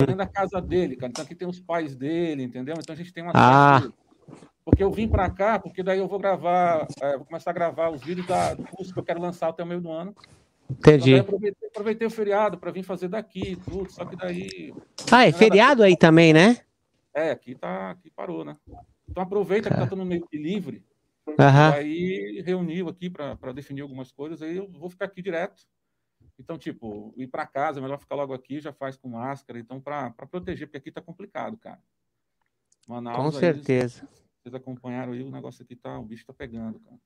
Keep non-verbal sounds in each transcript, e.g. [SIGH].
dentro da casa dele, cara. Então aqui tem os pais dele, entendeu? Então a gente tem uma. Ah. Porque eu vim para cá, porque daí eu vou gravar, é, vou começar a gravar os vídeos da, do curso que eu quero lançar até o meio do ano. Entendi. Então, aproveitei, aproveitei, o feriado para vir fazer daqui tudo, só que daí. Ah, é feriado aí também, né? É, aqui tá, aqui parou, né? Então aproveita que tá todo meio que livre. Uhum. Aí reuniu aqui para definir algumas coisas, aí eu vou ficar aqui direto. Então, tipo, ir para casa, é melhor ficar logo aqui, já faz com máscara, então, para proteger, porque aqui tá complicado, cara. Manaus, com certeza. Aí, vocês acompanharam aí, o negócio aqui tá, o bicho tá pegando, cara.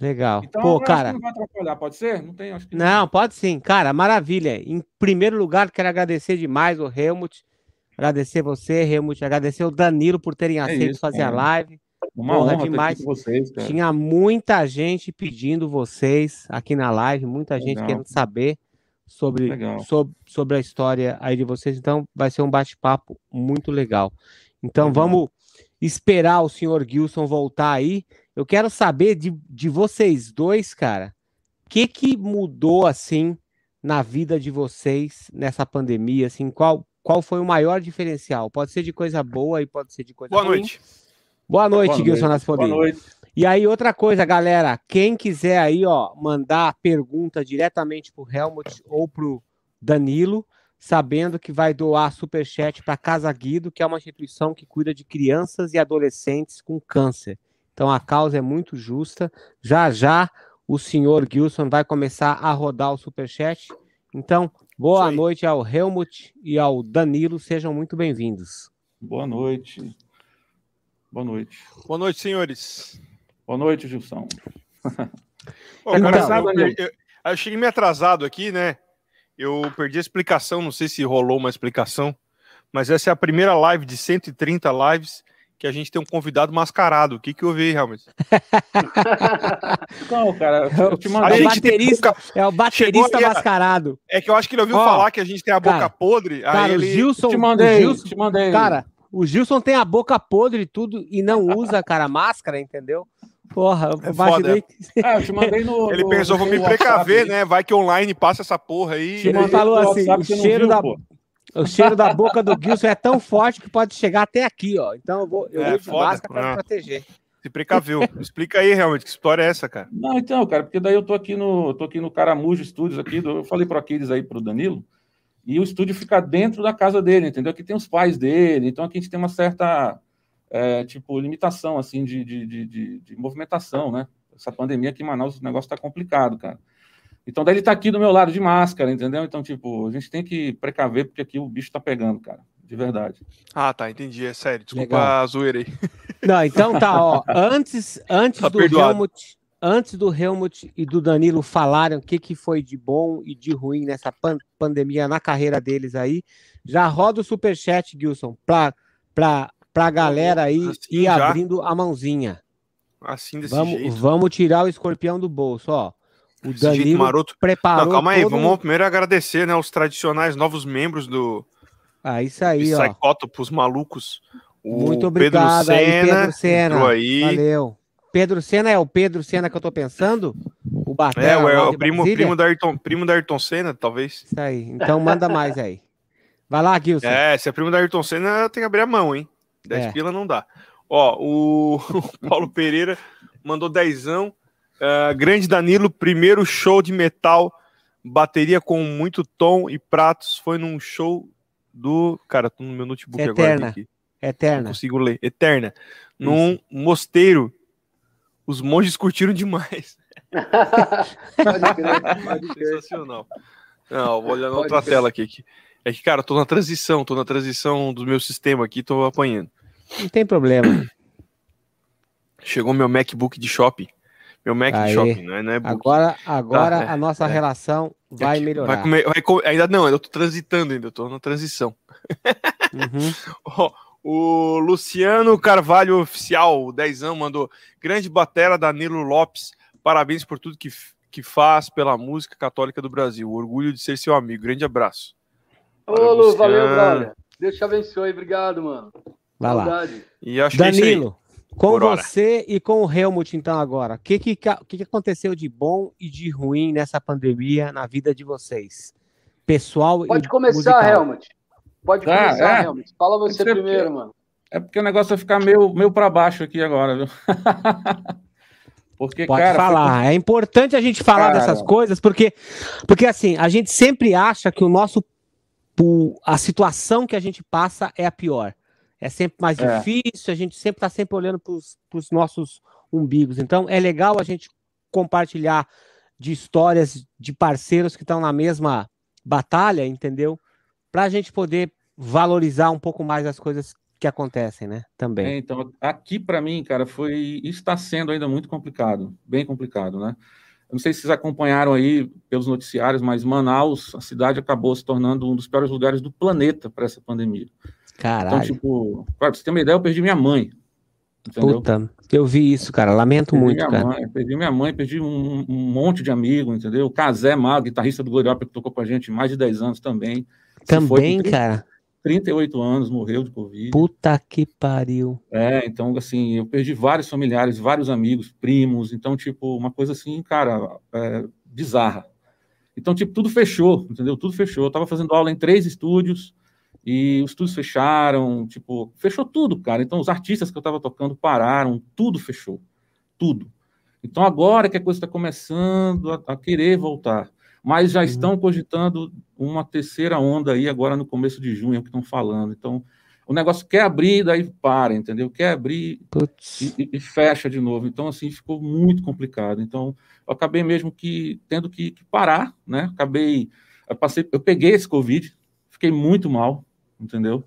Legal. Então, Pô, cara. não vai atrapalhar, pode ser? Não tem, acho que não. não. pode sim. Cara, maravilha. Em primeiro lugar, quero agradecer demais o Helmut. Agradecer você, Helmut. Agradecer o Danilo por terem é aceito isso, fazer a live. Uma Porra, honra demais. Vocês, Tinha muita gente pedindo vocês aqui na live, muita Legal. gente querendo saber sobre, sobre, sobre a história aí de vocês. Então, vai ser um bate-papo muito legal. Então, legal. vamos esperar o senhor Gilson voltar aí. Eu quero saber de, de vocês dois, cara, o que, que mudou assim na vida de vocês nessa pandemia? Assim, qual, qual foi o maior diferencial? Pode ser de coisa boa e pode ser de coisa Boa ruim. noite. Boa noite, Boa Gilson Naspolini. Boa noite. E aí, outra coisa, galera, quem quiser aí, ó, mandar pergunta diretamente pro Helmut ou pro Danilo, sabendo que vai doar superchat para Casa Guido, que é uma instituição que cuida de crianças e adolescentes com câncer. Então a causa é muito justa. Já já o senhor Gilson vai começar a rodar o superchat. Então, boa noite ao Helmut e ao Danilo, sejam muito bem-vindos. Boa noite. Boa noite. Boa noite, senhores. Boa noite, Gilson. [LAUGHS] Ô, cara, eu, eu, eu, eu cheguei meio atrasado aqui, né? Eu perdi a explicação, não sei se rolou uma explicação, mas essa é a primeira live de 130 lives que a gente tem um convidado mascarado. O que que eu vi, realmente? Não, cara, eu te mandei. É o baterista, é o baterista mascarado. É que eu acho que ele ouviu falar que a gente tem a boca cara, podre. Cara, ele... o Gilson, te mandei, Gilson, te mandei. Cara, o Gilson tem a boca podre e tudo e não usa, cara, máscara, entendeu? Porra, eu é imaginei. Que... Ah, eu te mandei no. Ele no, pensou, vou me precaver, né? Vai que online passa essa porra aí. Ele falou assim: o cheiro, viu, da, o cheiro da boca do Gilson é tão forte que pode chegar até aqui, ó. Então eu vou, eu é, de foda, máscara para proteger. Se precaveu. Explica aí, realmente, que história é essa, cara? Não, então, cara, porque daí eu tô aqui no, tô aqui no Caramujo Studios aqui, eu falei pro Aquiles aí pro Danilo, e o estúdio fica dentro da casa dele, entendeu? Aqui tem os pais dele, então aqui a gente tem uma certa, é, tipo, limitação, assim, de, de, de, de, movimentação, né? Essa pandemia aqui em Manaus, o negócio tá complicado, cara. Então, daí ele tá aqui do meu lado de máscara, entendeu? Então, tipo, a gente tem que precaver, porque aqui o bicho tá pegando, cara. De verdade. Ah, tá, entendi. É sério. Desculpa Legal. a zoeira aí. Não, então tá, ó. Antes, antes tá do perdoado. Helmut, antes do Helmut e do Danilo falarem o que, que foi de bom e de ruim nessa pan pandemia na carreira deles aí, já roda o superchat, Gilson, pra, pra, pra galera aí assim, ir já? abrindo a mãozinha. Assim desse vamos, jeito. Vamos tirar o escorpião do bolso, ó. O Danilo maroto. preparou. Não, calma aí, todo... vamos primeiro agradecer, né, os tradicionais novos membros do. Ah, isso aí, ó. Psychótopos malucos. O Muito obrigado, Pedro Senna, aí, Pedro Senna. Aí. Valeu. Pedro Senna é o Pedro Senna que eu tô pensando? O Batera, É, é o primo, primo, da Ayrton, primo da Ayrton Senna, talvez. Isso aí. Então manda mais aí. Vai lá, Gilson. É, se é primo da Ayrton Senna, tem que abrir a mão, hein? 10 é. pila não dá. Ó, o, [LAUGHS] o Paulo Pereira mandou dezão. Uh, grande Danilo, primeiro show de metal, bateria com muito tom e pratos, foi num show do. Cara, tô no meu notebook Eterna. agora. Aqui. Eterna. Não consigo ler. Eterna. Num Isso. mosteiro. Os monges curtiram demais. [LAUGHS] pode crer, pode crer. [LAUGHS] Sensacional. Não, vou olhar na outra tela aqui. É que, cara, tô na transição, tô na transição do meu sistema aqui, tô apanhando. Não tem problema. [CLEARS THROAT] Chegou meu MacBook de shopping. Meu Mac Aê. Shopping, não é, não é book. Agora, agora tá, a nossa é. relação vai Aqui, melhorar. Vai comer, vai comer, ainda não, eu tô transitando ainda, eu tô na transição. Uhum. [LAUGHS] o Luciano Carvalho Oficial, o dezão, mandou grande batera Danilo Lopes, parabéns por tudo que, que faz pela música católica do Brasil. Orgulho de ser seu amigo. Grande abraço. Ô, Lu, valeu, brother. Deus te abençoe. Obrigado, mano. Vai lá. E acho Danilo, com você e com o Helmut, então, agora, o que, que, que, aconteceu de bom e de ruim nessa pandemia na vida de vocês? Pessoal Pode começar, musical. Helmut. Pode tá, começar, é. Helmut. Fala você primeiro, porque, mano. É porque o negócio vai ficar meio, meio para baixo aqui agora, viu? [LAUGHS] porque, Pode cara, falar. Foi... É importante a gente falar cara... dessas coisas, porque, porque assim, a gente sempre acha que o nosso. a situação que a gente passa é a pior. É sempre mais é. difícil, a gente sempre está sempre olhando para os nossos umbigos. Então, é legal a gente compartilhar de histórias de parceiros que estão na mesma batalha, entendeu? Para a gente poder valorizar um pouco mais as coisas que acontecem, né? Também. É, então, aqui para mim, cara, foi está sendo ainda muito complicado, bem complicado, né? Eu não sei se vocês acompanharam aí pelos noticiários, mas Manaus, a cidade acabou se tornando um dos piores lugares do planeta para essa pandemia. Caralho. Então, tipo, pra você ter uma ideia, eu perdi minha mãe. Entendeu? Puta, eu vi isso, cara. Lamento perdi muito, cara. Mãe, perdi minha mãe, perdi um, um monte de amigos, entendeu? O Casé Mago, guitarrista do Glória que tocou com a gente mais de 10 anos também. Também, 30, cara. 38 anos, morreu de Covid. Puta que pariu. É, então, assim, eu perdi vários familiares, vários amigos, primos. Então, tipo, uma coisa assim, cara, é, bizarra. Então, tipo, tudo fechou, entendeu? Tudo fechou. Eu tava fazendo aula em três estúdios e os estúdios fecharam, tipo, fechou tudo, cara. Então, os artistas que eu estava tocando pararam, tudo fechou, tudo. Então, agora que a coisa está começando a, a, querer voltar, mas já uhum. estão cogitando uma terceira onda aí agora no começo de junho, é o que estão falando. Então, o negócio quer abrir, daí para, entendeu? Quer abrir e, e, fecha de novo. Então, assim, ficou muito complicado. Então, eu acabei mesmo que tendo que, que parar, né? Acabei, eu passei, eu peguei esse Covid, fiquei muito mal, entendeu?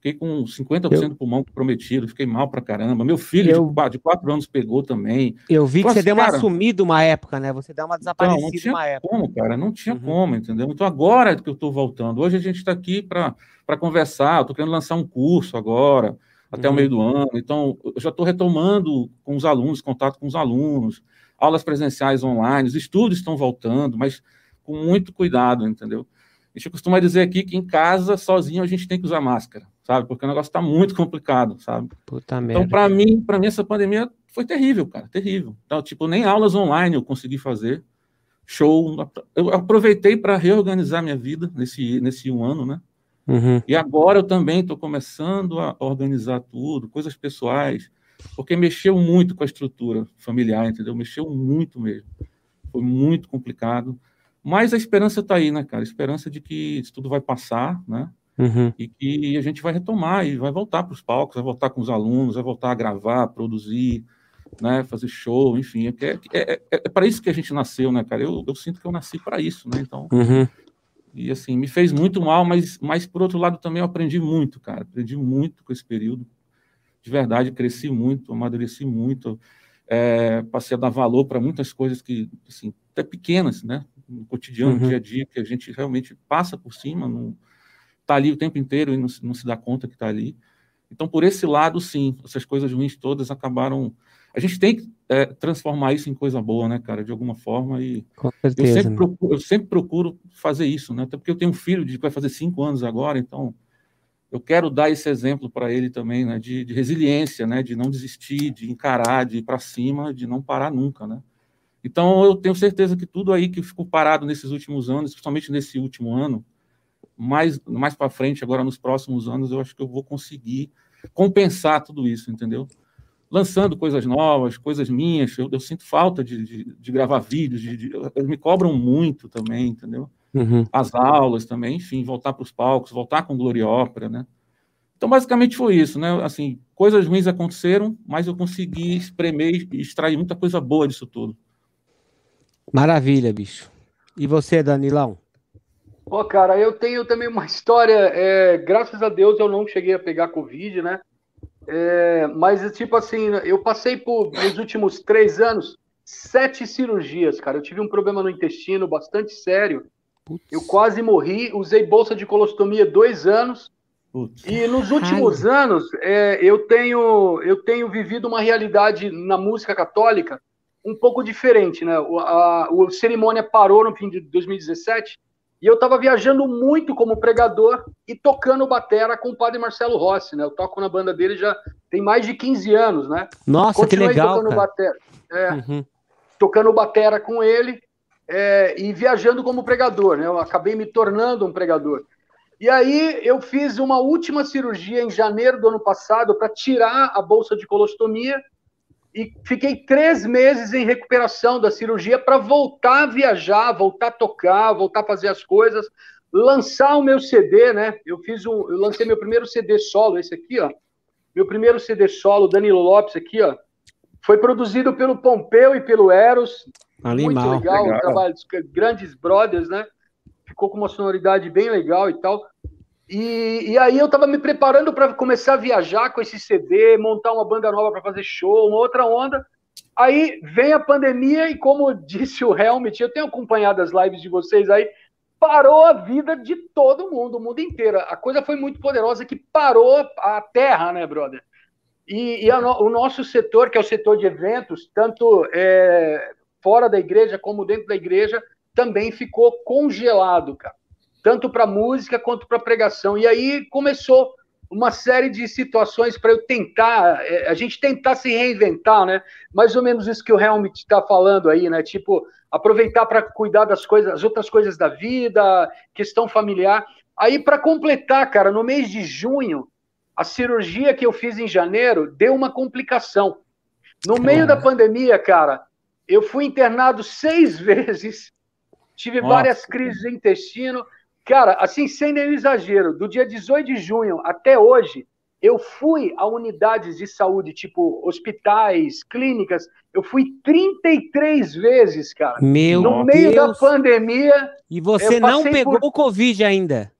Fiquei com 50% eu... do pulmão comprometido, fiquei mal pra caramba. Meu filho eu... de, quatro anos pegou também. Eu vi que você deu uma sumida uma época, né? Você deu uma desaparecida então, não tinha uma época. como, cara, não tinha uhum. como, entendeu? Então agora que eu estou voltando, hoje a gente está aqui para conversar, eu tô querendo lançar um curso agora, até uhum. o meio do ano, então eu já estou retomando com os alunos, contato com os alunos, aulas presenciais online, os estudos estão voltando, mas com muito cuidado, entendeu? A gente costuma dizer aqui que em casa, sozinho, a gente tem que usar máscara, sabe? Porque o negócio está muito complicado, sabe? Puta então, para mim, para mim, essa pandemia foi terrível, cara, terrível. Então, tipo, nem aulas online eu consegui fazer. Show. Eu aproveitei para reorganizar minha vida nesse, nesse um ano, né? Uhum. E agora eu também estou começando a organizar tudo, coisas pessoais, porque mexeu muito com a estrutura familiar, entendeu? Mexeu muito mesmo. Foi muito complicado. Mas a esperança está aí, né, cara? A esperança de que isso tudo vai passar, né? Uhum. E que a gente vai retomar e vai voltar para os palcos, vai voltar com os alunos, vai voltar a gravar, produzir, né? Fazer show, enfim. É, é, é, é para isso que a gente nasceu, né, cara? Eu, eu sinto que eu nasci para isso, né? Então. Uhum. E assim, me fez muito mal, mas, mas por outro lado também eu aprendi muito, cara. Aprendi muito com esse período. De verdade, cresci muito, amadureci muito. É, passei a dar valor para muitas coisas que, assim, até pequenas, né? no cotidiano, uhum. no dia a dia, que a gente realmente passa por cima, não está ali o tempo inteiro e não, não se dá conta que está ali. Então, por esse lado, sim, essas coisas ruins todas acabaram. A gente tem que é, transformar isso em coisa boa, né, cara, de alguma forma. E Com certeza, eu, sempre né? procuro, eu sempre procuro fazer isso, né? Até porque eu tenho um filho de, que vai fazer cinco anos agora, então eu quero dar esse exemplo para ele também, né, de, de, resiliência, né, de não desistir, de encarar, de ir para cima, de não parar nunca, né. Então, eu tenho certeza que tudo aí que ficou parado nesses últimos anos, principalmente nesse último ano, mais, mais para frente, agora nos próximos anos, eu acho que eu vou conseguir compensar tudo isso, entendeu? Lançando coisas novas, coisas minhas. Eu, eu sinto falta de, de, de gravar vídeos, de, de, eles me cobram muito também, entendeu? Uhum. As aulas também, enfim, voltar para os palcos, voltar com Glória Ópera, né? Então, basicamente foi isso, né? Assim, coisas ruins aconteceram, mas eu consegui espremer e extrair muita coisa boa disso tudo. Maravilha, bicho. E você, Danilão? Pô, cara, eu tenho também uma [LAUGHS] história. É, graças a Deus eu não cheguei a pegar Covid, né? É, mas, tipo assim, eu passei por, nos últimos três anos, sete cirurgias, cara. Eu tive um problema no intestino bastante sério. Putz. Eu quase morri. Usei bolsa de colostomia dois anos. Putz. E nos últimos Ai. anos, é, eu, tenho, eu tenho vivido uma realidade na música católica um pouco diferente, né? O, a, o cerimônia parou no fim de 2017 e eu estava viajando muito como pregador e tocando batera com o padre Marcelo Rossi, né? Eu toco na banda dele já tem mais de 15 anos, né? Nossa, Continuei que legal, tocando cara. batera, é, uhum. tocando batera com ele é, e viajando como pregador, né? Eu acabei me tornando um pregador. E aí eu fiz uma última cirurgia em janeiro do ano passado para tirar a bolsa de colostomia e fiquei três meses em recuperação da cirurgia para voltar a viajar, voltar a tocar, voltar a fazer as coisas, lançar o meu CD, né? Eu fiz um, eu lancei meu primeiro CD solo, esse aqui, ó. Meu primeiro CD solo, Danilo Lopes, aqui, ó. Foi produzido pelo Pompeu e pelo Eros. Animal, muito legal, legal. o trabalho dos grandes brothers, né? ficou com uma sonoridade bem legal e tal. E, e aí eu estava me preparando para começar a viajar com esse CD, montar uma banda nova para fazer show, uma outra onda. Aí vem a pandemia e, como [LAUGHS] disse o Helmut, eu tenho acompanhado as lives de vocês aí, parou a vida de todo mundo, o mundo inteiro. A coisa foi muito poderosa que parou a terra, né, brother? E, e o nosso setor, que é o setor de eventos, tanto é, fora da igreja como dentro da igreja, também ficou congelado, cara. Tanto para música quanto para pregação. E aí começou uma série de situações para eu tentar, é, a gente tentar se reinventar, né? Mais ou menos isso que o Helmut está falando aí, né? Tipo, aproveitar para cuidar das coisas, as outras coisas da vida, questão familiar. Aí, para completar, cara, no mês de junho, a cirurgia que eu fiz em janeiro deu uma complicação. No meio da pandemia, cara, eu fui internado seis [LAUGHS] vezes tive Nossa. várias crises de intestino. Cara, assim, sem nenhum exagero, do dia 18 de junho até hoje, eu fui a unidades de saúde, tipo hospitais, clínicas, eu fui 33 vezes, cara. Meu No meio da pandemia. E você não pegou por... o Covid ainda?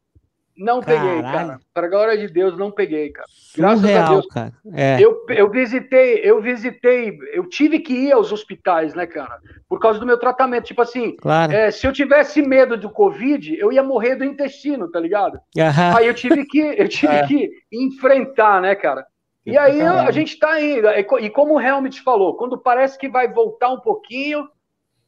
Não Caralho. peguei, cara. Para a glória de Deus, não peguei, cara. Graças Surreal, a Deus. Cara. É. Eu, eu visitei, eu visitei, eu tive que ir aos hospitais, né, cara? Por causa do meu tratamento. Tipo assim, claro. é, se eu tivesse medo do Covid, eu ia morrer do intestino, tá ligado? Uhum. Aí eu tive que, eu tive é. que enfrentar, né, cara? E aí a gente tá indo. E como o Helmut falou, quando parece que vai voltar um pouquinho,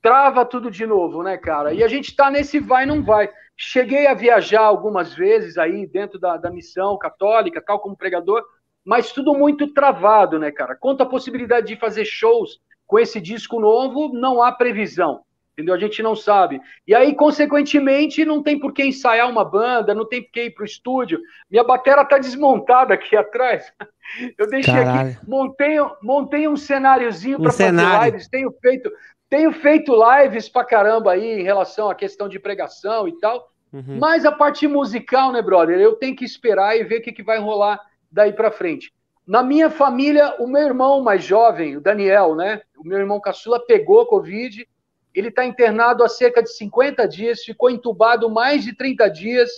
trava tudo de novo, né, cara? E a gente tá nesse vai não vai. Cheguei a viajar algumas vezes aí dentro da, da missão católica, tal como pregador, mas tudo muito travado, né, cara? Quanto à possibilidade de fazer shows com esse disco novo, não há previsão. Entendeu? A gente não sabe. E aí, consequentemente, não tem por que ensaiar uma banda, não tem por que ir para o estúdio. Minha bateria tá desmontada aqui [LAUGHS] atrás. Eu deixei Caralho. aqui, montei, montei um cenáriozinho um para fazer lives, tenho feito, tenho feito lives pra caramba aí em relação à questão de pregação e tal. Uhum. Mas a parte musical, né, brother? Eu tenho que esperar e ver o que, que vai rolar daí para frente. Na minha família, o meu irmão mais jovem, o Daniel, né? O meu irmão caçula pegou Covid. Ele está internado há cerca de 50 dias, ficou entubado mais de 30 dias.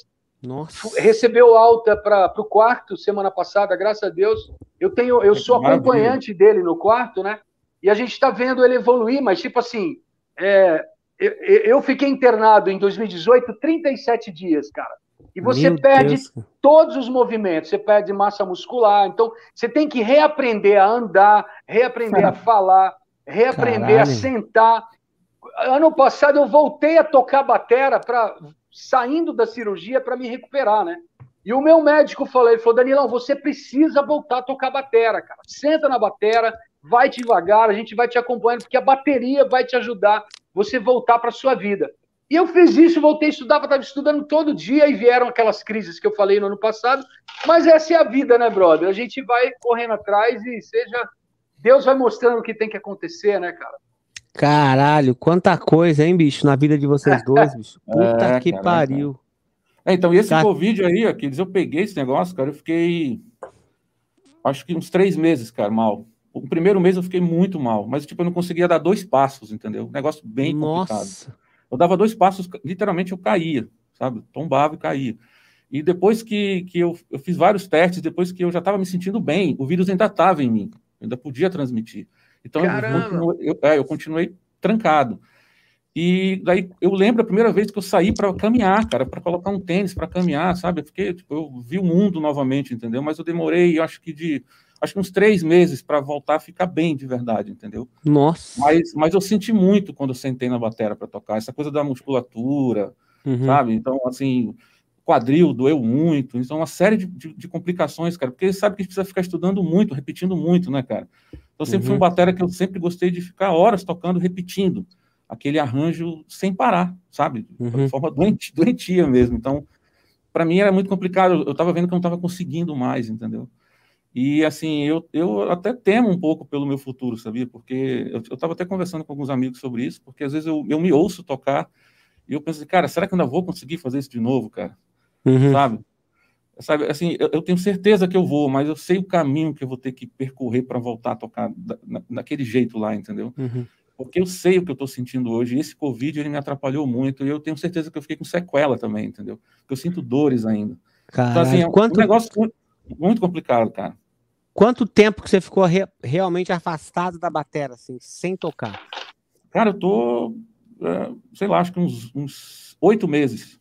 Nossa. Recebeu alta para o quarto semana passada, graças a Deus. Eu tenho, eu sou acompanhante dele no quarto, né? E a gente está vendo ele evoluir, mas tipo assim, é, eu, eu, fiquei internado em 2018 37 dias, cara. E você Meu perde Deus. todos os movimentos, você perde massa muscular. Então, você tem que reaprender a andar, reaprender a [LAUGHS] falar, reaprender Caralho. a sentar. Ano passado eu voltei a tocar batera para saindo da cirurgia para me recuperar, né? E o meu médico falou, ele falou, Danilão, você precisa voltar a tocar batera, cara. Senta na batera, vai devagar, a gente vai te acompanhando, porque a bateria vai te ajudar você voltar para sua vida. E eu fiz isso, voltei a estudar, estava estudando todo dia e vieram aquelas crises que eu falei no ano passado. Mas essa é a vida, né, brother? A gente vai correndo atrás e seja. Deus vai mostrando o que tem que acontecer, né, cara? Caralho, quanta coisa, hein, bicho, na vida de vocês [LAUGHS] dois, bicho. Puta é, que caramba. pariu. É, então, e esse Car... Covid aí, aqueles, eu peguei esse negócio, cara, eu fiquei. Acho que uns três meses, cara, mal. O primeiro mês eu fiquei muito mal, mas tipo, eu não conseguia dar dois passos, entendeu? Um negócio bem Nossa. complicado. Eu dava dois passos, literalmente eu caía, sabe? Tombava e caía. E depois que, que eu, eu fiz vários testes, depois que eu já estava me sentindo bem, o vírus ainda estava em mim, eu ainda podia transmitir. Então eu continuei, eu, é, eu continuei trancado. E daí eu lembro a primeira vez que eu saí para caminhar, cara, para colocar um tênis para caminhar, sabe? Eu fiquei, tipo, eu vi o mundo novamente, entendeu? Mas eu demorei, eu acho que de acho que uns três meses para voltar a ficar bem de verdade, entendeu? Nossa. Mas, mas eu senti muito quando eu sentei na bateria para tocar, essa coisa da musculatura, uhum. sabe? Então, assim, quadril doeu muito, então uma série de, de, de, complicações, cara, porque sabe que a gente precisa ficar estudando muito, repetindo muito, né, cara? Então sempre uhum. fui um batera que eu sempre gostei de ficar horas tocando, repetindo aquele arranjo sem parar, sabe? Uhum. De forma doentia, [LAUGHS] doentia mesmo. Então, para mim era muito complicado. Eu estava vendo que eu não estava conseguindo mais, entendeu? E assim, eu, eu até temo um pouco pelo meu futuro, sabia? Porque eu estava até conversando com alguns amigos sobre isso, porque às vezes eu, eu me ouço tocar e eu penso, assim, cara, será que eu ainda vou conseguir fazer isso de novo, cara? Uhum. Sabe? Sabe, assim, eu, eu, tenho certeza que eu vou, mas eu sei o caminho que eu vou ter que percorrer para voltar a tocar da, na, daquele jeito lá, entendeu? Uhum. Porque eu sei o que eu estou sentindo hoje. E esse Covid, ele me atrapalhou muito. E eu tenho certeza que eu fiquei com sequela também, entendeu? Porque eu sinto dores ainda. Cara, então, assim, é quanto... um negócio muito, muito complicado, cara. Quanto tempo que você ficou re realmente afastado da bateria, assim, sem tocar? Cara, eu tô, é, sei lá, acho que uns oito meses.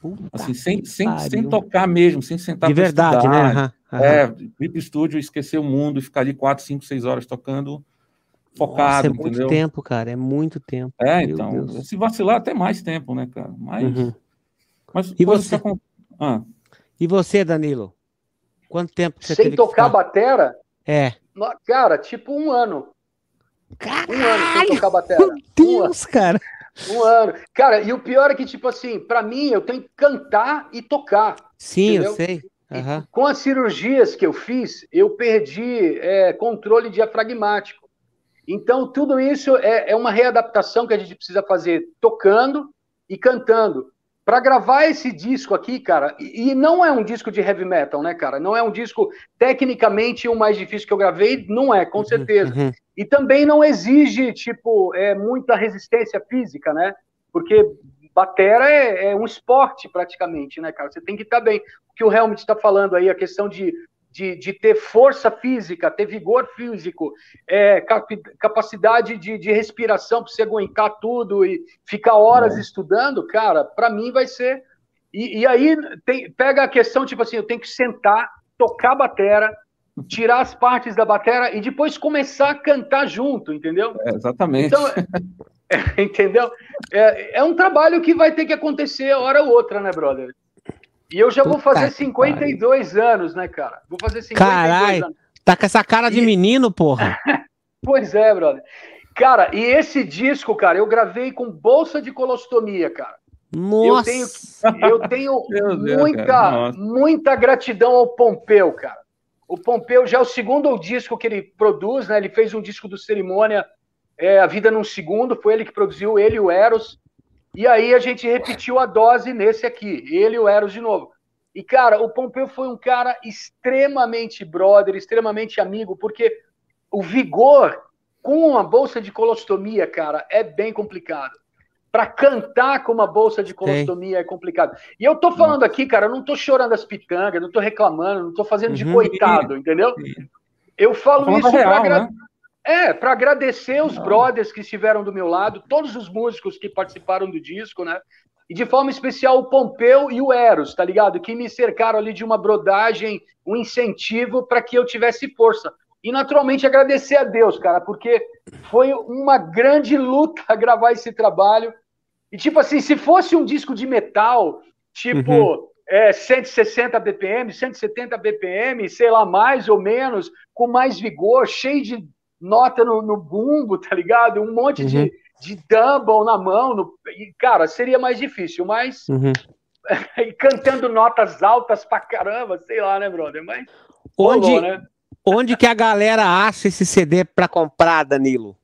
Puta assim, sem, sem, sem tocar mesmo, sem sentar De verdade, estudar. né? Uhum. É, ir pro estúdio, esquecer o mundo e ficar ali quatro, cinco, seis horas tocando focado, Nossa, é muito tempo, cara, é muito tempo. É, Meu então, Deus. se vacilar até mais tempo, né, cara? Mas, uhum. mas e você? Ah. E você, Danilo? Quanto tempo você Sem tocar a batera? É. Cara, tipo um ano. Caralho, um ano sem tocar batera. Meu Deus, um cara. Um ano. Cara, e o pior é que, tipo assim, para mim, eu tenho que cantar e tocar. Sim, entendeu? eu sei. Uhum. Com as cirurgias que eu fiz, eu perdi é, controle diafragmático. Então, tudo isso é, é uma readaptação que a gente precisa fazer tocando e cantando. Para gravar esse disco aqui, cara, e, não é um disco de heavy metal, né, cara? Não é um disco tecnicamente o mais difícil que eu gravei, não é, com uhum, certeza. Uhum. E também não exige, tipo, é, muita resistência física, né? Porque batera é, é, um esporte praticamente, né, cara? Você tem que estar tá bem. O que o Helmut está falando aí, a questão de, de, de, ter força física, ter vigor físico, é, cap, capacidade de, de respiração para você aguentar tudo e ficar horas é. estudando, cara, para mim vai ser. E, e aí tem, pega a questão, tipo assim, eu tenho que sentar, tocar a batera, tirar as partes da bateria e depois começar a cantar junto, entendeu? É, exatamente. Então, é, [LAUGHS] [LAUGHS] entendeu? É, é, um trabalho que vai ter que acontecer hora ou outra, né, brother? E eu já vou fazer 52 anos, né, cara? Vou fazer 52 Carai, anos. Tá com essa cara de e... menino, porra. [LAUGHS] pois é, brother. Cara, e esse disco, cara, eu gravei com bolsa de colostomia, cara. Nossa! Eu tenho, eu tenho [LAUGHS] muita, muita gratidão ao Pompeu, cara. O Pompeu já é o segundo disco que ele produz, né? Ele fez um disco do Cerimônia, é, A Vida num Segundo, foi ele que produziu, ele e o Eros. E aí a gente repetiu a dose nesse aqui, ele e o Eros de novo. E, cara, o Pompeu foi um cara extremamente brother, extremamente amigo, porque o vigor com uma bolsa de colostomia, cara, é bem complicado para cantar com uma bolsa de colostomia é complicado. E eu tô falando aqui, cara, eu não tô chorando as pitangas, não tô reclamando, não tô fazendo de uhum. coitado, entendeu? Eu falo isso para né? É, para agradecer os brothers que estiveram do meu lado, todos os músicos que participaram do disco, né? E de forma especial o Pompeu e o Eros, tá ligado? Que me cercaram ali de uma brodagem, um incentivo para que eu tivesse força. E naturalmente agradecer a Deus, cara, porque foi uma grande luta [LAUGHS] gravar esse trabalho. E tipo assim, se fosse um disco de metal, tipo uhum. é, 160 BPM, 170 BPM, sei lá, mais ou menos, com mais vigor, cheio de nota no, no bumbo, tá ligado? Um monte uhum. de, de dumble na mão. No... E, cara, seria mais difícil, mas. Uhum. [LAUGHS] cantando notas altas pra caramba, sei lá, né, brother? Mas. Onde, rolou, né? Onde que a galera acha esse CD para comprar, Danilo?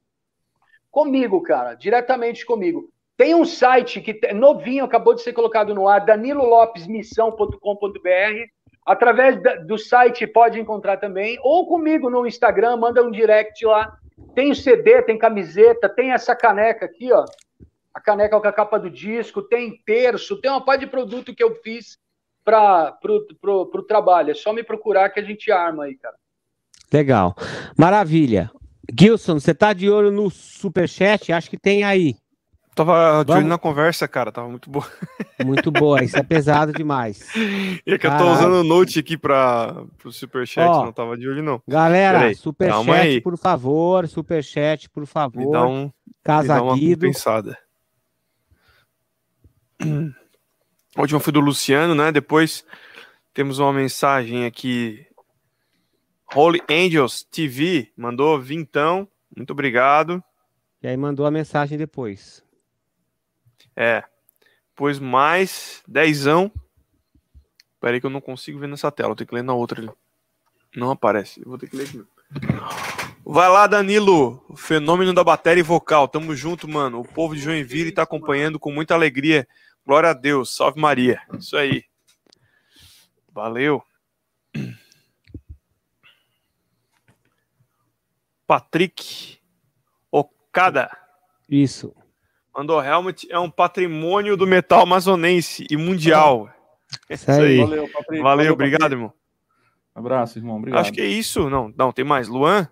Comigo, cara, diretamente comigo. Tem um site que novinho, acabou de ser colocado no ar, danilolopesmissão.com.br. Através do site pode encontrar também, ou comigo no Instagram, manda um direct lá. Tem o CD, tem camiseta, tem essa caneca aqui, ó. A caneca com a capa do disco, tem terço, tem uma parte de produto que eu fiz para pro trabalho. É só me procurar que a gente arma aí, cara. Legal. Maravilha. Gilson, você tá de olho no superchat? Acho que tem aí. Tava de olho na conversa, cara, tava muito boa. [LAUGHS] Muito boa, isso é pesado demais. E é que Caralho. eu tô usando o note aqui para o superchat, Ó, não tava de olho não. Galera, superchat, por favor, superchat, por favor. Me dá, um, Casa me dá uma pensada. A última foi do Luciano, né? Depois temos uma mensagem aqui Holy Angels TV mandou vintão. Muito obrigado. E aí mandou a mensagem depois. É. Pois mais dezão. Espera aí que eu não consigo ver nessa tela. Eu tenho que ler na outra ali. Não aparece. Eu vou ter que ler aqui. Vai lá, Danilo. Fenômeno da bateria vocal. Tamo junto, mano. O povo de Joinville tá acompanhando com muita alegria. Glória a Deus. Salve Maria. Isso aí. Valeu. Patrick Okada. Isso. Mandou Helmet é um patrimônio do metal amazonense e mundial. É isso aí. Valeu, Patrick. Valeu, obrigado, Patrick. irmão. abraço, irmão. Obrigado. Acho que é isso. Não, não, tem mais. Luan?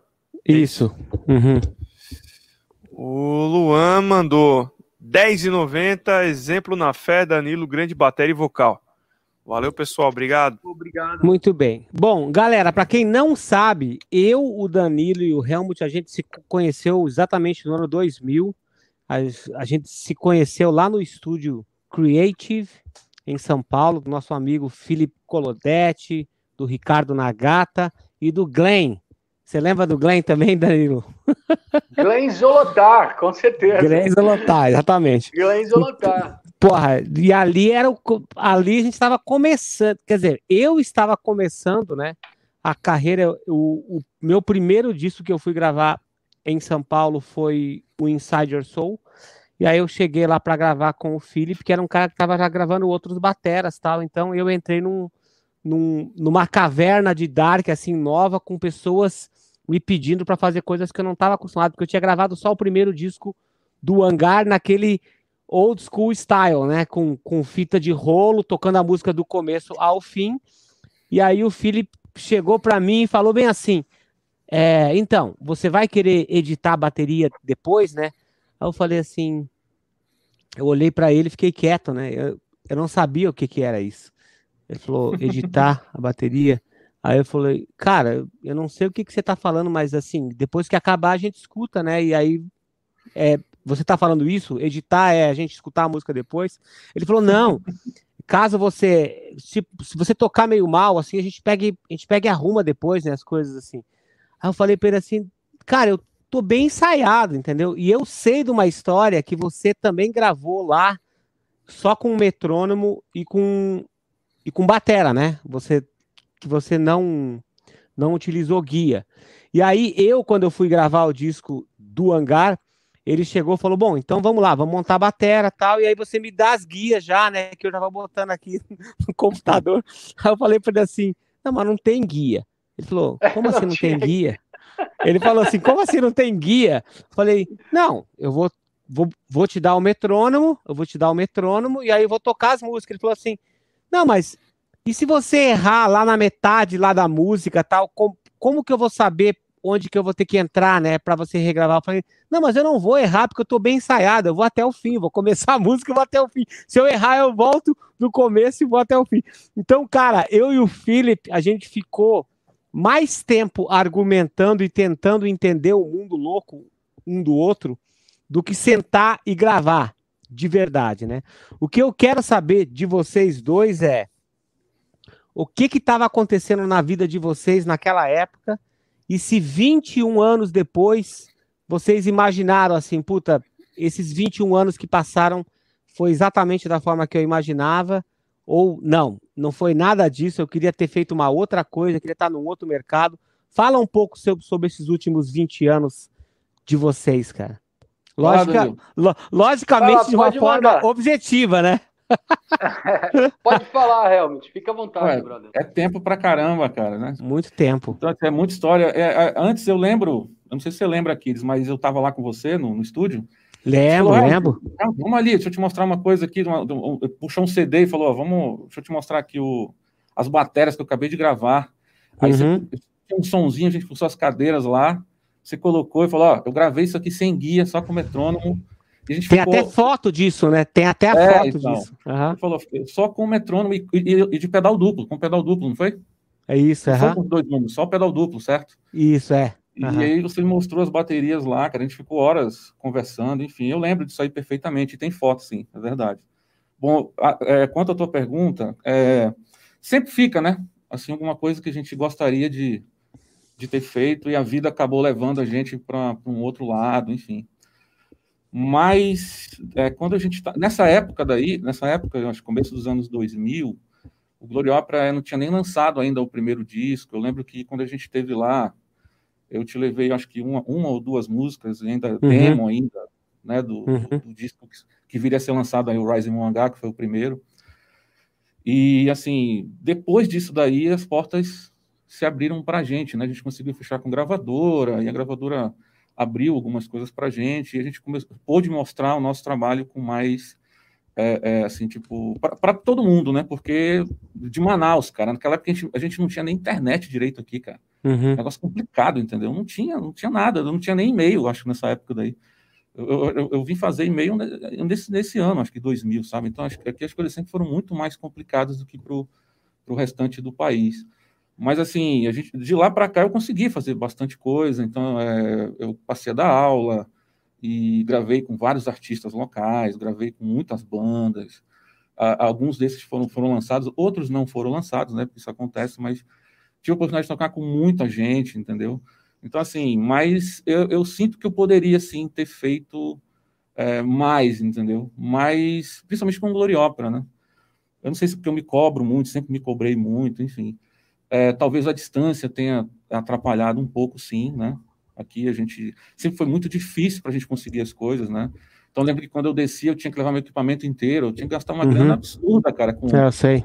Isso. Uhum. O Luan mandou 10,90, exemplo na fé, Danilo, grande bateria e vocal. Valeu, pessoal. Obrigado. Obrigado. Muito bem. Bom, galera, para quem não sabe, eu, o Danilo e o Helmut, a gente se conheceu exatamente no ano 2000. A, a gente se conheceu lá no estúdio Creative, em São Paulo, do nosso amigo Felipe Colodetti, do Ricardo Nagata e do Glenn. Você lembra do Glenn também, Danilo? [LAUGHS] Glenn Zolotar, com certeza. Glenn Zolotar, exatamente. Glenn Zolotar. Porra, e ali era o, ali a gente estava começando, quer dizer, eu estava começando, né? A carreira, o, o meu primeiro disco que eu fui gravar em São Paulo foi o Inside Your Soul. E aí eu cheguei lá para gravar com o Philip, que era um cara que estava já gravando outros bateras, tal. Então eu entrei num, num, numa caverna de dark assim nova com pessoas me pedindo para fazer coisas que eu não estava acostumado, porque eu tinha gravado só o primeiro disco do Hangar naquele old school style, né? Com, com fita de rolo, tocando a música do começo ao fim. E aí o Philip chegou para mim e falou bem assim: é, então, você vai querer editar a bateria depois, né? Aí eu falei assim, eu olhei para ele e fiquei quieto, né? Eu, eu não sabia o que, que era isso. Ele falou, [LAUGHS] editar a bateria. Aí eu falei, cara, eu não sei o que, que você tá falando, mas assim, depois que acabar a gente escuta, né? E aí é, você está falando isso? Editar é a gente escutar a música depois? Ele falou, não. Caso você, se, se você tocar meio mal, assim, a gente pega, a gente pega e arruma depois, né, as coisas assim. Aí eu falei para ele assim, cara, eu tô bem ensaiado, entendeu? E eu sei de uma história que você também gravou lá, só com metrônomo e com e com batera, né? Você que você não não utilizou guia. E aí eu, quando eu fui gravar o disco do Hangar, ele chegou e falou: Bom, então vamos lá, vamos montar a bateria tal. E aí você me dá as guias já, né? Que eu já vou botando aqui [LAUGHS] no computador. Aí eu falei para ele assim: Não, mas não tem guia. Ele falou: Como assim não tem guia? Ele falou assim: Como assim não tem guia? Falei: Não, eu vou, vou, vou te dar o metrônomo, eu vou te dar o metrônomo e aí eu vou tocar as músicas. Ele falou assim: Não, mas e se você errar lá na metade lá da música tal, como, como que eu vou saber onde que eu vou ter que entrar, né, para você regravar. Eu falei, não, mas eu não vou errar porque eu tô bem ensaiado, eu vou até o fim, vou começar a música e vou até o fim. Se eu errar, eu volto do começo e vou até o fim. Então, cara, eu e o Philip, a gente ficou mais tempo argumentando e tentando entender o mundo louco um do outro do que sentar e gravar de verdade, né? O que eu quero saber de vocês dois é o que estava acontecendo na vida de vocês naquela época e se 21 anos depois vocês imaginaram assim, puta, esses 21 anos que passaram foi exatamente da forma que eu imaginava, ou não, não foi nada disso, eu queria ter feito uma outra coisa, queria estar num outro mercado. Fala um pouco sobre, sobre esses últimos 20 anos de vocês, cara. Logica, lo, logicamente, Fala, de uma forma mandar. objetiva, né? [LAUGHS] Pode falar, Helmut, fica à vontade, Ué, brother. É tempo pra caramba, cara, né? Muito tempo. Então, é muita história. É, é, antes eu lembro, eu não sei se você lembra, Aquiles, mas eu tava lá com você no, no estúdio. Lembro, falou, lembro. Ah, vamos ali, deixa eu te mostrar uma coisa aqui. Uma, um, puxou um CD e falou: ó, vamos, deixa eu te mostrar aqui o, as matérias que eu acabei de gravar. Aí uhum. você tinha um sonzinho, a gente puxou as cadeiras lá. Você colocou e falou: ó, eu gravei isso aqui sem guia, só com metrônomo tem ficou... até foto disso, né? Tem até a é, foto então, disso. Uhum. Falou, só com metrônomo e, e, e, de pedal duplo, com pedal duplo, não foi? É isso, é. Uhum. dois números, só pedal duplo, certo? Isso, é. Uhum. E aí você mostrou as baterias lá, cara, a gente ficou horas conversando, enfim, eu lembro disso aí perfeitamente, e tem foto, sim, é verdade. Bom, a, é, quanto à tua pergunta, é, sempre fica, né, assim, alguma coisa que a gente gostaria de, de ter feito e a vida acabou levando a gente para um outro lado, enfim. Mas é, quando a gente está. Nessa época daí, nessa época, eu acho começo dos anos 2000, o Gloriopera não tinha nem lançado ainda o primeiro disco. Eu lembro que quando a gente esteve lá, eu te levei, acho que uma, uma ou duas músicas, ainda uhum. demo ainda, né, do, uhum. do, do disco que, que, viria a ser lançado aí, o Rising Mangá, que foi o primeiro. E, assim, depois disso daí, as portas se abriram para a gente, né? A gente conseguiu fechar com gravadora, e a gravadora abriu algumas coisas para a gente, e a gente pôde mostrar o nosso trabalho com mais é, é, assim, tipo, para todo mundo, né? Porque de Manaus, cara, naquela época a gente, a gente não tinha nem internet direito aqui, cara. Uhum. Negócio complicado, entendeu? Não tinha, não tinha nada, não tinha nem e-mail, acho, nessa época daí. Eu, eu, eu, eu vim fazer e-mail nesse, nesse ano, acho que 2000, sabe? Então, acho que aqui as coisas sempre foram muito mais complicadas do que para o restante do país. Mas, assim, a gente, de lá para cá eu consegui fazer bastante coisa, então é, eu passei a dar aula, e gravei com vários artistas locais, gravei com muitas bandas. alguns desses foram, foram lançados, outros não foram lançados, né? Porque isso acontece, mas tive a oportunidade de tocar com muita gente, entendeu? Então, assim, mas eu, eu sinto que eu poderia, sim, ter feito é, mais, entendeu? Mais, principalmente com Glory Opera, né? Eu não sei se porque eu me cobro muito, sempre me cobrei muito, enfim. É, talvez a distância tenha atrapalhado um pouco, sim, né? Aqui a gente sempre foi muito difícil para a gente conseguir as coisas, né? Então lembro que quando eu descia eu tinha que levar meu equipamento inteiro, eu tinha que gastar uma uhum. grana absurda, cara, com, é, eu sei.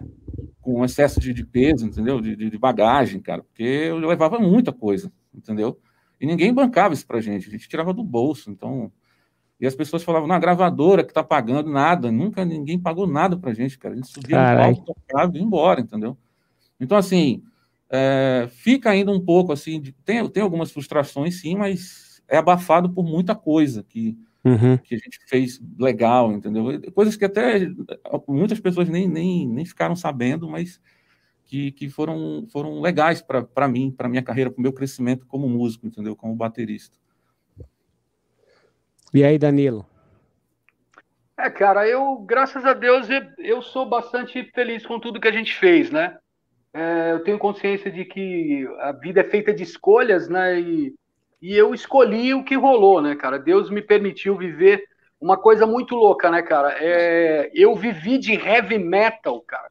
Com excesso de, de peso, entendeu? De, de, bagagem, cara, porque eu levava muita coisa, entendeu? E ninguém bancava isso pra gente, a gente tirava do bolso, então. E as pessoas falavam, na gravadora que tá pagando nada, nunca ninguém pagou nada pra gente, cara. A gente subia Carai. no palco, tocava e ia embora, entendeu? Então, assim, é, fica ainda um pouco assim, de, tem, tem algumas frustrações sim, mas é abafado por muita coisa que, uhum. que a gente fez legal, entendeu? Coisas que até muitas pessoas nem, nem, nem ficaram sabendo, mas que, que foram, foram legais para mim, para minha carreira, para o meu crescimento como músico, entendeu? Como baterista. E aí, Danilo? É, cara, eu, graças a Deus, eu sou bastante feliz com tudo que a gente fez, né? é, eu tenho consciência de que a vida é feita de escolhas, né? E, e eu escolhi o que rolou, né, cara? Deus me permitiu viver uma coisa muito louca, né, cara? É, eu vivi de heavy metal, cara.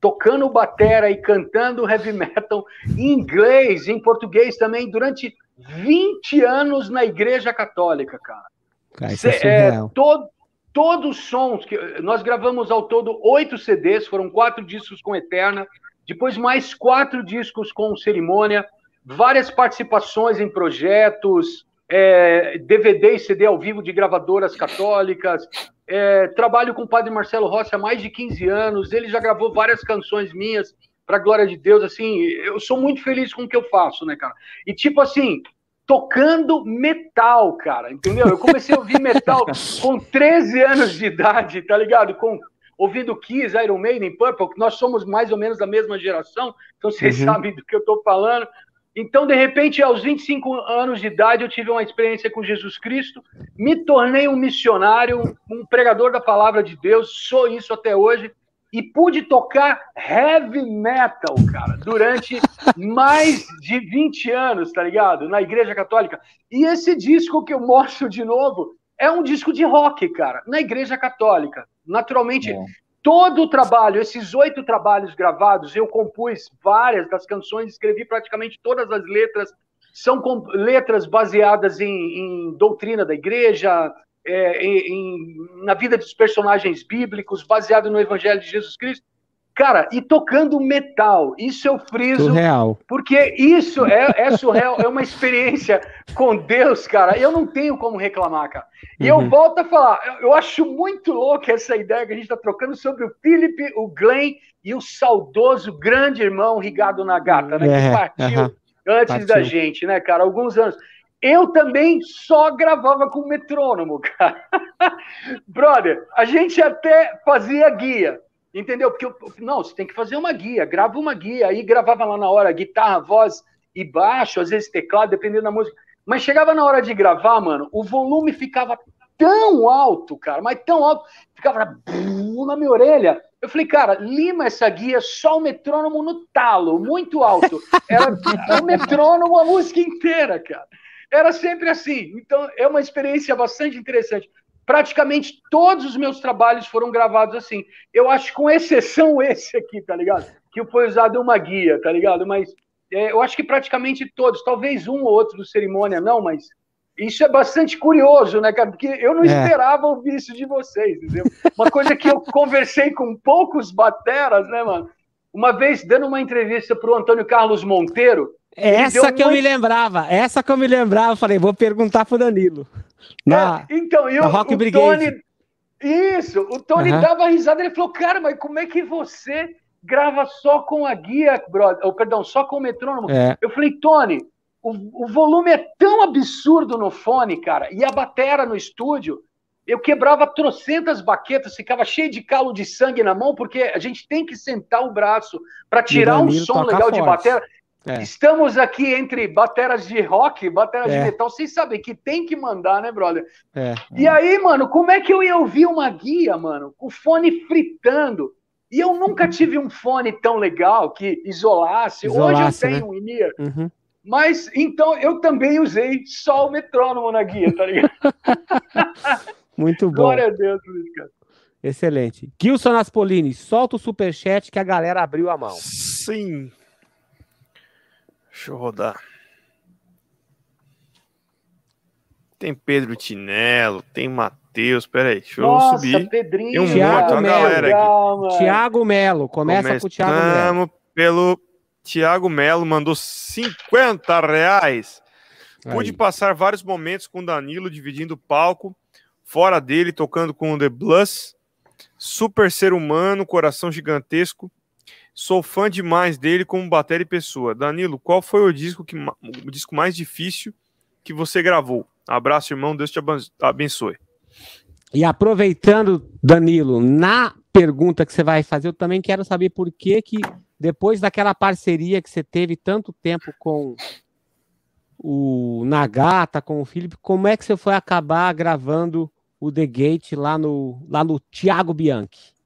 Tocando batera e cantando heavy metal em inglês, em português também, durante 20 anos na igreja católica, cara. cara isso é, é todo, todos os sons que nós gravamos ao todo oito CDs, foram quatro discos com Eterna, depois, mais quatro discos com cerimônia, várias participações em projetos, é, DVD e CD ao vivo de gravadoras católicas. É, trabalho com o padre Marcelo Rossi há mais de 15 anos. Ele já gravou várias canções minhas, para a glória de Deus. Assim, eu sou muito feliz com o que eu faço, né, cara? E tipo assim, tocando metal, cara, entendeu? Eu comecei a ouvir metal [LAUGHS] com 13 anos de idade, tá ligado? Com ouvindo Kiss, Iron Maiden, Purple, nós somos mais ou menos da mesma geração, então vocês uhum. sabem do que eu estou falando. Então, de repente, aos 25 anos de idade, eu tive uma experiência com Jesus Cristo, me tornei um missionário, um pregador da palavra de Deus, sou isso até hoje, e pude tocar heavy metal, cara, durante mais de 20 anos, tá ligado? Na Igreja Católica. E esse disco que eu mostro de novo é um disco de rock, cara, na Igreja Católica. Naturalmente. Todo o trabalho, esses oito trabalhos gravados, eu compus várias das canções, escrevi praticamente todas as letras. São letras baseadas em, em doutrina da igreja, é, em, na vida dos personagens bíblicos, baseado no Evangelho de Jesus Cristo. Cara, e tocando metal, isso eu friso. Surreal. Porque isso é, é surreal, é uma experiência com Deus, cara. Eu não tenho como reclamar, cara. E uhum. eu volto a falar, eu, eu acho muito louco essa ideia que a gente está trocando sobre o Philip, o Glenn e o saudoso grande irmão Rigado Nagata, né? É, que partiu uhum. antes partiu. da gente, né, cara? Alguns anos. Eu também só gravava com metrônomo, [LAUGHS] cara. Brother, a gente até fazia guia. Entendeu? Porque, não, você tem que fazer uma guia, grava uma guia. Aí gravava lá na hora guitarra, voz e baixo, às vezes teclado, dependendo da música. Mas chegava na hora de gravar, mano, o volume ficava tão alto, cara, mas tão alto, ficava na minha orelha. Eu falei, cara, lima essa guia, só o metrônomo no talo, muito alto. [LAUGHS] Era o metrônomo a música inteira, cara. Era sempre assim. Então, é uma experiência bastante interessante praticamente todos os meus trabalhos foram gravados assim. Eu acho com exceção [LAUGHS] esse aqui, tá ligado? que foi usado uma guia, tá ligado? Mas é, eu acho que praticamente todos, talvez um ou outro do cerimônia não, mas isso é bastante curioso, né, cara? Porque eu não é. esperava ouvir isso de vocês, entendeu? Uma coisa que eu conversei com poucos bateras, né, mano? Uma vez dando uma entrevista para o Antônio Carlos Monteiro. Essa que eu me lembrava, essa que eu me lembrava, falei, vou perguntar pro Danilo. Na, é, então, eu, Rock o Tony. Isso, o Tony uhum. dava risada, ele falou, cara, mas como é que você grava só com a guia, brother? Ou, perdão, só com o metrônomo? É. Eu falei, Tony, o, o volume é tão absurdo no fone, cara, e a batera no estúdio, eu quebrava trocentas baquetas, ficava cheio de calo de sangue na mão, porque a gente tem que sentar o braço para tirar um som legal forte. de batera. É. Estamos aqui entre bateras de rock, bateras é. de metal. Vocês sabem que tem que mandar, né, brother? É. E aí, mano, como é que eu ia ouvir uma guia, mano, com o fone fritando? E eu nunca tive um fone tão legal que isolasse. isolasse Hoje eu tenho né? um in-ear. Uhum. Mas então eu também usei só o metrônomo na guia, tá ligado? [LAUGHS] Muito bom. Glória a Deus, Luiz, cara. Excelente. Gilson Aspolini, solta o superchat que a galera abriu a mão. Sim. Deixa eu rodar. Tem Pedro Tinelo, tem Matheus, peraí, deixa Nossa, eu subir. Pedrinho, tem um Thiago monte, Melo, galera aqui. Tiago Melo, começa Começamos com o Thiago Melo. pelo Tiago Melo, mandou 50 reais. Pude passar vários momentos com Danilo dividindo o palco, fora dele, tocando com o The Blues. Super ser humano, coração gigantesco. Sou fã demais dele como bateria e pessoa. Danilo, qual foi o disco, que, o disco mais difícil que você gravou? Abraço, irmão. Deus te abençoe. E aproveitando, Danilo, na pergunta que você vai fazer, eu também quero saber por que, que depois daquela parceria que você teve tanto tempo com o Nagata, com o Felipe, como é que você foi acabar gravando o The Gate lá no, lá no Thiago Bianchi?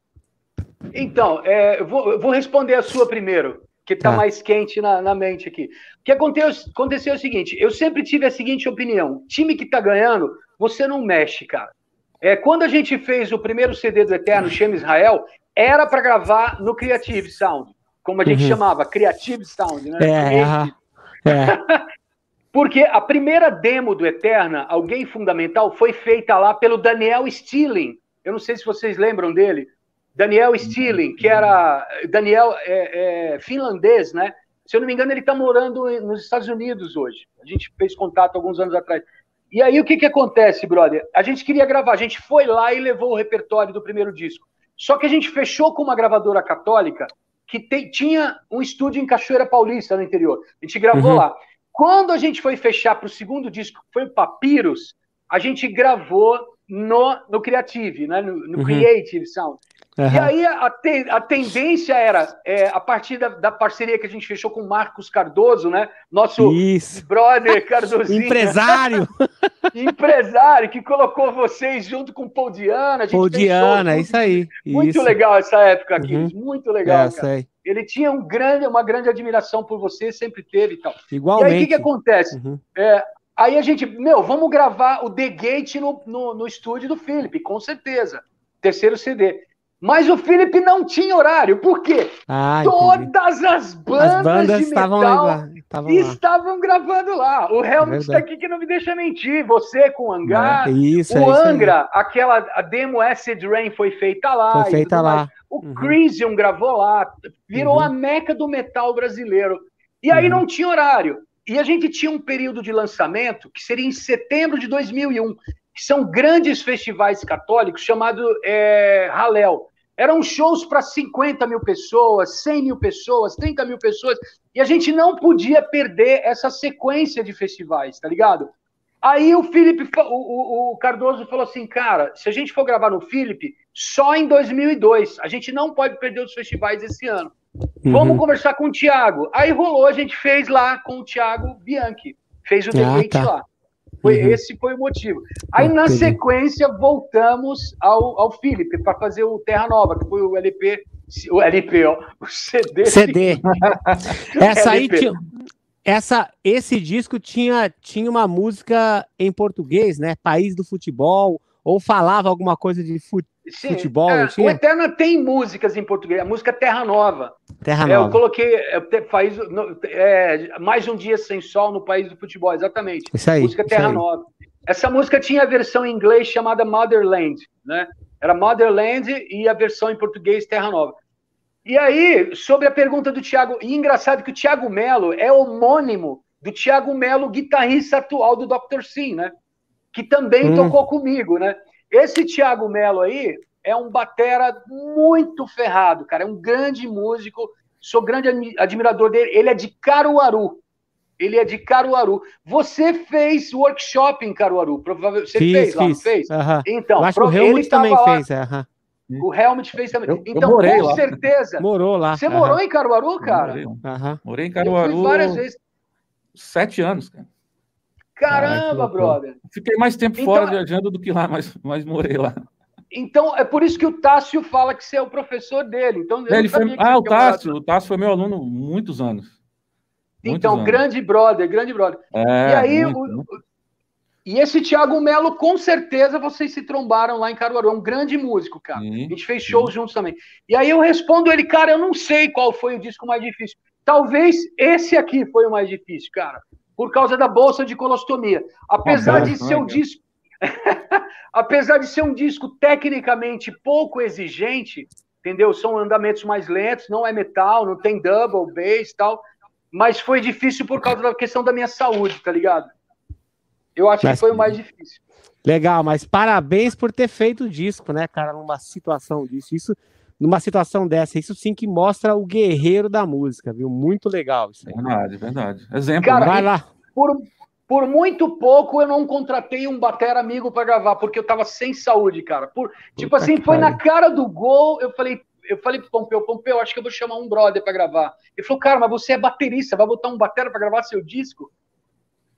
Então, é, eu, vou, vou, responder a sua primeiro, que está tá. mais quente na, na, mente aqui. O que aconteceu, aconteceu é o seguinte: eu sempre tive a seguinte opinião: time que está ganhando, você não mexe, cara. É, quando a gente fez o primeiro CD do Eterno, Shem Israel, era para gravar no Creative Sound, como a gente uhum. chamava, Creative Sound, né? É, é. [LAUGHS] Porque a primeira demo do Eterna, alguém fundamental, foi feita lá pelo Daniel Stilling. Eu não sei se vocês lembram dele. Daniel Stilling, que era Daniel é, é, finlandês, né? Se eu não me engano, ele está morando nos Estados Unidos hoje. A gente fez contato alguns anos atrás. E aí o que, que acontece, brother? A gente queria gravar, a gente foi lá e levou o repertório do primeiro disco. Só que a gente fechou com uma gravadora católica que te, tinha um estúdio em Cachoeira Paulista, no interior. A gente gravou uhum. lá. Quando a gente foi fechar para o segundo disco, que foi o Papyrus, a gente gravou no, no Creative, né? no, no uhum. Creative Sound. Uhum. E aí a, te, a tendência era, é, a partir da, da, parceria que a gente fechou com o Marcos Cardoso, né? Nosso Isso. brother Cardozinho. Empresário. [LAUGHS] Empresário, que colocou vocês junto com o Paul Diana. Paul Diana, isso aí. Muito isso. legal essa época aqui, uhum. muito legal. É, Ele tinha um grande, uma grande admiração por você, sempre teve e tal. Igualmente. E aí o que, que acontece? Uhum. É, aí a gente, meu, vamos gravar o The Gate no, no, no estúdio do Felipe, com certeza. Terceiro CD. Mas o Felipe não tinha horário. Por quê? Ah, Todas as bandas, as bandas de metal estavam, estavam, estavam, gravando lá. O Helmut está aqui que não me deixa mentir. Você com o Hangar. É, isso, o é Angra, aquela a demo Acid Rain foi feita lá. Foi feita lá. Mais. O uhum. Crisium gravou lá. Virou uhum. a meca do metal brasileiro. E aí uhum. não tinha horário. E a gente tinha um período de lançamento que seria em setembro de 2001, que são grandes festivais católicos chamados é, Halel eram shows para 50 mil pessoas, 100 mil pessoas, 30 mil pessoas, e a gente não podia perder essa sequência de festivais, tá ligado? Aí o Felipe, o, o, Cardoso falou assim, cara, se a gente for gravar no Felipe, só em 2002, a gente não pode perder os festivais esse ano. Uhum. Vamos conversar com o Thiago. Aí rolou, a gente fez lá com o Thiago Bianchi, fez o ah, tá. lá. Foi, uhum. Esse foi o motivo. Aí, na sequência, voltamos ao, ao Felipe para fazer o Terra Nova, que foi o LP, o LP, ó, o CD. CD. [LAUGHS] essa aí tinha, essa, esse disco tinha, tinha uma música em português, né? País do Futebol, ou falava alguma coisa de, Sim, futebol? É, o Eterna tem músicas em português, a música Terra Nova. Terra Nova. É, eu coloquei faz, é, mais um dia sem sol no país do futebol, exatamente. Isso aí. Música Terra aí. Nova. Essa música tinha a versão em inglês chamada Motherland, né? Era Motherland e a versão em português Terra Nova. E aí, sobre a pergunta do Tiago, e engraçado que o Tiago Melo é homônimo do Tiago Melo, guitarrista atual do Dr. Sim, né? Que também hum. tocou comigo, né? Esse Tiago Melo aí é um batera muito ferrado, cara. É um grande músico. Sou grande admirador dele. Ele é de Caruaru. Ele é de Caruaru. Você fez workshop em Caruaru, provavelmente. Você fiz, fez lá, fiz. fez? Uhum. Então, acho que o Helmut também lá. fez. Uhum. O Helmut fez também. Eu, então, eu com lá. certeza. Morou lá. Você uhum. morou em Caruaru, cara? Morei, morei em Caruaru. várias vezes. Sete anos, cara. Caramba, brother. Fiquei mais tempo então, fora viajando do que lá, mas, mas morei lá. Então, é por isso que o Tássio fala que você é o professor dele. Então, é, ele foi... Ah, o Tássio. O Tássio foi meu aluno muitos anos. Muitos então, anos. grande brother, grande brother. É, e aí, muito, o... e esse Thiago Melo, com certeza vocês se trombaram lá em Caruaru. É um grande músico, cara. Sim, a gente fez shows sim. juntos também. E aí eu respondo ele, cara, eu não sei qual foi o disco mais difícil. Talvez esse aqui foi o mais difícil, cara por causa da bolsa de colostomia. Apesar de ser um disco. [LAUGHS] apesar de ser um disco tecnicamente pouco exigente, entendeu? São andamentos mais lentos, não é metal, não tem double, bass e tal. Mas foi difícil por causa da questão da minha saúde, tá ligado? Eu acho mas, que foi o mais difícil. Legal, mas parabéns por ter feito o disco, né, cara, numa situação disso. Isso, numa situação dessa, isso sim que mostra o guerreiro da música, viu? Muito legal isso aí. Verdade, verdade. Exemplo, Cara, vai lá. Por, por muito pouco eu não contratei um batera amigo para gravar, porque eu tava sem saúde, cara. Por, tipo assim, foi na cara do gol, eu falei, eu falei pro Pompeu, Pompeu, acho que eu vou chamar um brother para gravar. Ele falou, cara, mas você é baterista, vai botar um batera para gravar seu disco?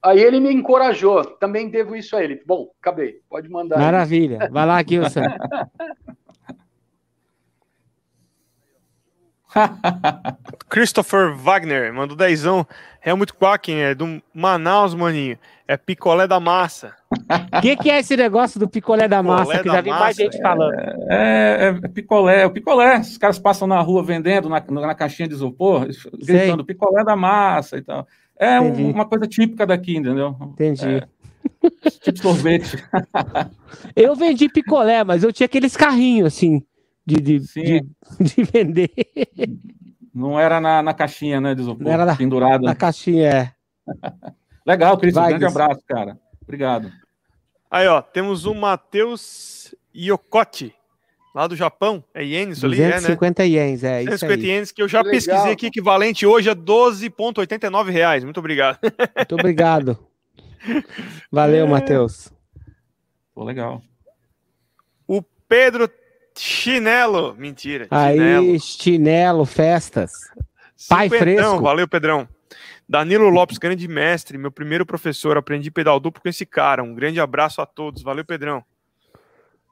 Aí ele me encorajou, também devo isso a ele. Bom, acabei, pode mandar. Maravilha, aí. vai lá, Gilson. [LAUGHS] [LAUGHS] Christopher Wagner mandou dezão. Helmut Quacken é do Manaus, maninho. É picolé da massa. O [LAUGHS] que, que, é esse negócio do picolé da picolé massa? Que já vi mais gente falando. É, é, é, picolé, é o picolé. Os caras passam na rua vendendo na, na caixinha de isopor, gritando Sei. picolé da massa e tal. É um, uma coisa típica daqui, entendeu? Entendi. É, tipo sorvete. [LAUGHS] eu vendi picolé, mas eu tinha aqueles carrinhos assim de, de, de, [LAUGHS] de, vender. Não era na, na caixinha, né, de isopor, era na, pendurada. Na caixinha, é. [LAUGHS] Legal, Cris, um grande abraço, cara. Obrigado. Aí, ó, temos o Matheus Iocote, lá do Japão. É ienes ali, é, né? 250 ienes, é 250 ienes, que eu já pesquisei aqui, equivalente hoje a 12,89 reais. Muito obrigado. [LAUGHS] Muito obrigado. Valeu, é... Matheus. Pô, legal. O Pedro Chinelo, mentira. Aí, chinelo, chinelo festas. Pai fresco. Valeu, Pedrão. Danilo Lopes, grande mestre, meu primeiro professor. Aprendi pedal duplo com esse cara. Um grande abraço a todos. Valeu, Pedrão.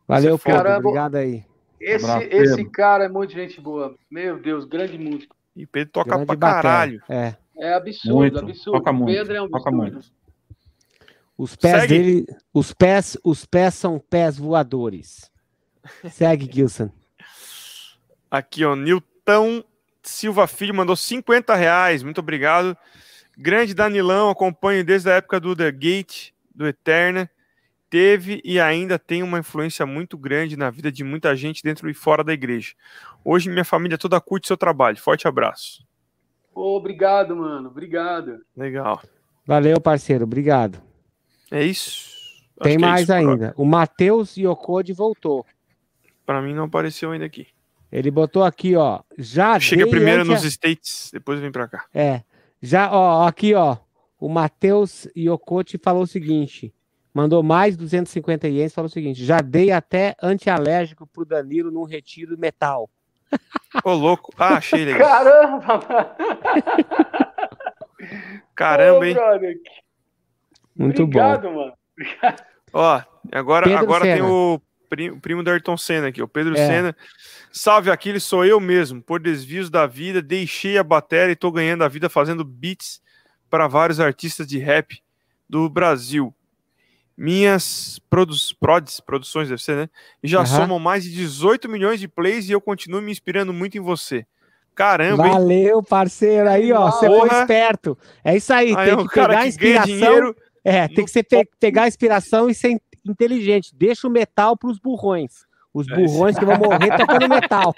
Valeu, Pedro. Caramba, Obrigado aí. Esse, abraço, esse cara é muito gente boa. Meu Deus, grande músico. E Pedro toca grande pra caralho. É. É absurdo, muito. absurdo. Toca muito. Pedro é um absurdo. Toca muito. Os pés Segue. dele, os pés, os pés são pés voadores. Segue, Gilson. Aqui, ó, Nilton Silva Filho mandou 50 reais, muito obrigado. Grande Danilão, acompanho desde a época do The Gate, do Eterna. Teve e ainda tem uma influência muito grande na vida de muita gente dentro e fora da igreja. Hoje minha família toda curte seu trabalho. Forte abraço. obrigado, mano. Obrigado. Legal. Valeu, parceiro. Obrigado. É isso. Tem é mais é isso, ainda. O Matheus Yokode voltou. Para mim não apareceu ainda aqui. Ele botou aqui, ó. Já Chega primeiro nos a... States, depois vem para cá. É. Já, ó, aqui, ó. O Matheus Yokote falou o seguinte: mandou mais 250 ienes, falou o seguinte: já dei até antialérgico pro Danilo num retiro metal. Ô, louco. Ah, achei legal. Caramba! Caramba, hein? Muito Obrigado, bom. mano. Ó, agora, agora tem o primo, primo do Ayrton Senna aqui, o Pedro é. Senna. Salve Aquiles, sou eu mesmo. Por desvios da vida, deixei a bateria e estou ganhando a vida fazendo beats para vários artistas de rap do Brasil. minhas produ prods, produções, deve ser, né? Já uhum. somam mais de 18 milhões de plays e eu continuo me inspirando muito em você. Caramba, Valeu, hein? parceiro. Aí, ó, você foi esperto. É isso aí, aí tem que pegar a inspiração. É, tem que ser pe pegar a inspiração e ser inteligente. Deixa o metal para os burrões. Os é burrões que vão morrer tocando metal.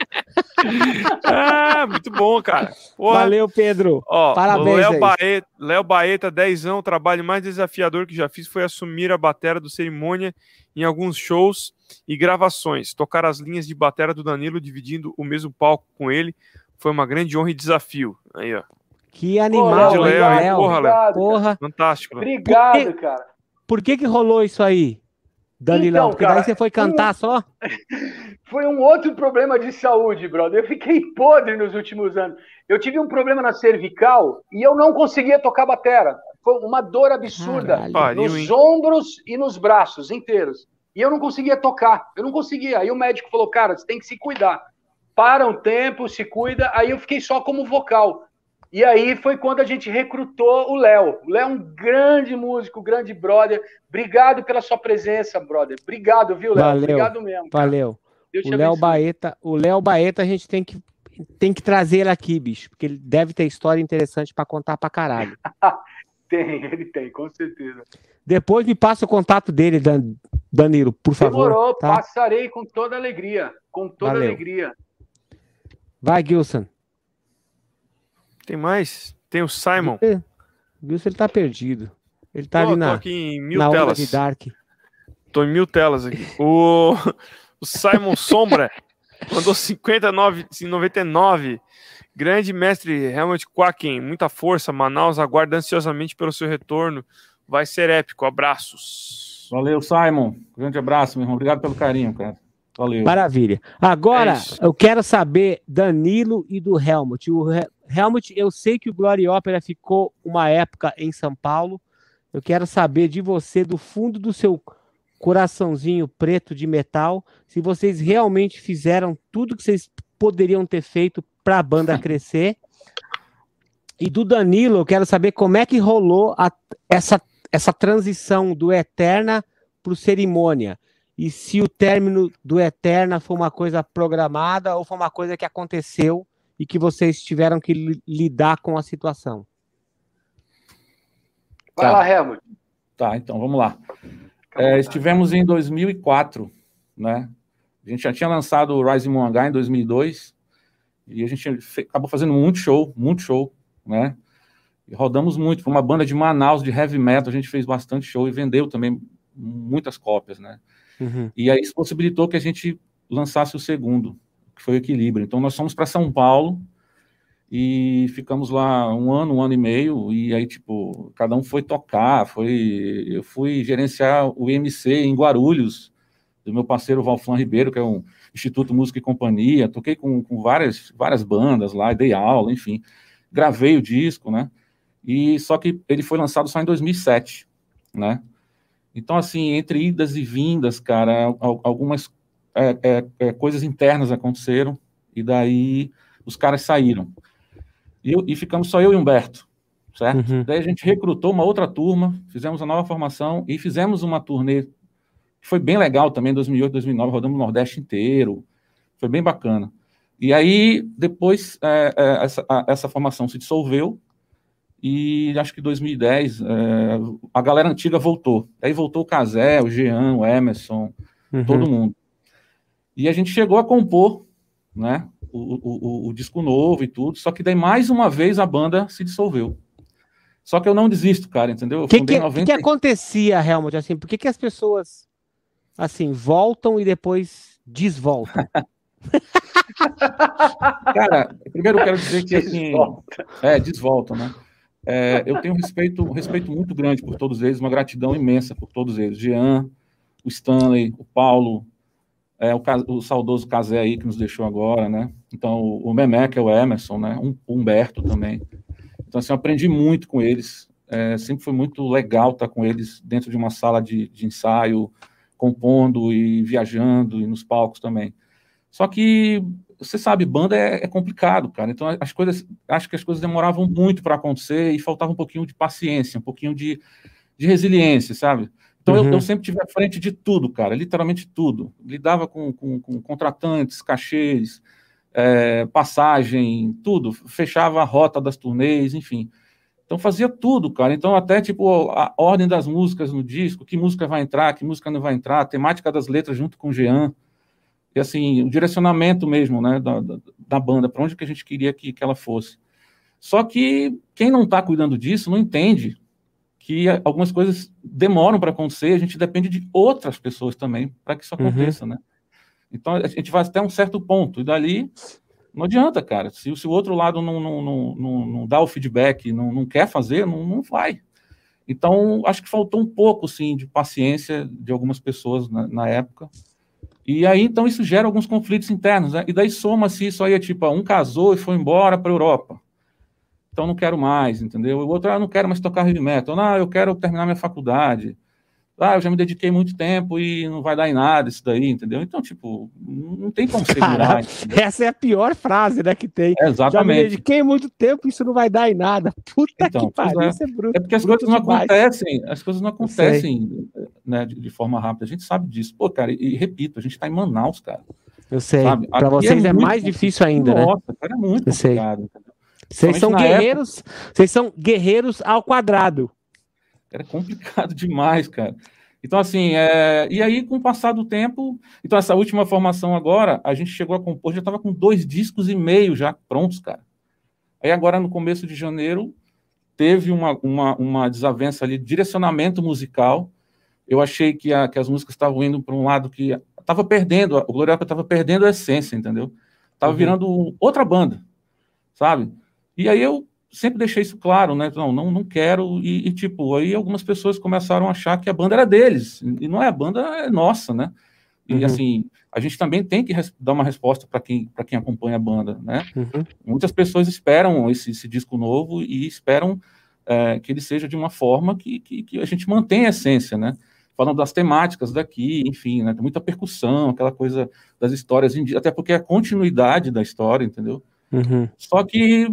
[LAUGHS] ah, muito bom, cara. Porra. Valeu, Pedro. Ó, Parabéns. Léo Baeta, Léo Baeta, dezão. O trabalho mais desafiador que já fiz foi assumir a batera do cerimônia em alguns shows e gravações. Tocar as linhas de batera do Danilo, dividindo o mesmo palco com ele. Foi uma grande honra e desafio. Aí, ó. Que animal, Léo, Léo, Léo. Porra, Léo. Porra. Fantástico. Obrigado, por que, cara. Por que que rolou isso aí? Danilão, então, porque cara, daí você foi cantar um... só? [LAUGHS] Foi um outro problema de saúde, brother. Eu fiquei [LAUGHS] podre nos últimos anos. Eu tive um problema na cervical e eu não conseguia tocar batera. Foi uma dor absurda Caralho. nos ombros e nos braços inteiros. E eu não conseguia tocar. Eu não conseguia. Aí o médico falou, cara, você tem que se cuidar. Para um tempo, se cuida. Aí eu fiquei só como vocal. E aí foi quando a gente recrutou o Léo. O Léo é um grande músico, grande brother. Obrigado pela sua presença, brother. Obrigado, viu, Léo? Obrigado mesmo. Cara. Valeu. O Léo Baeta, o Léo Baeta a gente tem que tem que trazer ele aqui, bicho, porque ele deve ter história interessante para contar para caralho. [LAUGHS] tem, ele tem, com certeza. Depois me passa o contato dele, Dan, Danilo, por favor. Demorou, tá? passarei com toda alegria, com toda Valeu. alegria. Vai, Gilson. Tem mais? Tem o Simon. O Wilson ele tá perdido. Ele tá tô, ali na, aqui em mil na telas. de Dark. Tô em mil telas aqui. O, [LAUGHS] o Simon Sombra [LAUGHS] mandou 59, 99. Grande mestre Helmut Quaken, muita força. Manaus aguarda ansiosamente pelo seu retorno. Vai ser épico. Abraços. Valeu, Simon. Grande abraço, meu irmão. Obrigado pelo carinho, cara. Valeu. Maravilha. Agora, é eu quero saber Danilo e do Helmut. O Helmut, eu sei que o Glory Opera ficou uma época em São Paulo. Eu quero saber de você, do fundo do seu coraçãozinho preto de metal, se vocês realmente fizeram tudo que vocês poderiam ter feito para a banda crescer. E do Danilo, eu quero saber como é que rolou a, essa, essa transição do Eterna para o Cerimônia e se o término do Eterna foi uma coisa programada ou foi uma coisa que aconteceu e que vocês tiveram que lidar com a situação. Vai tá. lá, Helmut. Tá, então vamos lá. É, estivemos em 2004, né? A gente já tinha lançado o Rising Moangá em 2002 e a gente acabou fazendo muito show, muito show, né? E rodamos muito. Foi uma banda de Manaus de heavy metal, a gente fez bastante show e vendeu também muitas cópias, né? Uhum. E aí isso possibilitou que a gente lançasse o segundo, que foi o Equilíbrio. Então nós fomos para São Paulo e ficamos lá um ano, um ano e meio, e aí, tipo, cada um foi tocar, foi... Eu fui gerenciar o IMC em Guarulhos, do meu parceiro Valflan Ribeiro, que é um Instituto Música e Companhia, toquei com, com várias, várias bandas lá, dei aula, enfim, gravei o disco, né, e só que ele foi lançado só em 2007, né, então, assim, entre idas e vindas, cara, algumas é, é, é, coisas internas aconteceram, e daí os caras saíram. E, eu, e ficamos só eu e Humberto, certo? Uhum. Daí a gente recrutou uma outra turma, fizemos a nova formação e fizemos uma turnê que foi bem legal também, 2008, 2009, rodamos o Nordeste inteiro, foi bem bacana. E aí, depois, é, é, essa, a, essa formação se dissolveu, e acho que 2010 é, a galera antiga voltou. Aí voltou o Casé, o Jean, o Emerson, uhum. todo mundo. E a gente chegou a compor né, o, o, o, disco novo e tudo, só que daí mais uma vez a banda se dissolveu. Só que eu não desisto, cara, entendeu? O que, que, 90... que, acontecia, Helmut? Assim, por que, que as pessoas assim voltam e depois desvoltam? [LAUGHS] cara, primeiro eu quero dizer que assim, desvolta. é, desvoltam, né? É, eu tenho um respeito, um respeito muito grande por todos eles, uma gratidão imensa por todos eles. Jean, o Stanley, o Paulo, é, o, o, saudoso Casé aí que nos deixou agora, né? Então, o, o que é o Emerson, né? Um, o Humberto também. Então, assim, eu aprendi muito com eles. É, sempre foi muito legal estar com eles dentro de uma sala de, de ensaio, compondo e viajando e nos palcos também. Só que você sabe, banda é, é, complicado, cara. Então as coisas, acho que as coisas demoravam muito para acontecer e faltava um pouquinho de paciência, um pouquinho de, de resiliência, sabe? Então uhum. eu, eu, sempre tive à frente de tudo, cara, literalmente tudo. Lidava com, com, com contratantes, cachês, é, passagem, tudo. Fechava a rota das turnês, enfim. Então fazia tudo, cara. Então até tipo a ordem das músicas no disco, que música vai entrar, que música não vai entrar, a temática das letras junto com o Jean. E assim, o direcionamento mesmo, né, da, da, da banda, para onde que a gente queria que, que ela fosse. Só que quem não está cuidando disso não entende que algumas coisas demoram para acontecer, a gente depende de outras pessoas também para que isso uhum. aconteça, uhum. né? Então a gente vai até um certo ponto, e dali não adianta, cara. Se, se o outro lado não, não, não, não, não dá o feedback, não, não quer fazer, não, não vai. Então, acho que faltou um pouco, sim, de paciência de algumas pessoas na, na época. E aí, então, isso gera alguns conflitos internos, né? E daí soma-se isso aí, é tipo, um casou e foi embora para a Europa então não quero mais, entendeu? O outro, ah, não quero mais tocar heavy metal. Não, eu quero terminar minha faculdade. Ah, eu já me dediquei muito tempo e não vai dar em nada isso daí, entendeu? Então, tipo, não tem como segurar. essa é a pior frase, né, que tem. É, exatamente. Já me dediquei muito tempo, isso não vai dar em nada. Puta então, que pariu, é. isso é bruto. É porque as coisas não demais. acontecem, as coisas não acontecem né, de, de, forma rápida. A gente sabe disso. Pô, cara, e, e repito, a gente tá em Manaus, cara. Eu sei. Para vocês é, é mais difícil ainda, Nossa, né? Nossa, cara, é muito eu complicado. Sei. Vocês são guerreiros, época... vocês são guerreiros ao quadrado. Era complicado [LAUGHS] demais, cara. Então, assim, é... e aí, com o passar do tempo, então, essa última formação agora, a gente chegou a compor, já estava com dois discos e meio já prontos, cara. Aí, agora, no começo de janeiro, teve uma, uma, uma desavença ali, direcionamento musical. Eu achei que, a, que as músicas estavam indo para um lado que estava perdendo, o Glória estava perdendo a essência, entendeu? Estava uhum. virando outra banda, sabe? E aí eu sempre deixei isso claro, né? Não, não, não quero. E, e, tipo, aí algumas pessoas começaram a achar que a banda era deles. E não é, a banda é nossa, né? E uhum. assim, a gente também tem que dar uma resposta para quem, quem acompanha a banda, né? Uhum. Muitas pessoas esperam esse, esse disco novo e esperam é, que ele seja de uma forma que, que, que, a gente mantenha a essência, né? Falando das temáticas daqui, enfim, né? Tem muita percussão, aquela coisa das histórias, até porque é a continuidade da história, entendeu? Uhum. Só que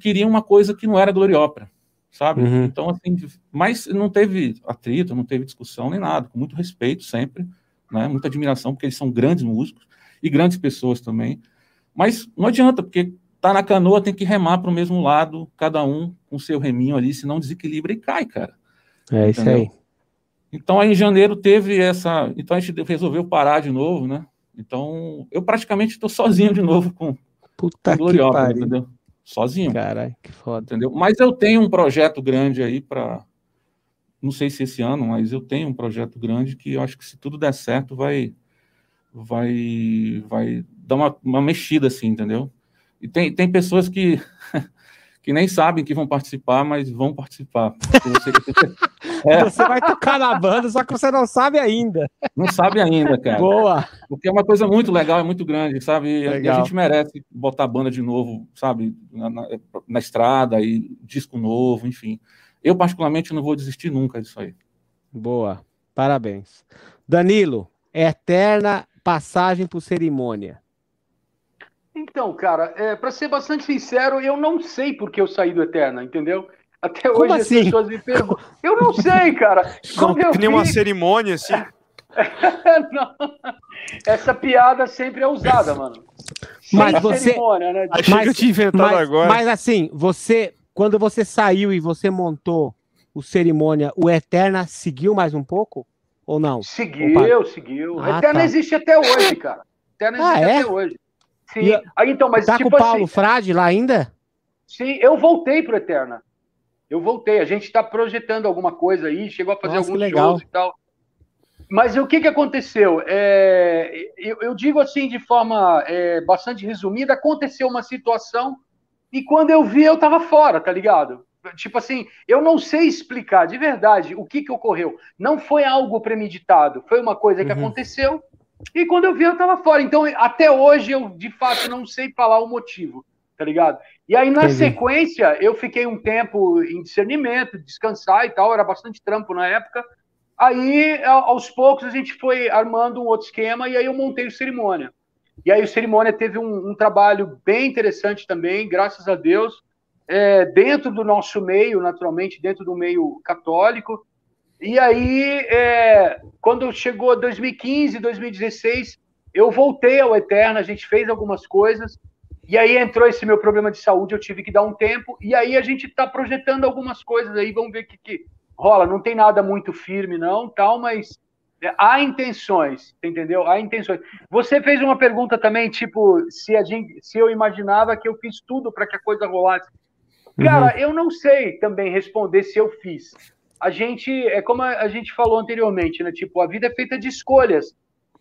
queriam uma coisa que não era gloriópera, sabe? Uhum. Então, assim, mas não teve atrito, não teve discussão nem nada, com muito respeito sempre, né? Muita admiração, porque eles são grandes músicos e grandes pessoas também. Mas não adianta, porque tá na canoa, tem que remar para o mesmo lado, cada um com seu reminho ali, senão desequilibra e cai, cara. É isso aí. Então, aí em janeiro teve essa. Então a gente resolveu parar de novo, né? Então, eu praticamente estou sozinho de novo com, Puta com entendeu? Sozinho. Caralho, que foda. Entendeu? Mas eu tenho um projeto grande aí para. Não sei se esse ano, mas eu tenho um projeto grande que eu acho que se tudo der certo vai vai vai dar uma, uma mexida assim, entendeu? E tem, tem pessoas que [LAUGHS] que nem sabem que vão participar, mas vão participar. Você, é. você vai tocar na banda, só que você não sabe ainda. Não sabe ainda, cara. Boa. Porque é uma coisa muito legal, é muito grande, sabe? Legal. E a gente merece botar a banda de novo, sabe? Na, na, na estrada, e disco novo, enfim. Eu, particularmente, não vou desistir nunca disso aí. Boa. Parabéns. Danilo, eterna passagem por cerimônia. Então, cara, é, para ser bastante sincero, eu não sei porque eu saí do Eterna, entendeu? Até hoje assim? as pessoas me perguntam. Eu não sei, cara. [LAUGHS] Não tem uma cerimônia assim. [LAUGHS] Essa piada sempre é usada, mano. Mas Sem você. Né? Achei mas, que eu tinha inventado mas, agora. Mas assim, você. Quando você saiu e você montou o cerimônia, o Eterna seguiu mais um pouco? Ou não? Seguiu, Opa. seguiu. Ah, Eterna tá. existe até hoje, cara. Eterna ah, existe ah, é? até hoje. Sim. Aí, então, mas tá tipo com o Paulo assim, Frade lá ainda? Sim, eu voltei pro Eterna. Eu voltei. A gente está projetando alguma coisa aí, chegou a fazer Nossa, alguns shows e tal. Mas o que, que aconteceu? É, eu, eu, digo assim de forma é, bastante resumida, aconteceu uma situação e quando eu vi eu estava fora, tá ligado? Tipo assim, eu não sei explicar de verdade o que, que ocorreu. Não foi algo premeditado, foi uma coisa que uhum. aconteceu e quando eu vi, eu tava fora. Então, até hoje, eu de fato não sei falar o motivo, tá ligado? E aí, na Entendi. sequência, eu fiquei um tempo em discernimento, descansar e tal, era bastante trampo na época. Aí, aos poucos, a gente foi armando um outro esquema e aí eu montei o Cerimônia. E aí, o Cerimônia teve um, um trabalho bem interessante também, graças a Deus, é, dentro do nosso meio, naturalmente, dentro do meio católico. E aí, é, quando chegou 2015, 2016, eu voltei ao Eterno, a gente fez algumas coisas, e aí entrou esse meu problema de saúde, eu tive que dar um tempo, e aí a gente está projetando algumas coisas aí, vamos ver o que, que rola. Não tem nada muito firme, não, tal, mas é, há intenções, entendeu? Há intenções. Você fez uma pergunta também, tipo, se, a gente, se eu imaginava que eu fiz tudo para que a coisa rolasse. Cara, uhum. eu não sei também responder se eu fiz. A gente, é como a gente falou anteriormente, né? Tipo, a vida é feita de escolhas.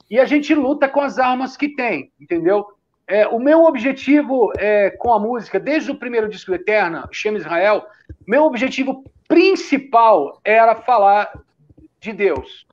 E a gente luta com as armas que tem, entendeu? É, o meu objetivo é, com a música, desde o primeiro disco Eterna, Chama Israel, meu objetivo principal era falar de Deus.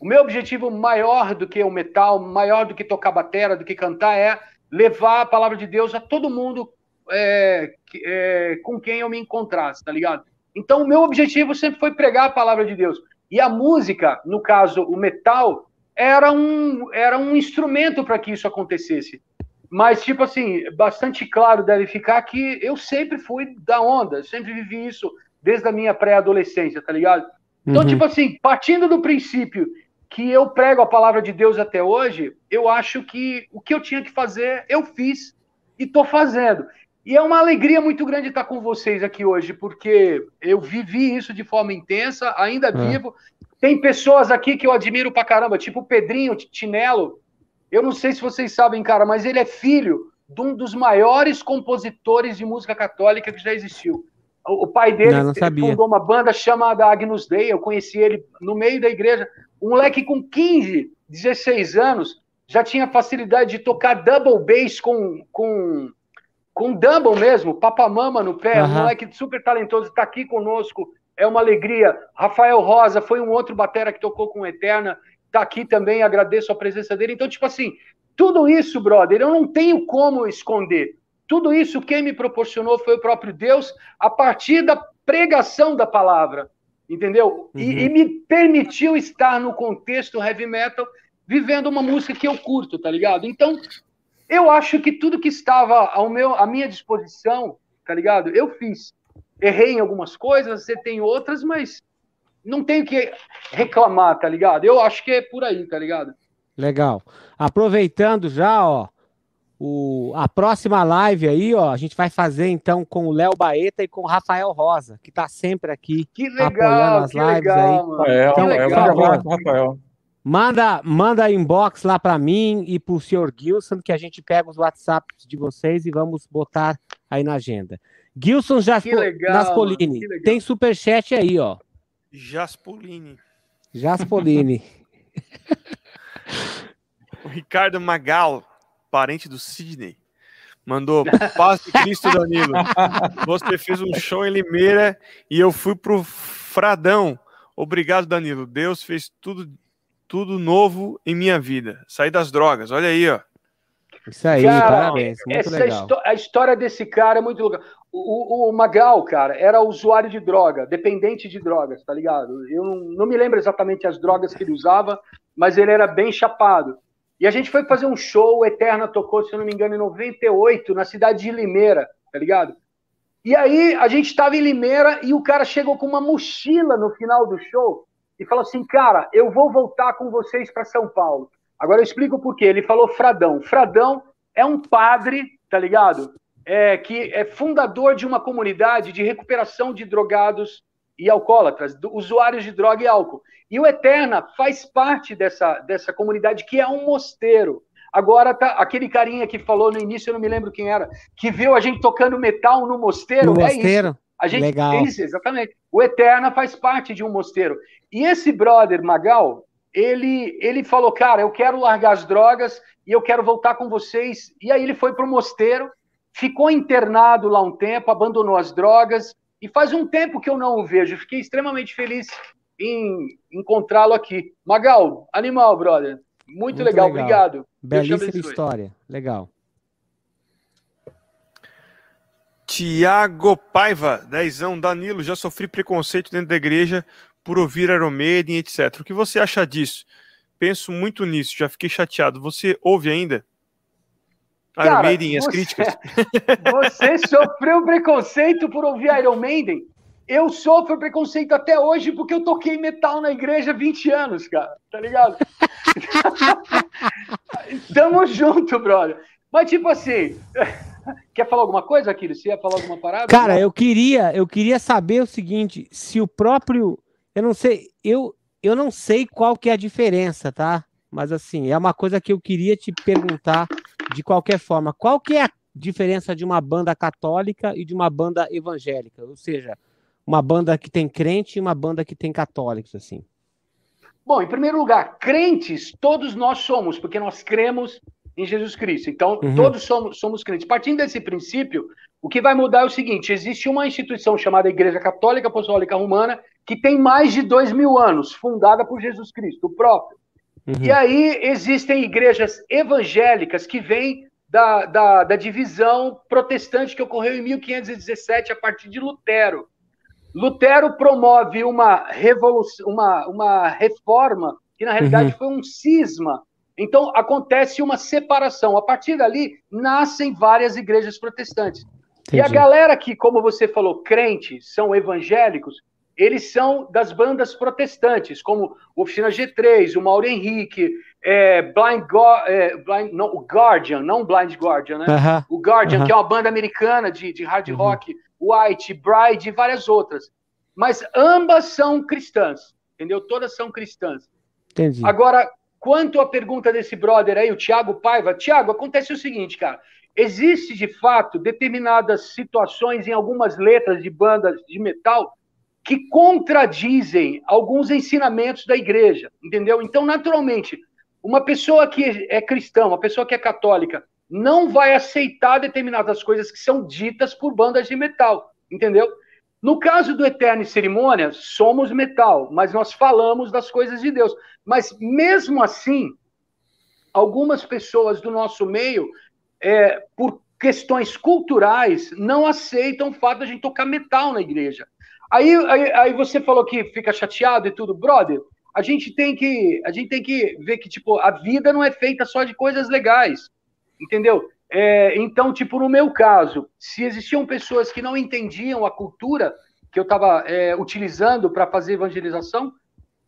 O meu objetivo maior do que o metal, maior do que tocar batera, do que cantar, é levar a palavra de Deus a todo mundo é, é, com quem eu me encontrasse, tá ligado? Então, o meu objetivo sempre foi pregar a palavra de Deus. E a música, no caso, o metal, era um, era um instrumento para que isso acontecesse. Mas, tipo assim, bastante claro deve ficar que eu sempre fui da onda, sempre vivi isso desde a minha pré-adolescência, tá ligado? Então, uhum. tipo assim, partindo do princípio que eu prego a palavra de Deus até hoje, eu acho que o que eu tinha que fazer, eu fiz e tô fazendo. E é uma alegria muito grande estar com vocês aqui hoje, porque eu vivi isso de forma intensa, ainda é. vivo. Tem pessoas aqui que eu admiro pra caramba, tipo o Pedrinho Tinelo. Eu não sei se vocês sabem, cara, mas ele é filho de um dos maiores compositores de música católica que já existiu. O pai dele não, não fundou uma banda chamada Agnus Dei, eu conheci ele no meio da igreja. Um moleque com 15, 16 anos já tinha facilidade de tocar double bass com, com, com double mesmo, papamama no pé, uhum. um moleque super talentoso, está aqui conosco, é uma alegria. Rafael Rosa foi um outro batera que tocou com Eterna, está aqui também, agradeço a presença dele. Então, tipo assim, tudo isso, brother, eu não tenho como esconder. Tudo isso quem me proporcionou foi o próprio Deus a partir da pregação da palavra, entendeu? Uhum. E, e, me permitiu estar no contexto heavy metal, vivendo uma música que eu curto, tá ligado? Então, eu acho que tudo que estava ao meu, à minha disposição, tá ligado? Eu fiz. Errei em algumas coisas, você tem outras, mas não tenho que reclamar, tá ligado? Eu acho que é por aí, tá ligado? Legal. Aproveitando já, ó, o, a próxima live aí, ó, a gente vai fazer então com o Léo Baeta e com o Rafael Rosa, que tá sempre aqui que legal, apoiando as lives legal, aí. É, então, é, favor, Rafael. Manda, manda inbox lá para mim e para o senhor Gilson, que a gente pega os WhatsApps de vocês e vamos botar aí na agenda. Gilson Jaspo, legal, Naspolini, tem superchat aí, ó. Jaspolini. Jaspolini. [LAUGHS] [LAUGHS] o Ricardo Magal parente do Sidney. Mandou paz de Cristo, Danilo. Você fez um show em Limeira e eu fui pro Fradão. Obrigado, Danilo. Deus fez tudo, tudo novo em minha vida. Saí das drogas. Olha aí, ó. Isso aí, cara, parabéns. Muito legal. a história desse cara é muito legal. O, o, Magal, cara, era usuário de droga, dependente de drogas, tá ligado? Eu não, não me lembro exatamente as drogas que ele usava, mas ele era bem chapado. E a gente foi fazer um show, o Eterna tocou, se eu não me engano, em 98, na cidade de Limeira, tá ligado? E aí a gente estava em Limeira e o cara chegou com uma mochila no final do show e falou assim: Cara, eu vou voltar com vocês para São Paulo. Agora eu explico por quê. Ele falou Fradão. Fradão é um padre, tá ligado? É, que é fundador de uma comunidade de recuperação de drogados e alcoólatras, usuários de droga e álcool. E o Eterna faz parte dessa, dessa comunidade que é um mosteiro. Agora tá aquele carinha que falou no início, eu não me lembro quem era, que viu a gente tocando metal no mosteiro. No é mosteiro? Isso. A gente, Legal. Isso, exatamente. O Eterna faz parte de um mosteiro. E esse brother Magal, ele, ele falou, cara, eu quero largar as drogas e eu quero voltar com vocês. E aí ele foi para o mosteiro, ficou internado lá um tempo, abandonou as drogas. E faz um tempo que eu não o vejo. Fiquei extremamente feliz em encontrá-lo aqui. Magal, animal, brother. Muito, Muito legal. legal, obrigado. Belíssima história, legal. Tiago Paiva, dezão, Danilo, já sofri preconceito dentro da igreja por ouvir Iron Maiden, etc. O que você acha disso? Penso muito nisso, já fiquei chateado. Você ouve ainda? Iron Maiden, as críticas? [LAUGHS] Você sofreu preconceito por ouvir Iron Maiden? eu sofro preconceito até hoje porque eu toquei metal na igreja há 20 anos, cara. Tá ligado? [LAUGHS] Tamo junto, brother. Mas, tipo assim. [LAUGHS] Quer falar alguma coisa, Aquiles? Você ia falar alguma parada? Cara, eu queria, eu queria saber o seguinte: se o próprio. Eu não sei, eu, eu não sei qual que é a diferença, tá? Mas assim, é uma coisa que eu queria te perguntar de qualquer forma. Qual que é a diferença de uma banda católica e de uma banda evangélica? Ou seja, uma banda que tem crente e uma banda que tem católicos, assim? Bom, em primeiro lugar, crentes todos nós somos, porque nós cremos em Jesus Cristo. Então, uhum. todos somos, somos crentes. Partindo desse princípio, o que vai mudar é o seguinte: existe uma instituição chamada Igreja Católica Apostólica Romana, que tem mais de dois mil anos, fundada por Jesus Cristo, o próprio. Uhum. E aí existem igrejas evangélicas que vêm da, da, da divisão protestante que ocorreu em 1517 a partir de Lutero. Lutero promove uma revolução, uma, uma reforma que na realidade uhum. foi um cisma. Então acontece uma separação. A partir dali nascem várias igrejas protestantes. Entendi. E a galera que, como você falou, crente, são evangélicos, eles são das bandas protestantes, como Oficina G3, o Mauro Henrique, é, Blind, é, Blind não, o Guardian, não Blind Guardian, né? Uh -huh. O Guardian, uh -huh. que é uma banda americana de, de hard uh uhum. -huh. rock White, Bride e várias outras. Mas ambas são cristãs, entendeu? Todas são cristãs. Entendi. Agora, quanto à pergunta desse brother aí, o Thiago Paiva, Thiago, acontece o seguinte, cara. Existe, de fato, determinadas situações em algumas letras de bandas de metal que contradizem alguns ensinamentos da igreja, entendeu? Então, naturalmente, uma pessoa que é cristã, uma pessoa que é católica, não vai aceitar determinadas coisas que são ditas por bandas de metal, entendeu? No caso do Eterno e Cerimônia, somos metal, mas nós falamos das coisas de Deus. Mas mesmo assim, algumas pessoas do nosso meio, é, por questões culturais, não aceitam o fato de a gente tocar metal na igreja. Aí, aí, aí, você falou que fica chateado e tudo, brother. A gente tem que a gente tem que ver que tipo a vida não é feita só de coisas legais entendeu? É, então, tipo, no meu caso, se existiam pessoas que não entendiam a cultura que eu estava é, utilizando para fazer evangelização,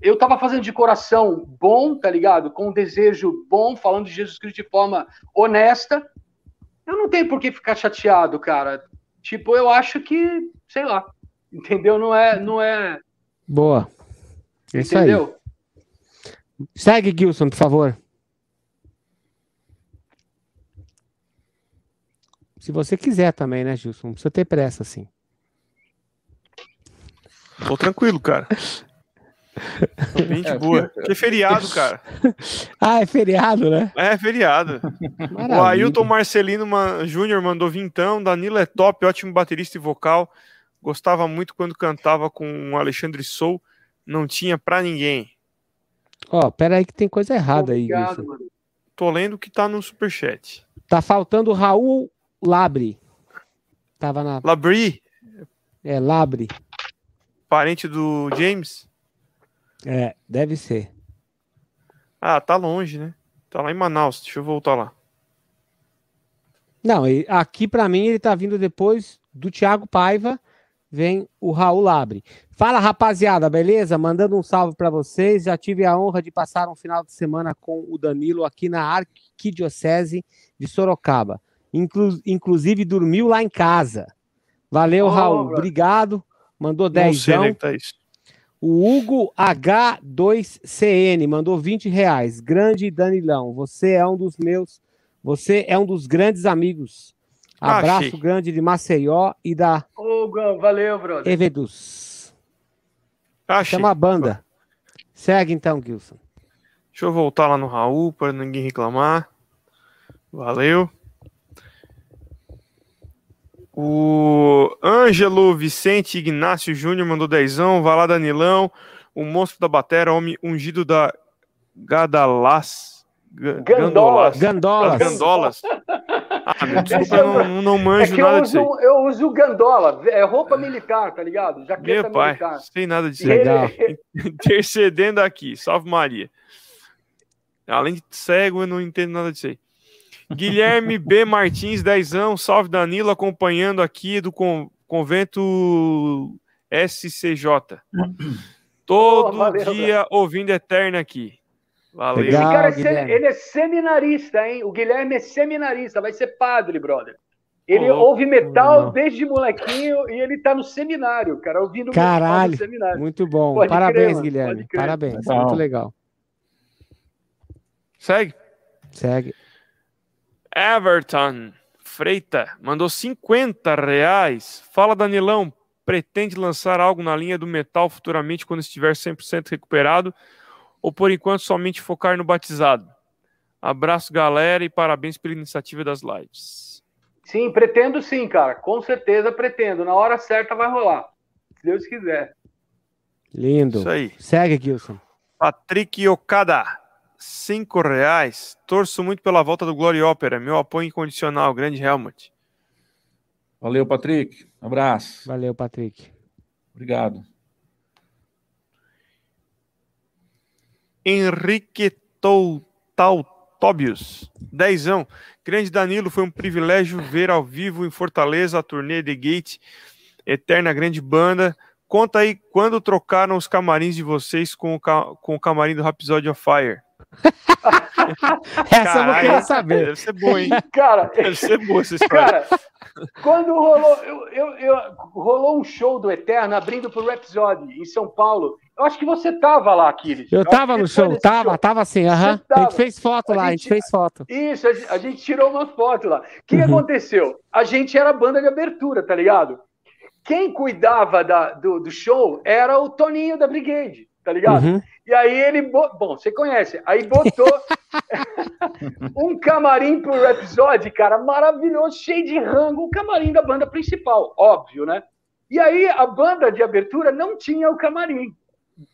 eu estava fazendo de coração bom, tá ligado? Com um desejo bom, falando de Jesus Cristo de forma honesta. Eu não tenho por que ficar chateado, cara. Tipo, eu acho que, sei lá, entendeu? Não é, não é. Boa. Isso entendeu? Aí. Segue, Gilson, por favor. Se você quiser também, né, Gilson? Não precisa ter pressa, assim. Tô tranquilo, cara. Tô bem de é, boa. Porque é feriado, cara. [LAUGHS] ah, é feriado, né? É, feriado. Maravilha. O Ailton Marcelino Júnior mandou vintão. Danilo é top, ótimo baterista e vocal. Gostava muito quando cantava com o Alexandre Sou. Não tinha pra ninguém. Ó, oh, pera aí que tem coisa errada Obrigado, aí, Gilson. Tô lendo que tá no superchat. Tá faltando o Raul Labre. Tava na. Labri? É, Labre. Parente do James? É, deve ser. Ah, tá longe, né? Tá lá em Manaus. Deixa eu voltar lá. Não, aqui para mim ele tá vindo depois do Thiago Paiva, vem o Raul Labre. Fala rapaziada, beleza? Mandando um salve para vocês. Já tive a honra de passar um final de semana com o Danilo aqui na Arquidiocese de Sorocaba. Inclu inclusive dormiu lá em casa. Valeu, oh, Raul. Bro. Obrigado. Mandou 10 né, tá O Hugo H2CN mandou 20 reais. Grande Danilão, você é um dos meus, você é um dos grandes amigos. Ah, Abraço Achei. grande de Maceió e da. Hugo, valeu, brother. Evedus. Achei. Chama a banda. Segue então, Gilson. Deixa eu voltar lá no Raul para ninguém reclamar. Valeu. O Ângelo Vicente Ignácio Júnior mandou dezão. Vai lá, Danilão. O monstro da batera, homem ungido da Gadalas. Gandolas. Gandolas. Gandolas. Ah, meu, desculpa, eu não, não manjo é nada disso. Eu, eu uso gandola, é roupa militar, tá ligado? Jaqueta meu pai, militar. Sem nada disso. Legal. [LAUGHS] Intercedendo aqui, salve Maria. Além de cego, eu não entendo nada disso aí. Guilherme B. Martins, dezão, salve Danilo, acompanhando aqui do convento SCJ. Todo oh, dia ouvindo Eterna aqui. Valeu. Legal, cara é ele é seminarista, hein? O Guilherme é seminarista, vai ser padre, brother. Ele oh, ouve metal oh, desde molequinho e ele tá no seminário, cara, ouvindo Caralho, metal no seminário. Muito bom. Pode Parabéns, crer, Guilherme. Parabéns. Legal. Muito legal. Segue. Segue. Everton Freita mandou 50 reais. Fala, Danilão. Pretende lançar algo na linha do metal futuramente quando estiver 100% recuperado? Ou por enquanto somente focar no batizado? Abraço, galera, e parabéns pela iniciativa das lives. Sim, pretendo sim, cara. Com certeza pretendo. Na hora certa vai rolar. Se Deus quiser. Lindo. Isso aí. Segue, Gilson. Patrick Okada cinco reais. Torço muito pela volta do Glory Opera. Meu apoio incondicional. Grande Helmut. Valeu, Patrick. Um abraço. Valeu, Patrick. Obrigado. Henrique Tautóbios. Dezão. Grande Danilo, foi um privilégio ver ao vivo em Fortaleza a turnê de Gate, Eterna Grande Banda. Conta aí quando trocaram os camarins de vocês com o, com o camarim do Rhapsody of Fire. [LAUGHS] essa eu não queria saber. Deve ser boa, hein? [LAUGHS] Cara, deve ser boa essa história. Cara, quando rolou, eu, eu, eu, rolou um show do Eterno abrindo pro Rhapsody em São Paulo. Eu acho que você tava lá, Aquiles. Eu, eu tava no show, tava, show. tava assim, aham. A gente fez foto a lá, gente, a gente fez foto. Isso, a, a gente tirou uma foto lá. O que, uhum. aconteceu? A gente era banda de abertura, tá ligado? Quem cuidava da, do, do show era o Toninho da Brigade, tá ligado? Uhum. E aí ele, bom, você conhece, aí botou [LAUGHS] um camarim pro episódio, cara, maravilhoso, cheio de rango, o camarim da banda principal, óbvio, né? E aí a banda de abertura não tinha o camarim,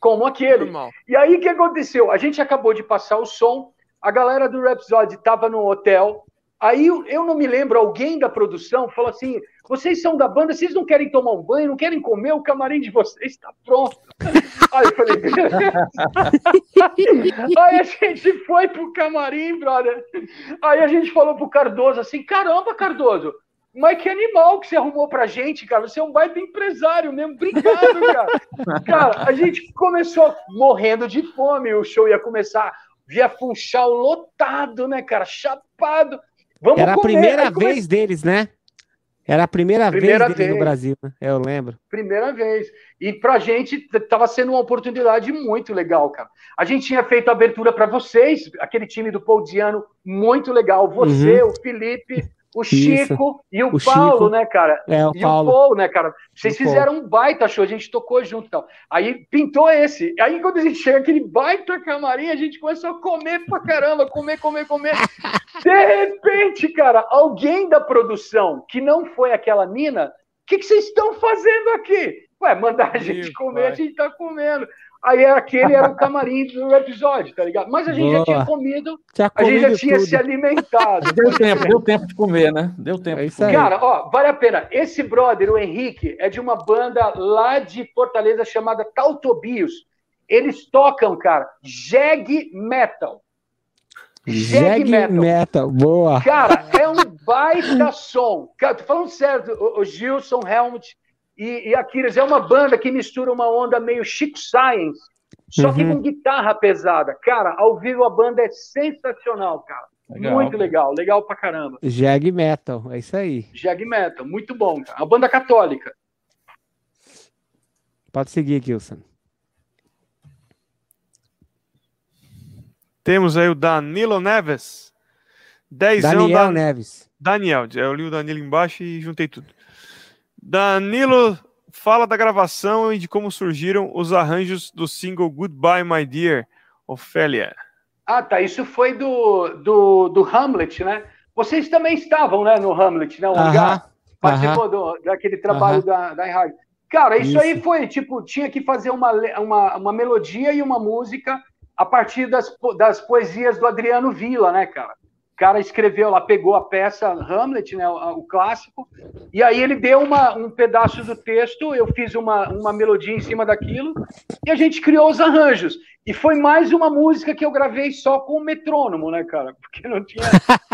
como aquele. Normal. E aí o que aconteceu? A gente acabou de passar o som, a galera do Rhapsody estava no hotel, aí eu não me lembro, alguém da produção falou assim, vocês são da banda, vocês não querem tomar um banho, não querem comer, o camarim de vocês está pronto. [LAUGHS] Aí eu falei, [LAUGHS] Aí a gente foi pro camarim, brother. Aí a gente falou pro Cardoso assim: caramba, Cardoso, mas que animal que você arrumou pra gente, cara. Você é um baita empresário mesmo. Obrigado, cara. [LAUGHS] Cara, a gente começou morrendo de fome. O show ia começar via Funchal lotado, né, cara? Chapado. Vamos Era a primeira vez deles, né? Era a primeira, primeira vez, vez no Brasil, né? Eu lembro. Primeira vez. E pra gente estava sendo uma oportunidade muito legal, cara. A gente tinha feito a abertura para vocês, aquele time do Paul Diano, muito legal. Você, uhum. o Felipe, o Chico Isso. e o, o Paulo, Chico. né, cara? É, o e Paulo. o Paul, né, cara? Vocês o fizeram Paul. um baita show, a gente tocou junto e tal. Aí pintou esse. Aí quando a gente chega aquele baita camarim, a gente começou a comer pra caramba, comer, comer, comer. De repente, cara, alguém da produção, que não foi aquela mina, o que, que vocês estão fazendo aqui? Ué, mandar a gente comer, a gente tá comendo. Aí aquele era o camarim do episódio, tá ligado? Mas a gente Boa. já tinha comido, tinha a gente já tinha tudo. se alimentado. [LAUGHS] Deu tempo, deu tempo de comer, né? Deu tempo. É isso aí. Cara, ó, vale a pena. Esse brother, o Henrique, é de uma banda lá de Fortaleza chamada Tautobios. Eles tocam, cara, Jag Metal. Jag, metal. metal. Boa. Cara, é um baita som. Cara, tô falando certo, o Gilson Helmut e, e Aquiles é uma banda que mistura uma onda meio Chico Science, só uhum. que com guitarra pesada. Cara, ao vivo a banda é sensacional, cara. Legal. Muito legal, legal pra caramba. Jag Metal, é isso aí. Jag Metal, muito bom, cara. A banda católica. Pode seguir, Gilson. Temos aí o Danilo Neves. Daniel da... Neves. Daniel, eu li o Danilo embaixo e juntei tudo. Danilo fala da gravação e de como surgiram os arranjos do single Goodbye, My Dear, Ofélia. Ah, tá. Isso foi do, do, do Hamlet, né? Vocês também estavam, né, no Hamlet, né? O lugar participou do, daquele trabalho da, da Enhard. Cara, isso, isso, aí foi, tipo, tinha que fazer uma, uma, uma melodia e uma música a partir das, das poesias do Adriano Villa, né, cara? Cara escreveu lá, pegou a peça Hamlet, né, o, o clássico, e aí ele deu uma, um pedaço do texto, eu fiz uma, uma melodia em cima daquilo, e a gente criou os arranjos. E foi mais uma música que eu gravei só com o metrônomo, né, cara? Porque não tinha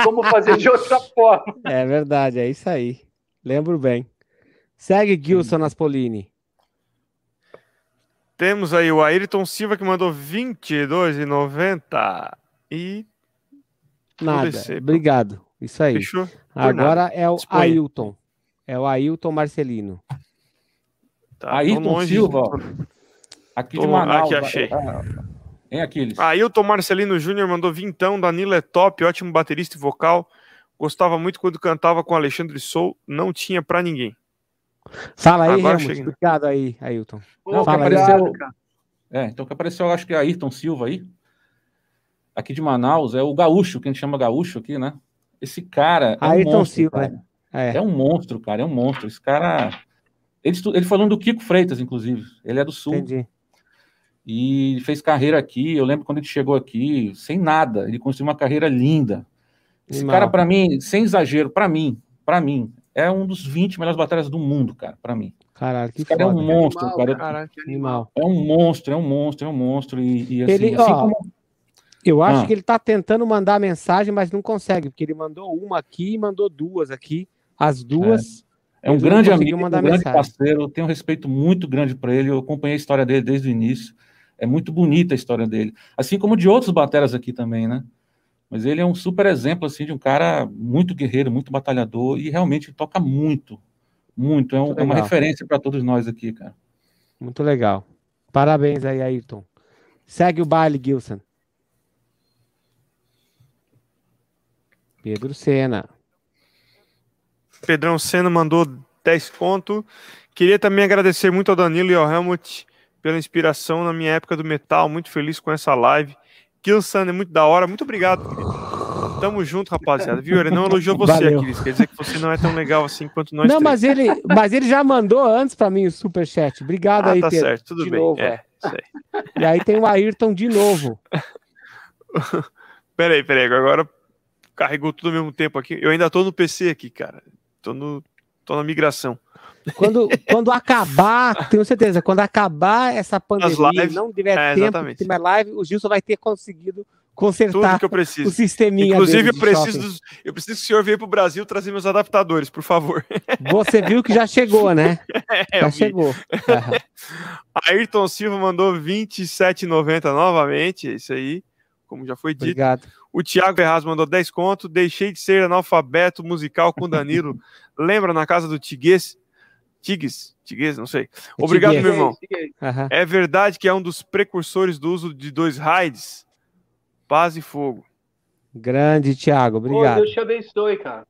como fazer de outra [LAUGHS] forma. É verdade, é isso aí. Lembro bem. Segue Gilson Naspolini. Temos aí o Ayrton Silva que mandou 22,90 e nada. Obrigado. Isso aí. Fechou? Agora nada. é o Exponha. Ailton. É o Ailton Marcelino. Tá, Ailton longe, Silva, aqui de Manaus. Aqui achei. Em Aquiles. Ailton Marcelino Júnior mandou vintão. Danilo é top, ótimo baterista e vocal. Gostava muito quando cantava com Alexandre Sou. Não tinha para ninguém. Fala aí, Agora. Obrigado aí, Ailton. Não, Fala apareceu, É, então que apareceu, acho que é Ayrton Silva aí. Aqui de Manaus, é o gaúcho, que a gente chama gaúcho aqui, né? Esse cara é Ayrton um monstro, Silva, cara. É. é um monstro, cara, é um monstro. Esse cara... Ele, ele falando do Kiko Freitas, inclusive. Ele é do Sul. Entendi. E fez carreira aqui. Eu lembro quando ele chegou aqui, sem nada. Ele construiu uma carreira linda. Esse cara, para mim, sem exagero, para mim, para mim, é um dos 20 melhores batalhas do mundo, cara, para mim. Caralho, que Esse cara foda. é um monstro, animal, cara. Caralho, animal. É um monstro, é um monstro, é um monstro. E, e assim, ele, assim ó, como... Eu acho ah. que ele tá tentando mandar mensagem, mas não consegue, porque ele mandou uma aqui e mandou duas aqui. As duas. É, é um grande amigo, um grande mensagem. parceiro. Eu tenho um respeito muito grande por ele. Eu acompanhei a história dele desde o início. É muito bonita a história dele. Assim como de outros bateras aqui também, né? Mas ele é um super exemplo assim de um cara muito guerreiro, muito batalhador e realmente toca muito, muito. É, um, muito é uma referência para todos nós aqui, cara. Muito legal. Parabéns aí, Ayrton. Segue o baile, Gilson. Pedro Sena. Pedrão Sena mandou 10 conto. Queria também agradecer muito ao Danilo e ao Helmut pela inspiração na minha época do metal. Muito feliz com essa live. Kilsan é muito da hora. Muito obrigado, querido. Tamo junto, rapaziada. Viu? Ele não elogiou você, Valeu. Aquiles. Quer dizer que você não é tão legal assim quanto nós. Não, mas ele, mas ele já mandou antes para mim o superchat. Obrigado ah, aí, tá Pedro. certo, tudo de bem. Novo, é, é. E aí tem o Ayrton de novo. [LAUGHS] peraí, peraí. Agora carregou tudo ao mesmo tempo aqui. Eu ainda tô no PC aqui, cara. Tô, no, tô na migração. Quando, quando acabar, [LAUGHS] tenho certeza, quando acabar essa pandemia, lives, não tiver é, tempo de ter mais live, o Gilson vai ter conseguido consertar Tudo que eu preciso. o sisteminha Inclusive, eu preciso, dos, eu preciso que o senhor venha para o Brasil trazer meus adaptadores, por favor. [LAUGHS] Você viu que já chegou, né? É, já chegou. [LAUGHS] Ayrton Silva mandou 27,90 novamente, é isso aí, como já foi dito. Obrigado. O Thiago Ferraz mandou 10 conto. Deixei de ser analfabeto musical com Danilo. [LAUGHS] Lembra na casa do Tiguês? Tigues, Tigues, não sei. É Obrigado, meu irmão. Uhum. É verdade que é um dos precursores do uso de dois raids? Paz e fogo. Grande, Thiago, obrigado. Pô, Deus te abençoe, cara.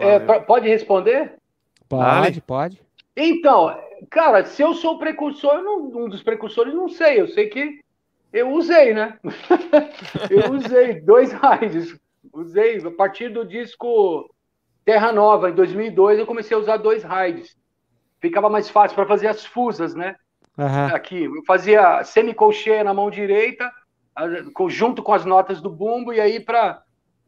É, pode responder? Pode, pode. Então, cara, se eu sou precursor, não, um dos precursores, não sei. Eu sei que eu usei, né? [LAUGHS] eu usei dois raids. Usei a partir do disco Terra Nova, em 2002, eu comecei a usar dois raids. Ficava mais fácil para fazer as fusas, né? Uhum. Aqui, eu fazia semicolcheia na mão direita, junto com as notas do bumbo, e aí para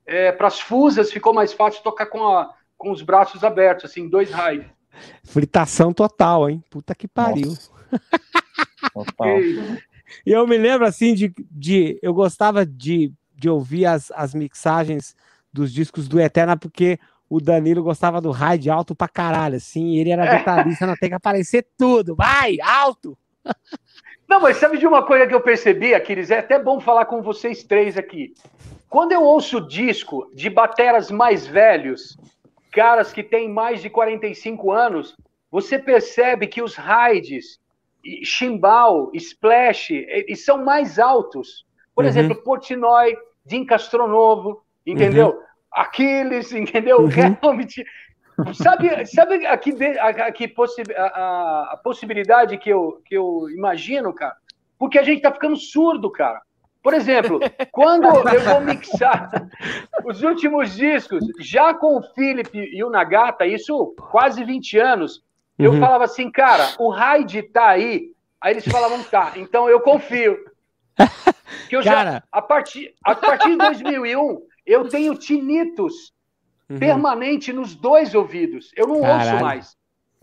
é, as fusas ficou mais fácil tocar com, a, com os braços abertos, assim, dois raids. Fritação total, hein? Puta que pariu. Total. E eu me lembro, assim, de, de eu gostava de, de ouvir as, as mixagens dos discos do Eterna, porque o Danilo gostava do raid alto pra caralho, assim, ele era detalhista, não tem que aparecer tudo, vai, alto! [LAUGHS] Não, mas sabe de uma coisa que eu percebi, Aquiles? É até bom falar com vocês três aqui. Quando eu ouço disco de bateras mais velhos, caras que têm mais de 45 anos, você percebe que os raids, chimbal, splash, eles são mais altos. Por uhum. exemplo, Portnoy, Jim Castronovo, entendeu? Uhum. Aquiles, entendeu? Uhum. [LAUGHS] Realmente. Sabe, sabe aqui, aqui possi a, a, possibilidade que eu, que eu imagino, cara? Porque a gente tá ficando surdo, cara. Por exemplo, [LAUGHS] quando eu vou mixar [LAUGHS] os últimos discos, já com o Philip e o Nagata, isso quase 20 anos, eu uhum. falava assim, cara, o Raid tá aí. Aí eles falavam, tá, então eu confio. [LAUGHS] Que eu cara... já, a partir, a partir de 2001, eu tenho tinnitus uhum. permanente nos dois ouvidos. Eu não Caralho. ouço mais.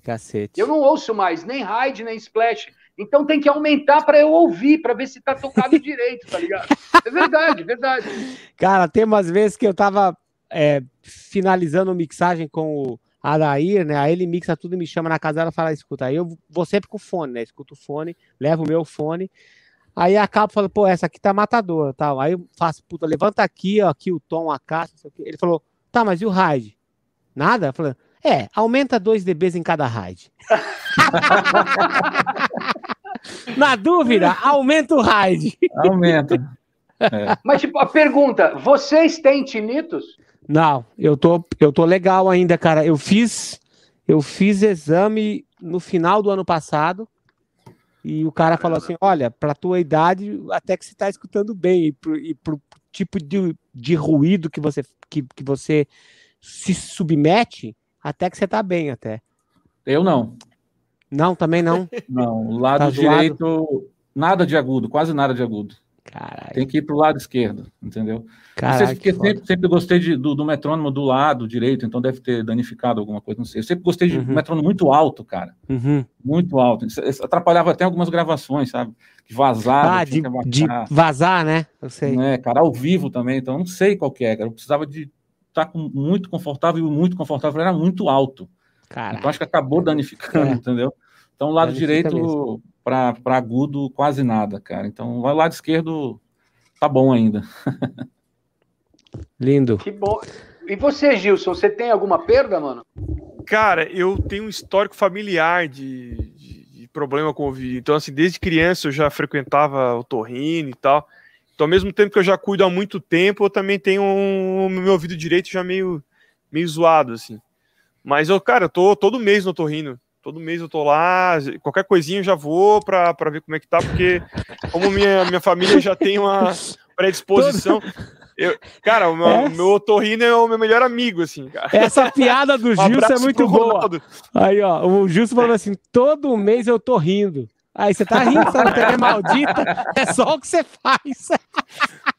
Cacete. Eu não ouço mais, nem Hyde, nem Splash. Então tem que aumentar para eu ouvir, para ver se tá tocado [LAUGHS] direito, tá ligado? É verdade, verdade. Cara, tem umas vezes que eu tava é, finalizando a mixagem com o a Dair, né? Aí ele mixa tudo e me chama na casa dela e fala: escuta, aí eu vou sempre com o fone, né? Escuto o fone, levo o meu fone. Aí acabo falando, pô, essa aqui tá matadora, tal. Aí eu faço, puta, levanta aqui, ó, aqui o tom, a caixa, Ele falou, tá, mas e o raid? Nada? Eu falei, é, aumenta 2 dBs em cada raid. [LAUGHS] Na dúvida, aumenta o raid. Aumenta. É. Mas, tipo, a pergunta: vocês têm tinitos? Não, eu tô, eu tô legal ainda, cara. Eu fiz, eu fiz exame no final do ano passado e o cara falou assim: olha, para tua idade, até que você está escutando bem e pro, e pro tipo de, de ruído que você, que, que você se submete, até que você tá bem até. Eu não. Não, também não. Não, lado tá direito, nada de agudo, quase nada de agudo. Caralho. Tem que ir para o lado esquerdo, entendeu? Caralho, porque sempre, sempre gostei de, do, do, metrônomo do lado direito, então deve ter danificado alguma coisa, não sei. Eu sempre gostei de uhum. metrônomo muito alto, cara. Uhum. Muito alto. Atrapalhava até algumas gravações, sabe? De vazar. Ah, de, de, vazar, né? Eu sei. É, cara, ao vivo também, então não sei qual que é, cara. Eu precisava de estar tá muito confortável e muito confortável era muito alto. Caraca. Então acho que acabou danificando, é. entendeu? Então, o lado direito para agudo, quase nada, cara. Então, o lado esquerdo tá bom ainda. [LAUGHS] Lindo. Que bom. E você, Gilson, você tem alguma perda, mano? Cara, eu tenho um histórico familiar de, de, de problema com o ouvido. Então, assim, desde criança eu já frequentava o torrino e tal. Então, ao mesmo tempo que eu já cuido há muito tempo, eu também tenho um, meu ouvido direito já meio, meio zoado, assim. Mas eu, cara, eu tô todo mês no torrino. Todo mês eu tô lá, qualquer coisinha eu já vou para ver como é que tá, porque como minha, minha família já tem uma [LAUGHS] predisposição. Eu, cara, o meu, Essa... meu otorrino é o meu melhor amigo, assim, cara. Essa piada do [LAUGHS] um Gilson é muito boa. Aí, ó, o Gilson falou assim: todo mês eu tô rindo. Aí você tá rindo, sabe? TV maldita, é só o que você faz.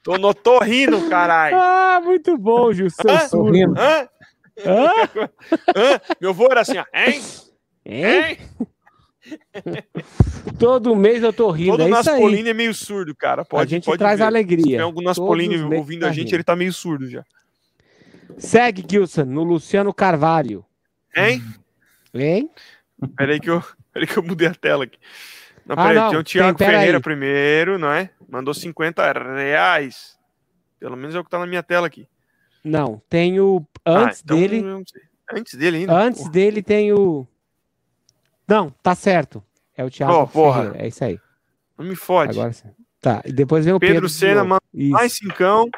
Tô no torrino, caralho. Ah, muito bom, Gilson. Hã? Hã? Hã? [LAUGHS] Hã? Meu avô era assim, ó, hein? Hein? [LAUGHS] Todo mês eu tô rindo. Todo é Naspolini é meio surdo, cara. Pode, a gente pode traz ver. alegria. Se tem algum Naspolini ouvindo tá a gente, rindo. ele tá meio surdo já. Segue, Gilson, no Luciano Carvalho. Hein? Hein? Peraí que eu, peraí que eu mudei a tela aqui. Não, ah, peraí, não, tem o Thiago tem, Ferreira aí. primeiro, não é? Mandou 50 reais. Pelo menos é o que tá na minha tela aqui. Não, tem o. Antes ah, então, dele. Antes dele ainda? Antes porra. dele tem o. Não, tá certo. É o Thiago. Oh, porra. É isso aí. Não me fode. Agora sim. Tá, e depois vem o Pedro. Pedro Senna, mais cincão.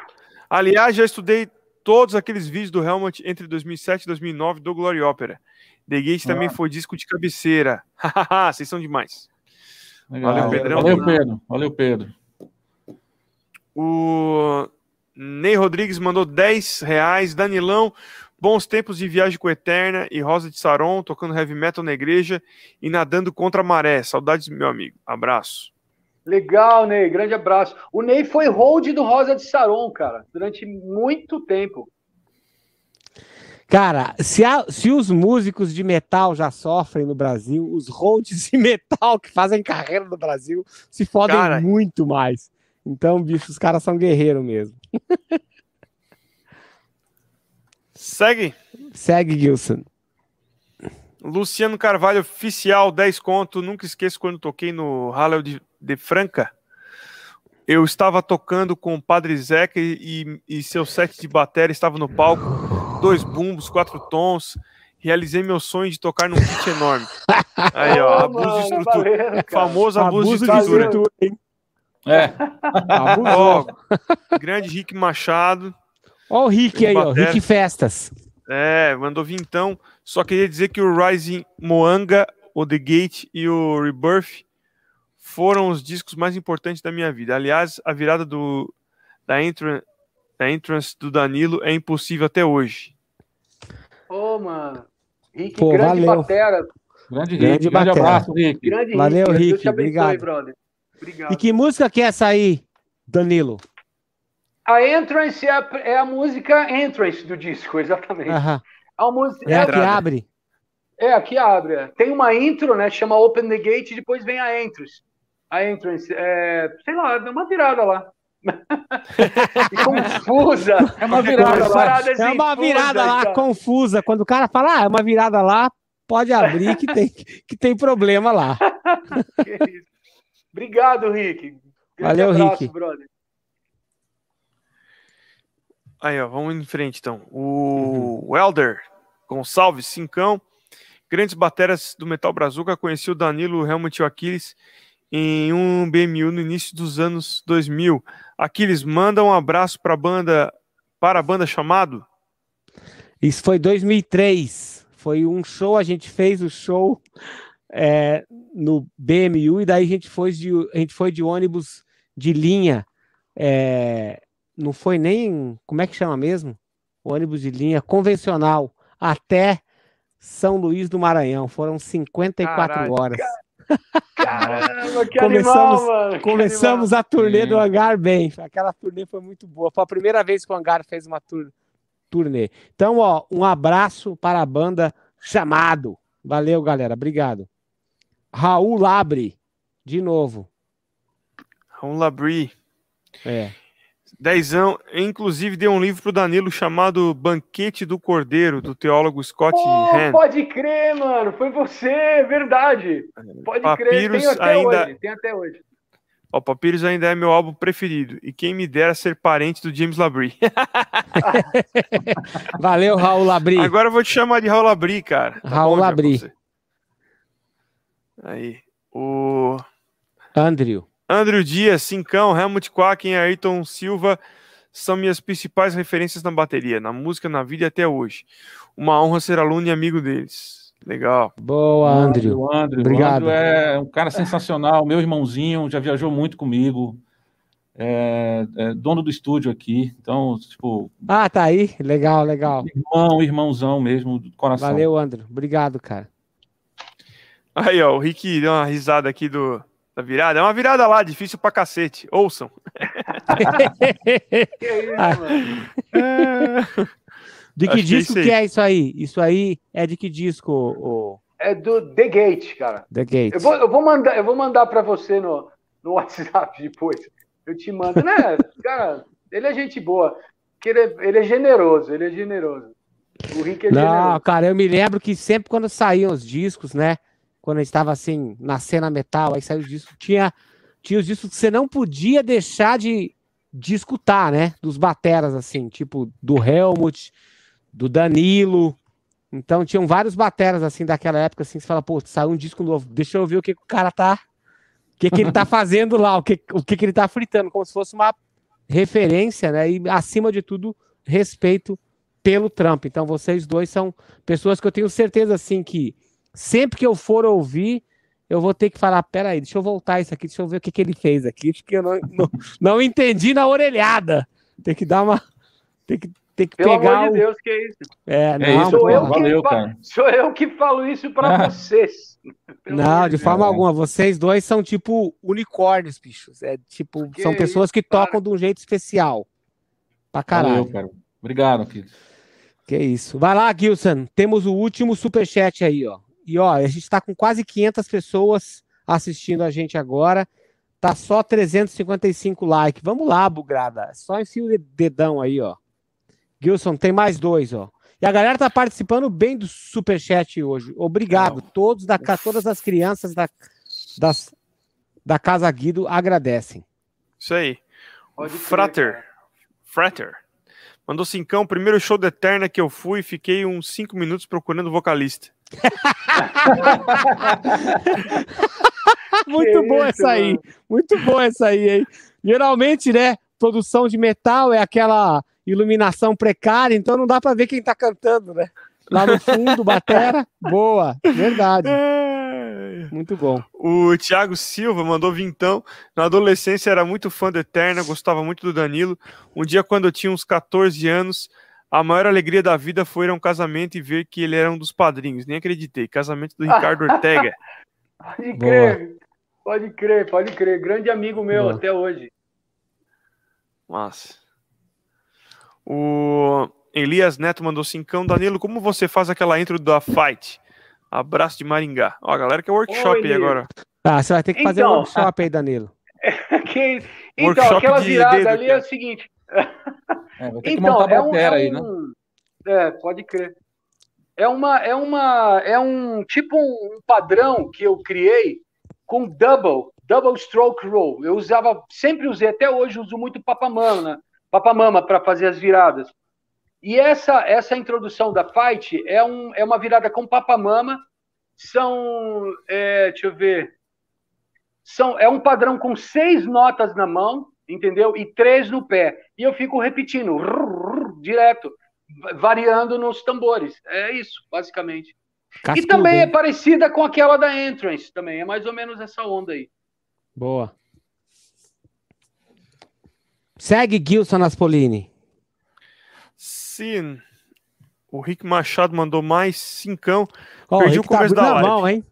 Aliás, já estudei todos aqueles vídeos do Helmut entre 2007 e 2009 do Glory Opera. The Gate ah. também foi disco de cabeceira. [LAUGHS] Vocês são demais. Legal. Valeu, Pedrão. Valeu, Pedro. Valeu, Pedro. O Ney Rodrigues mandou 10 reais. Danilão, Bons tempos de viagem com Eterna e Rosa de Saron, tocando heavy metal na igreja e nadando contra a maré. Saudades, meu amigo. Abraço. Legal, Ney. Grande abraço. O Ney foi hold do Rosa de Saron, cara, durante muito tempo. Cara, se, a, se os músicos de metal já sofrem no Brasil, os holds de metal que fazem carreira no Brasil se fodem cara, muito mais. Então, bicho, os caras são guerreiros mesmo. [LAUGHS] Segue. Segue, Gilson. Luciano Carvalho, oficial, 10 conto. Nunca esqueço quando toquei no Hallel de, de Franca. Eu estava tocando com o Padre Zeca e, e, seu set de bateria estava no palco. Dois bumbos, quatro tons. Realizei meu sonho de tocar num kit enorme. [LAUGHS] Aí, ó, abuso de estrutura. Valeu, Famoso abuso, abuso de estrutura. De estrutura é. Ó, grande Rick Machado. Ó o Rick aí, ó, Rick Festas. É, mandou vir então. Só queria dizer que o Rising Moanga, o The Gate e o Rebirth foram os discos mais importantes da minha vida. Aliás, a virada do, da, entrance, da entrance do Danilo é impossível até hoje. Ô, oh, mano. Rick, Pô, grande valeu. batera. Grande, Rick, grande, grande abraço, Rick. Grande valeu, Rick. Rick. Obrigado. Brother. Obrigado. E que música que é essa aí, Danilo? A Entrance é a, é a música Entrance do disco, [LAUGHS] exatamente. Aham. A música, é a que abre? É, aqui abre. É. Tem uma intro, né? Chama Open the Gate e depois vem a Entrance. A Entrance, é, sei lá, dá uma virada lá. [LAUGHS] confusa. É uma virada lá. É uma virada lá, confusa. Quando o cara fala, ah, é uma virada lá, pode abrir que tem, [LAUGHS] que tem problema lá. Obrigado, Rick. Grande Valeu, abraço, Rick. Brother. Aí, ó, vamos em frente então. O uhum. Elder Gonçalves, Cincão. Grandes baterias do Metal Brazuca. Conheci o Danilo Helmut e o Aquiles em um BMU no início dos anos 2000. Aquiles, manda um abraço para a banda, para a banda chamado. Isso foi 2003. Foi um show, a gente fez o show é, no BMU e daí a gente foi de, a gente foi de ônibus de linha. É, não foi nem, como é que chama mesmo? ônibus de linha convencional até São Luís do Maranhão. Foram 54 Caralho, horas. Caramba, que começamos, animal, mano. Começamos animal. a turnê do Hangar bem. Aquela turnê foi muito boa. Foi a primeira vez que o Hangar fez uma tur turnê. Então, ó, um abraço para a banda Chamado. Valeu, galera. Obrigado. Raul Labre, de novo. Raul Labri. É. Dezão, inclusive deu um livro para o Danilo chamado Banquete do Cordeiro, do teólogo Scott oh, Pode crer, mano, foi você, verdade. Pode Papyrus crer, tem até ainda... hoje, tem até hoje. O Papyrus ainda é meu álbum preferido. E quem me dera ser parente do James Labrie. [LAUGHS] Valeu, Raul Labrie. Agora eu vou te chamar de Raul Labrie, cara. Tá Raul Labrie. Aí. O. Andrew. Andrew Dias, Cincão, Helmut Quaken, Ayrton Silva são minhas principais referências na bateria, na música, na vida e até hoje. Uma honra ser aluno e amigo deles. Legal. Boa, Andrew. O Andrew, Obrigado. O Andrew é um cara sensacional, meu irmãozinho, já viajou muito comigo. É, é, dono do estúdio aqui, então, tipo. Ah, tá aí, legal, legal. Irmão, irmãozão mesmo, do coração. Valeu, Andrew, obrigado, cara. Aí, ó, o Rick deu uma risada aqui do, da virada. É uma virada lá, difícil pra cacete. Ouçam. que isso, mano? De que Acho disco que é, que é, isso aí? Isso aí é de que disco? O... É do The Gate, cara. The Gate. Eu vou, eu vou mandar, eu vou mandar para você no, no WhatsApp [LAUGHS] depois. Eu te mando, né? cara, ele é gente boa. Ele é, ele é generoso, ele é generoso. O Rick é Não, generoso. cara, eu me lembro que sempre quando saíam os discos, né? Quando estava assim na cena metal, aí saiu o disco, tinha, tinha os discos que você não podia deixar de, de escutar, né? Dos bateras, assim, tipo do Helmut, do Danilo. Então tinham vários bateras assim daquela época, assim, você fala, pô, saiu um disco novo, deixa eu ver o que, que o cara tá. O que, que ele tá [LAUGHS] fazendo lá, o que, o que, que ele tá fritando, como se fosse uma referência, né? E acima de tudo, respeito pelo Trump. Então vocês dois são pessoas que eu tenho certeza assim que sempre que eu for ouvir, eu vou ter que falar, peraí, deixa eu voltar isso aqui, deixa eu ver o que, que ele fez aqui, porque eu não, não, não entendi na orelhada. Tem que dar uma. Tem que, tem que Pelo pegar. amor de Deus, que é isso? É, é não, isso, sou, eu valeu, que cara. sou eu que falo isso para vocês. não, de forma alguma. Vocês dois são tipo unicórnios, bichos. É tipo, que são pessoas que tocam de um jeito especial. Pra caralho. Valeu, cara. Obrigado, querido. Que isso. Vai lá, Gilson. Temos o último superchat aí, ó. E ó, a gente está com quase 500 pessoas assistindo a gente agora. Tá só 355 likes. Vamos lá, bugrada. Só enfia o dedão aí, ó. Gilson, tem mais dois, ó. E a galera tá participando bem do superchat hoje. Obrigado. Todos da, todas as crianças da, das, da Casa Guido agradecem. Isso aí. Frater. Frater. Mandou cincão. Primeiro show da Eterna que eu fui, fiquei uns 5 minutos procurando vocalista. [LAUGHS] Muito que bom isso, essa aí. Mano. Muito bom essa aí, hein? Geralmente, né? Produção de metal é aquela iluminação precária, então não dá para ver quem tá cantando, né? Lá no fundo, batera. [LAUGHS] Boa, verdade. Muito bom. O Thiago Silva mandou vintão. Na adolescência era muito fã do Eterna, gostava muito do Danilo. Um dia, quando eu tinha uns 14 anos, a maior alegria da vida foi ir a um casamento e ver que ele era um dos padrinhos. Nem acreditei. Casamento do Ricardo [LAUGHS] Ortega. pode crer, Boa. pode crer, pode crer. Grande amigo meu Boa. até hoje. Massa. O Elias Neto mandou cincão. Danilo, como você faz aquela intro da Fight? Abraço de Maringá. Ó, a galera quer workshop Oi, aí agora. Ah, você vai ter que fazer então, um workshop aí, Danilo. [LAUGHS] Então, aquela virada ali é o seguinte. [LAUGHS] É, vai ter então, que montar é um, é aí, né? É, pode crer. É uma, é uma, é um tipo um padrão que eu criei com double, double stroke roll. Eu usava, sempre usei, até hoje uso muito papamama, né? papamama para fazer as viradas. E essa essa introdução da fight é, um, é uma virada com papamama. São, é, deixa eu ver, são, é um padrão com seis notas na mão, entendeu? E três no pé. E eu fico repetindo, rrr, direto, variando nos tambores. É isso, basicamente. Cascudo, e também é parecida com aquela da Entrance, também. É mais ou menos essa onda aí. Boa. Segue Gilson Aspolini. Sim. O Rick Machado mandou mais cincão. Oh, Perdi o, o começo tá da live. Mão, hein?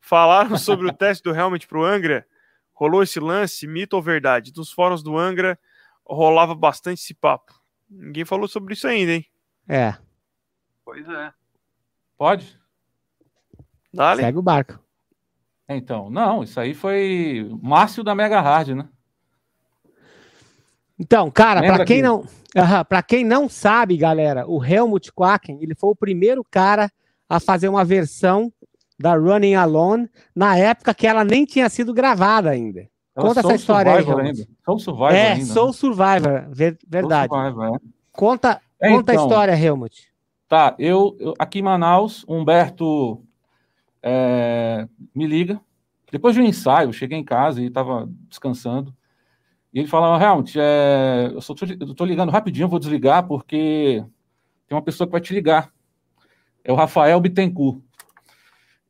Falaram sobre o teste do Helmet pro Angra. Rolou esse lance, mito ou verdade? Dos fóruns do Angra rolava bastante esse papo. Ninguém falou sobre isso ainda, hein? É. Pois é. Pode? Dale. Segue o barco. Então, não, isso aí foi Márcio da Mega Hard, né? Então, cara, para quem que... não, uh, para quem não sabe, galera, o Helmut Quaken, ele foi o primeiro cara a fazer uma versão da Running Alone na época que ela nem tinha sido gravada ainda. Ela Conta essa história aí. Soul Survivor é, ainda. Soul Survivor, ver, verdade. Soul Survivor, é. Conta, é, conta então, a história, Helmut. Tá, eu, eu, aqui em Manaus, Humberto é, me liga. Depois de um ensaio, cheguei em casa e estava descansando. E ele falava, Helmut, é, eu, estou ligando rapidinho, vou desligar porque tem uma pessoa que vai te ligar. É o Rafael Bittencourt.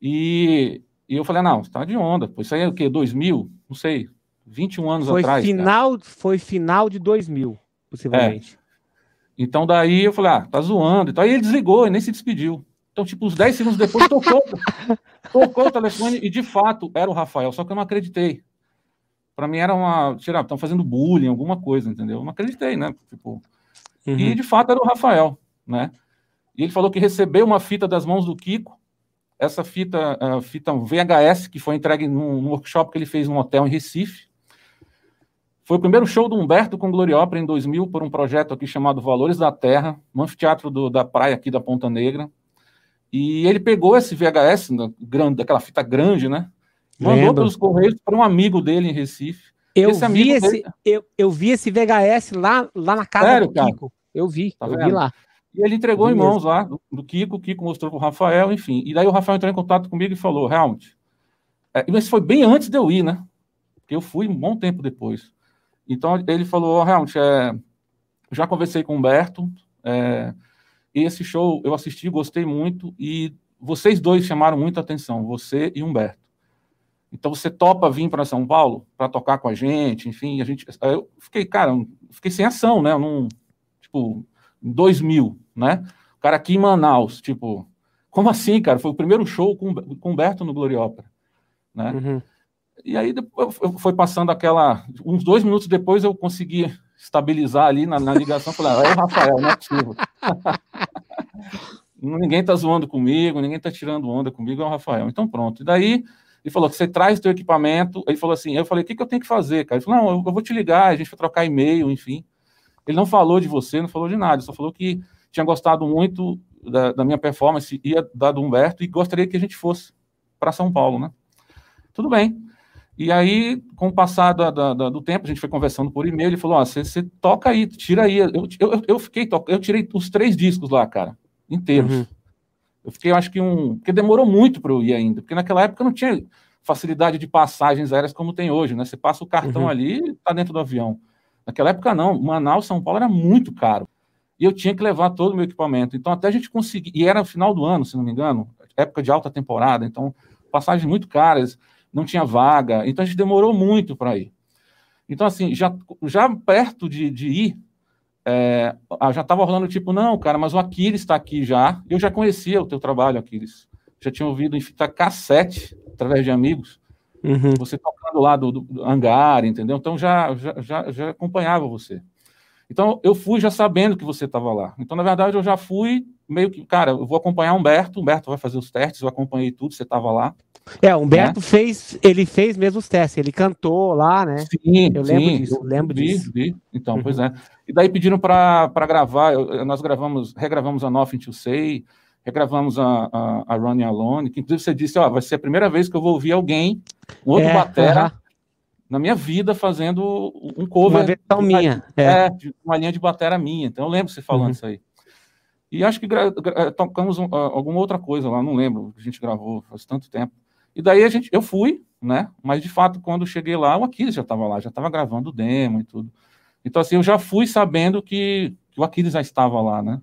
E, e eu falei, não, está de onda. Pô, isso aí é o quê? 2000? Não sei. 21 anos foi atrás. Final, foi final de 2000, possivelmente. É. Então daí eu falei, ah, tá zoando. Então aí ele desligou e nem se despediu. Então, tipo, uns 10 segundos depois tocou, [LAUGHS] tocou o telefone e de fato era o Rafael, só que eu não acreditei. Para mim era uma. Tirar, estão fazendo bullying, alguma coisa, entendeu? Eu não acreditei, né? Tipo, uhum. E de fato era o Rafael, né? E ele falou que recebeu uma fita das mãos do Kiko, essa fita, a fita VHS, que foi entregue num, num workshop que ele fez num hotel em Recife. Foi o primeiro show do Humberto com Gloriopera em 2000 por um projeto aqui chamado Valores da Terra, no anfiteatro do, da praia aqui da Ponta Negra. E ele pegou esse VHS, grande, daquela fita grande, né? Mandou pelos correios para um amigo dele em Recife. Eu esse vi esse, dele... eu, eu vi esse VHS lá, lá na casa Sério, do Kiko. Cara? Eu vi, tá eu vendo? vi lá. E ele entregou em mãos lá do, do, Kiko, o Kiko mostrou para o Rafael, enfim. E daí o Rafael entrou em contato comigo e falou: realmente. É, mas foi bem antes de eu ir, né? Porque eu fui um bom tempo depois. Então ele falou: oh, realmente, é, já conversei com o Humberto. É, esse show eu assisti, gostei muito e vocês dois chamaram muita atenção, você e Humberto. Então você topa vir para São Paulo para tocar com a gente, enfim, a gente, eu fiquei, cara, fiquei sem ação, né? Num, tipo, em 2000, né? O cara aqui em Manaus, tipo, como assim, cara? Foi o primeiro show com, com Humberto no Gloriópera, né? Uhum. E aí depois foi passando aquela, uns dois minutos depois eu consegui estabilizar ali na, na ligação, falei, ah, é o Rafael, não é possível. [LAUGHS] ninguém tá zoando comigo, ninguém tá tirando onda comigo, é o Rafael. Então pronto. E daí ele falou que você traz teu equipamento. Ele falou assim, eu falei, o que, que eu tenho que fazer, cara? Ele falou, não, eu vou te ligar, a gente vai trocar e-mail, enfim. Ele não falou de você, não falou de nada, só falou que tinha gostado muito da, da minha performance, ia dar do Humberto e gostaria que a gente fosse para São Paulo, né? Tudo bem. E aí, com o passar da, da, do tempo, a gente foi conversando por e-mail, ele falou, você oh, toca aí, tira aí. Eu, eu, eu fiquei, eu tirei os três discos lá, cara, inteiros. Uhum. Eu fiquei, eu acho que um... Porque demorou muito para eu ir ainda, porque naquela época não tinha facilidade de passagens aéreas como tem hoje, né? Você passa o cartão uhum. ali e tá dentro do avião. Naquela época não, Manaus, São Paulo era muito caro. E eu tinha que levar todo o meu equipamento. Então até a gente conseguir, e era no final do ano, se não me engano, época de alta temporada, então passagens muito caras não tinha vaga, então a gente demorou muito para ir. Então, assim, já, já perto de, de ir, é, já estava rolando tipo, não, cara, mas o Aquiles está aqui já. Eu já conhecia o teu trabalho, Aquiles. Já tinha ouvido em fita cassete, através de amigos. Uhum. Você tocando lá do, do, hangar, entendeu? Então já, já, já, acompanhava você. Então eu fui já sabendo que você estava lá. Então, na verdade, eu já fui meio que, cara, eu vou acompanhar Humberto, Humberto vai fazer os testes, eu acompanhei tudo, você estava lá. É, o Humberto né? fez, ele fez mesmo os testes, ele cantou lá, né? Sim, eu lembro sim, disso, eu lembro vi, disso. Vi. Então, uhum. pois é. E daí pediram para gravar, eu, nós gravamos, regravamos a Nothing to Say, regravamos a, a, a Running Alone, que inclusive você disse, ó, vai ser a primeira vez que eu vou ouvir alguém, um outro é, batera, uh -huh. na minha vida fazendo um cover. Uma versão minha. É, é uma linha de batera minha. Então eu lembro você falando uhum. isso aí. E acho que tocamos um, alguma outra coisa lá, não lembro, a gente gravou faz tanto tempo. E daí a gente, eu fui, né? Mas de fato, quando cheguei lá, o Aquiles já estava lá, já estava gravando o demo e tudo. Então, assim, eu já fui sabendo que, que o Aquiles já estava lá, né?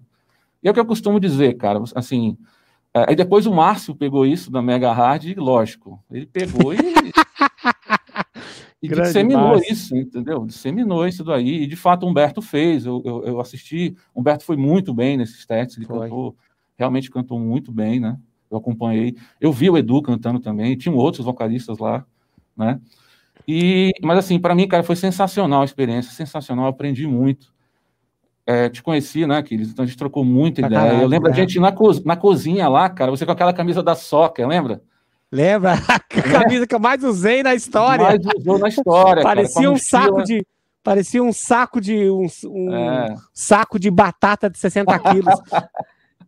E é o que eu costumo dizer, cara, assim. É, aí depois o Márcio pegou isso da Mega Hard, e lógico, ele pegou e. [LAUGHS] e disseminou Márcio. isso, entendeu? Disseminou isso daí. E de fato o Humberto fez. Eu, eu, eu assisti. O Humberto foi muito bem nesses testes, ele foi. cantou, realmente cantou muito bem, né? Eu acompanhei. Eu vi o Edu cantando também, tinham outros vocalistas lá, né? E, mas assim, para mim, cara, foi sensacional a experiência, sensacional, aprendi muito é, te conheci, né, Aquiles? Então a gente trocou muita pra ideia. Caralho, eu lembro a gente na, co na cozinha lá, cara, você com aquela camisa da Soca, lembra? Lembra? [LAUGHS] A camisa que eu mais usei na história. Mais usou na história. Parecia cara, um saco de. Parecia um saco de. Um, um é. saco de batata de 60 [LAUGHS] quilos.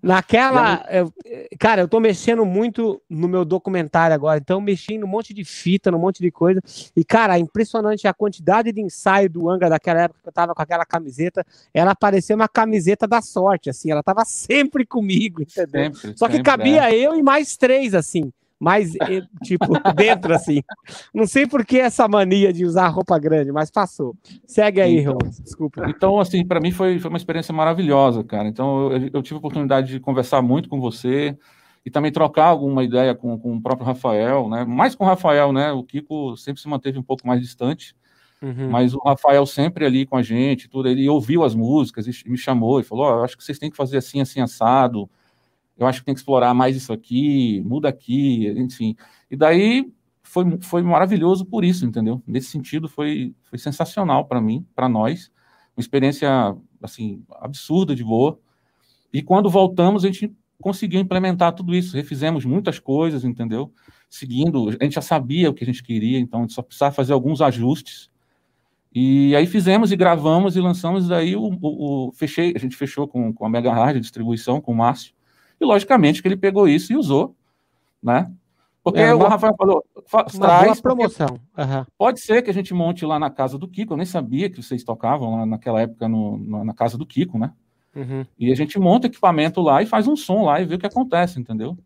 Naquela. Eu, cara, eu tô mexendo muito no meu documentário agora, então mexi num monte de fita, num monte de coisa. E, cara, impressionante a quantidade de ensaio do Anga daquela época que eu tava com aquela camiseta. Ela parecia uma camiseta da sorte, assim, ela tava [LAUGHS] sempre comigo, entendeu? Sempre, Só que sempre, cabia é. eu e mais três, assim mais, [LAUGHS] tipo, dentro, assim. Não sei por que essa mania de usar roupa grande, mas passou. Segue aí, então, Desculpa. Então, assim, para mim foi, foi uma experiência maravilhosa, cara. Então, eu, eu, tive a oportunidade de conversar muito com você e também trocar alguma ideia com, com o próprio Rafael, né? Mais com o Rafael, né? O Kiko sempre se manteve um pouco mais distante. Uhum. Mas o Rafael sempre ali com a gente, tudo, ele ouviu as músicas e me chamou e falou: oh, acho que vocês têm que fazer assim, assim, assado eu acho que tem que explorar mais isso aqui, muda aqui, enfim. E daí foi, foi maravilhoso por isso, entendeu? Nesse sentido, foi, foi sensacional para mim, para nós, uma experiência, assim, absurda de boa. E quando voltamos, a gente conseguiu implementar tudo isso, refizemos muitas coisas, entendeu? Seguindo, a gente já sabia o que a gente queria, então a gente só precisava fazer alguns ajustes. E aí fizemos e gravamos e lançamos, daí o, o, o fechei, a gente fechou com, com a Mega a distribuição, com o Márcio, e, logicamente, que ele pegou isso e usou, né? Porque é o Rafael falou, traz promoção. Uhum. Pode ser que a gente monte lá na casa do Kiko, eu nem sabia que vocês tocavam lá naquela época no, na casa do Kiko, né? Uhum. E a gente monta equipamento lá e faz um som lá e vê o que acontece, entendeu?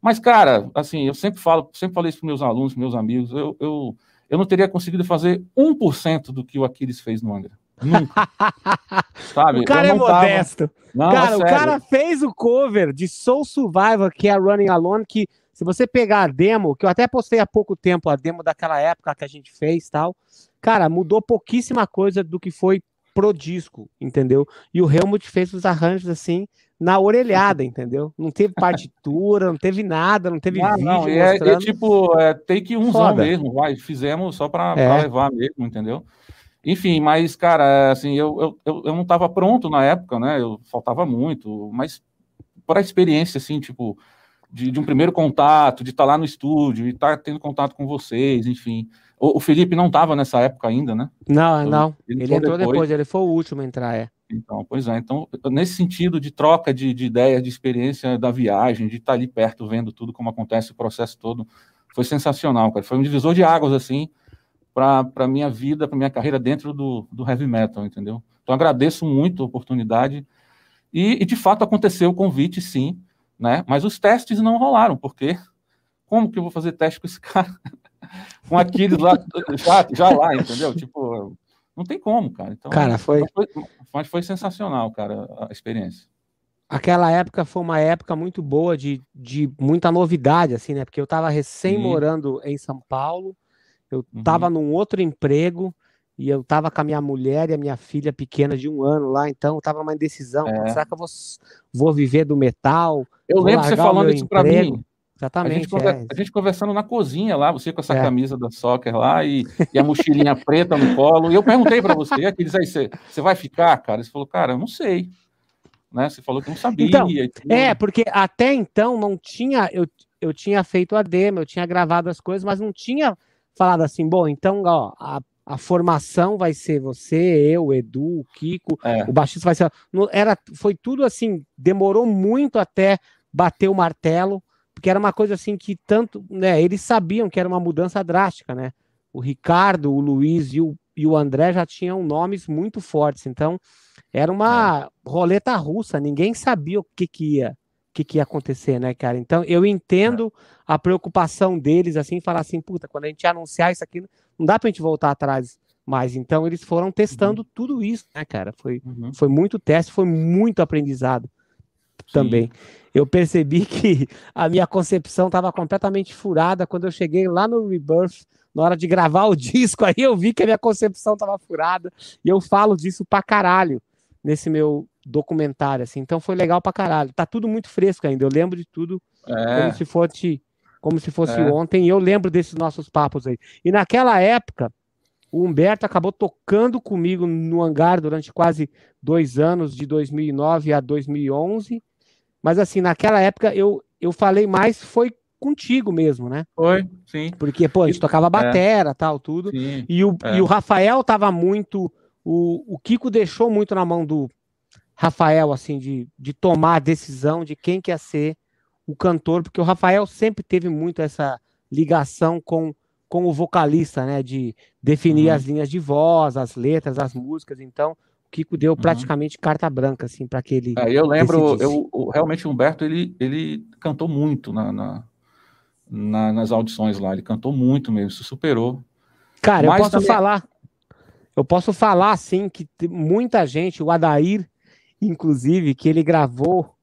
Mas, cara, assim, eu sempre falo, sempre falei isso para meus alunos, meus amigos, eu, eu, eu não teria conseguido fazer 1% do que o Aquiles fez no Angra. Nunca. [LAUGHS] Sabe? O cara é modesto. Não, cara, o cara fez o cover de Soul Survivor, que é Running Alone, que se você pegar a demo, que eu até postei há pouco tempo a demo daquela época que a gente fez tal, cara, mudou pouquíssima coisa do que foi pro disco, entendeu? E o Helmut fez os arranjos assim na orelhada, entendeu? Não teve partitura, não teve nada, não teve não, vídeo não, é, é, tipo, é take umzão mesmo, vai, fizemos só para é. levar mesmo, entendeu? Enfim, mas, cara, assim, eu, eu, eu não estava pronto na época, né? Eu faltava muito, mas por a experiência, assim, tipo, de, de um primeiro contato, de estar tá lá no estúdio, e estar tá tendo contato com vocês, enfim. O, o Felipe não estava nessa época ainda, né? Não, então, não. Ele, ele entrou depois. depois. ele foi o último a entrar, é. Então, pois é. Então, nesse sentido de troca de, de ideia, de experiência da viagem, de estar tá ali perto, vendo tudo como acontece, o processo todo, foi sensacional, cara. Foi um divisor de águas, assim, para a minha vida, para minha carreira dentro do, do heavy metal, entendeu? Então agradeço muito a oportunidade e, e, de fato aconteceu o convite, sim, né? Mas os testes não rolaram, porque como que eu vou fazer teste com esse [LAUGHS] cara? com aqueles lá, já, já lá, entendeu? Tipo, não tem como, cara. Então, cara, foi... Mas foi, mas foi sensacional, cara, a experiência. Aquela época foi uma época muito boa de, de muita novidade, assim, né? Porque eu estava recém Sim. morando em São Paulo, eu estava uhum. num outro emprego e eu estava com a minha mulher e a minha filha pequena de um ano lá, então eu tava numa indecisão. É. Será que eu vou, vou viver do metal? Eu lembro você falando isso para mim. Exatamente. A gente, conversa, é. a gente, conversando na cozinha lá, você com essa é. camisa da soccer lá e, [LAUGHS] e a mochilinha preta no colo. E eu perguntei para você, aqueles aí, você, você vai ficar, cara? Você falou, cara, eu não sei. Né? Você falou que não sabia. Então, é, porque até então não tinha. Eu, eu tinha feito a demo, eu tinha gravado as coisas, mas não tinha falado assim, bom, então, ó, a, a formação vai ser você, eu, Edu, o Kiko, é. o baixista vai ser. Era, foi tudo assim, demorou muito até bater o martelo, porque era uma coisa assim que tanto, né, eles sabiam que era uma mudança drástica, né? O Ricardo, o Luiz e o, e o André já tinham nomes muito fortes, então era uma é. roleta russa, ninguém sabia o que, que ia que, que ia acontecer, né, cara? Então eu entendo é. a preocupação deles, assim, falar assim, puta, quando a gente anunciar isso aqui, não dá pra gente voltar atrás mais. Então eles foram testando uhum. tudo isso, né, cara? Foi, uhum. foi muito teste, foi muito aprendizado Sim. também. Eu percebi [LAUGHS] que a minha concepção estava completamente furada quando eu cheguei lá no Rebirth, na hora de gravar o [LAUGHS] disco, aí eu vi que a minha concepção estava furada, e eu falo disso pra caralho nesse meu documentário, assim. Então foi legal pra caralho. Tá tudo muito fresco ainda. Eu lembro de tudo é. como se fosse, como se fosse é. ontem. E eu lembro desses nossos papos aí. E naquela época, o Humberto acabou tocando comigo no hangar durante quase dois anos, de 2009 a 2011. Mas assim, naquela época eu, eu falei mais, foi contigo mesmo, né? Foi, sim. Porque, pô, a gente tocava é. batera, é. tal, tudo. Sim, e, o, é. e o Rafael tava muito. O, o Kiko deixou muito na mão do, Rafael, assim, de, de tomar a decisão de quem quer ser o cantor, porque o Rafael sempre teve muito essa ligação com, com o vocalista, né? De definir uhum. as linhas de voz, as letras, as músicas. Então, o Kiko deu uhum. praticamente carta branca, assim, para aquele. É, eu lembro, eu, realmente o Humberto ele, ele cantou muito na, na, na, nas audições lá, ele cantou muito mesmo, se superou. Cara, Mas eu posso também... falar, eu posso falar assim que muita gente, o Adair inclusive, que ele gravou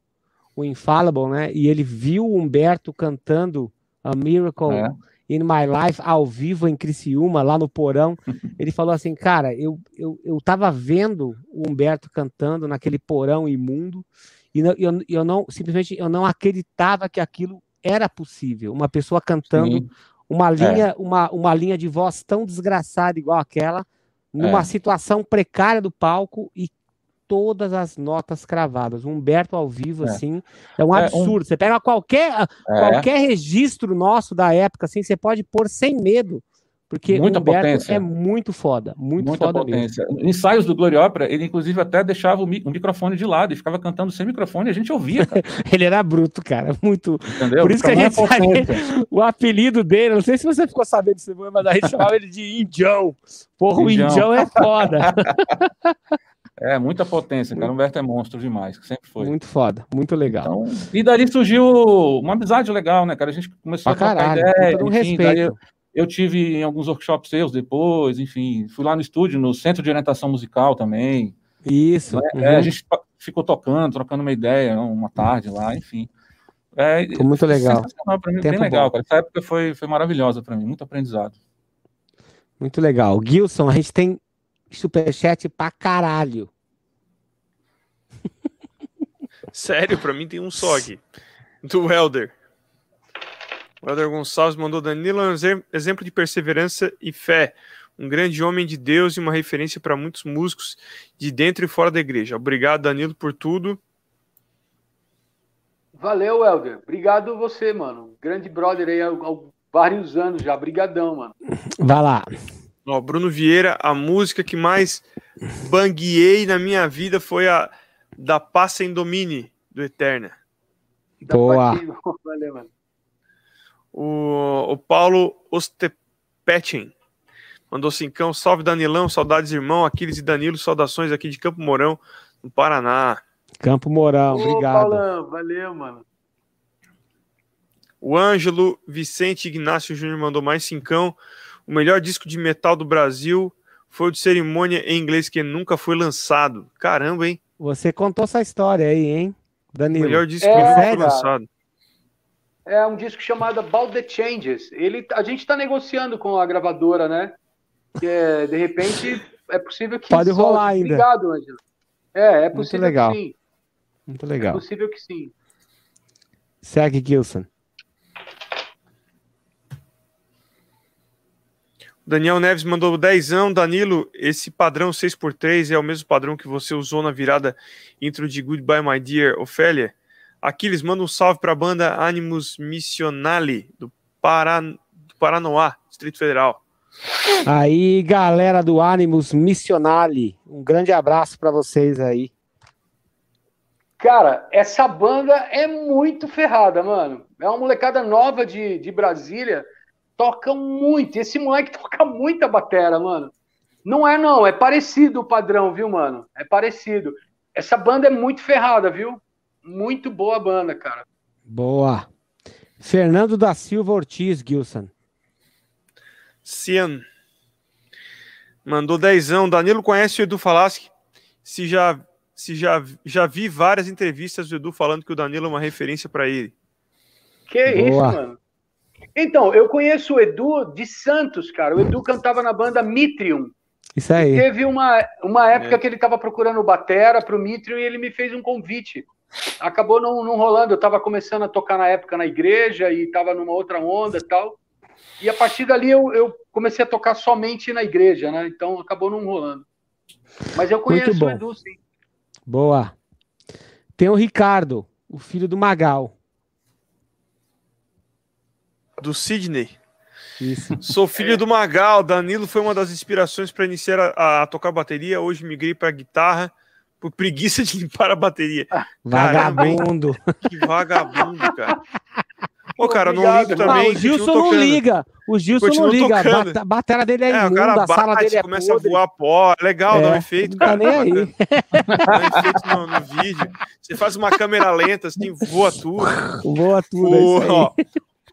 o Infallible, né? E ele viu o Humberto cantando A Miracle é. in My Life ao vivo em Criciúma, lá no porão. [LAUGHS] Ele falou assim, cara, eu, eu, eu tava vendo o Humberto cantando naquele porão imundo e eu, eu, eu não, simplesmente, eu não acreditava que aquilo era possível. Uma pessoa cantando Sim. uma linha, é. uma, uma linha de voz tão desgraçada igual aquela, numa é. situação precária do palco e todas as notas cravadas. O Humberto ao vivo, é. assim, é um absurdo. É um... Você pega qualquer, é. qualquer registro nosso da época, assim, você pode pôr sem medo. Porque Muita potência. é muito foda, muito Muita foda potência. mesmo. Ensaios do Glory Opera, ele inclusive até deixava o, mi o, microfone de lado e ficava cantando sem microfone e a gente ouvia. [LAUGHS] ele era bruto, cara, muito. Entendeu? Por isso que a gente sabe [LAUGHS] o apelido dele, não sei se você ficou sabendo disso, mas a gente chamava ele de Indião. Porra, o Indião é foda. [LAUGHS] É, muita potência, cara. O Humberto é monstro demais, sempre foi. Muito foda, muito legal. Então, e dali surgiu uma amizade legal, né, cara? A gente começou pra a trocar caralho, ideia. Um enfim, respeito. Eu, eu, tive em alguns workshops seus depois, enfim. Fui lá no estúdio, no Centro de Orientação Musical também. Isso. Né? Uhum. É, a gente ficou tocando, trocando uma ideia, uma tarde lá, enfim. É, foi muito legal. Pra mim, bem legal, cara. Essa época foi, foi maravilhosa para mim, muito aprendizado. Muito legal. Gilson, a gente tem superchat pra caralho. Sério, pra mim tem um só aqui. Do Helder. O Helder Gonçalves mandou Danilo é um exemplo de perseverança e fé. Um grande homem de Deus e uma referência para muitos músicos de dentro e fora da igreja. Obrigado, Danilo, por tudo. Valeu, Helder. Obrigado você, mano. Grande brother aí há, há vários anos já. Obrigadão, mano. Vai lá. Ó, Bruno Vieira, a música que mais banguei na minha vida foi a da Passa em Domine, do Eterna. Boa. [LAUGHS] Valeu, mano. O, o Paulo Ostepetin mandou cincão. Salve Danilão, saudades irmão, Aquiles e Danilo, saudações aqui de Campo Mourão, no Paraná. Campo Mourão, Ô, obrigado. Paulão, valeu, mano. O Ângelo Vicente Ignácio Júnior mandou mais cincão. O melhor disco de metal do Brasil foi o de cerimônia em inglês que nunca foi lançado. Caramba, hein? Você contou essa história aí, hein, Danilo? O melhor disco é, que nunca foi lançado. É um disco chamado About the Changes. Ele, a gente está negociando com a gravadora, né? É, de repente é possível que pode rolar ainda. Obrigado, Ângelo. É, é possível Muito legal. que sim. Muito legal. É possível que sim. Segue, Gilson. Daniel Neves mandou dezão. Danilo, esse padrão 6x3 é o mesmo padrão que você usou na virada intro de Goodbye My Dear Ofélia? Aquiles, manda um salve para a banda Animus Missionale, do, Paran... do Paranoá, Distrito Federal. Aí, galera do Animus Missionale, um grande abraço para vocês aí. Cara, essa banda é muito ferrada, mano. É uma molecada nova de, de Brasília. Toca muito. Esse moleque toca muita batera, mano. Não é, não. É parecido o padrão, viu, mano? É parecido. Essa banda é muito ferrada, viu? Muito boa banda, cara. Boa. Fernando da Silva Ortiz, Gilson. Cian. Mandou dezão. Danilo conhece o Edu Falaschi? Se já se já, já vi várias entrevistas do Edu falando que o Danilo é uma referência para ele. Que Boa. isso, mano. Então, eu conheço o Edu de Santos, cara. O Edu cantava na banda Mitrium. Isso aí. E teve uma, uma época é. que ele estava procurando batera para o Mitrium e ele me fez um convite. Acabou não, não rolando. Eu estava começando a tocar na época na igreja e estava numa outra onda e tal. E a partir dali eu, eu comecei a tocar somente na igreja, né? Então acabou não rolando. Mas eu conheço o Edu, sim. Boa. Tem o Ricardo, o filho do Magal. Do Sidney. Isso. Sou filho é. do Magal. Danilo foi uma das inspirações para iniciar a, a, tocar bateria. Hoje migrei para guitarra por preguiça de [LAUGHS] limpar a bateria. Vagabundo. Caramba, que vagabundo, cara. Ô, cara, não ligo também. o Gilson não liga. O Gilson não liga. A bateria dele é, é imunda, o cara bate, a sala dele é começa podre. a voar pó. É legal, é, dá um efeito, cara. Não tá nem aí. Dá um efeito no, no, vídeo. Você faz uma câmera lenta, assim, voa tudo. Voa tudo, o, é ó,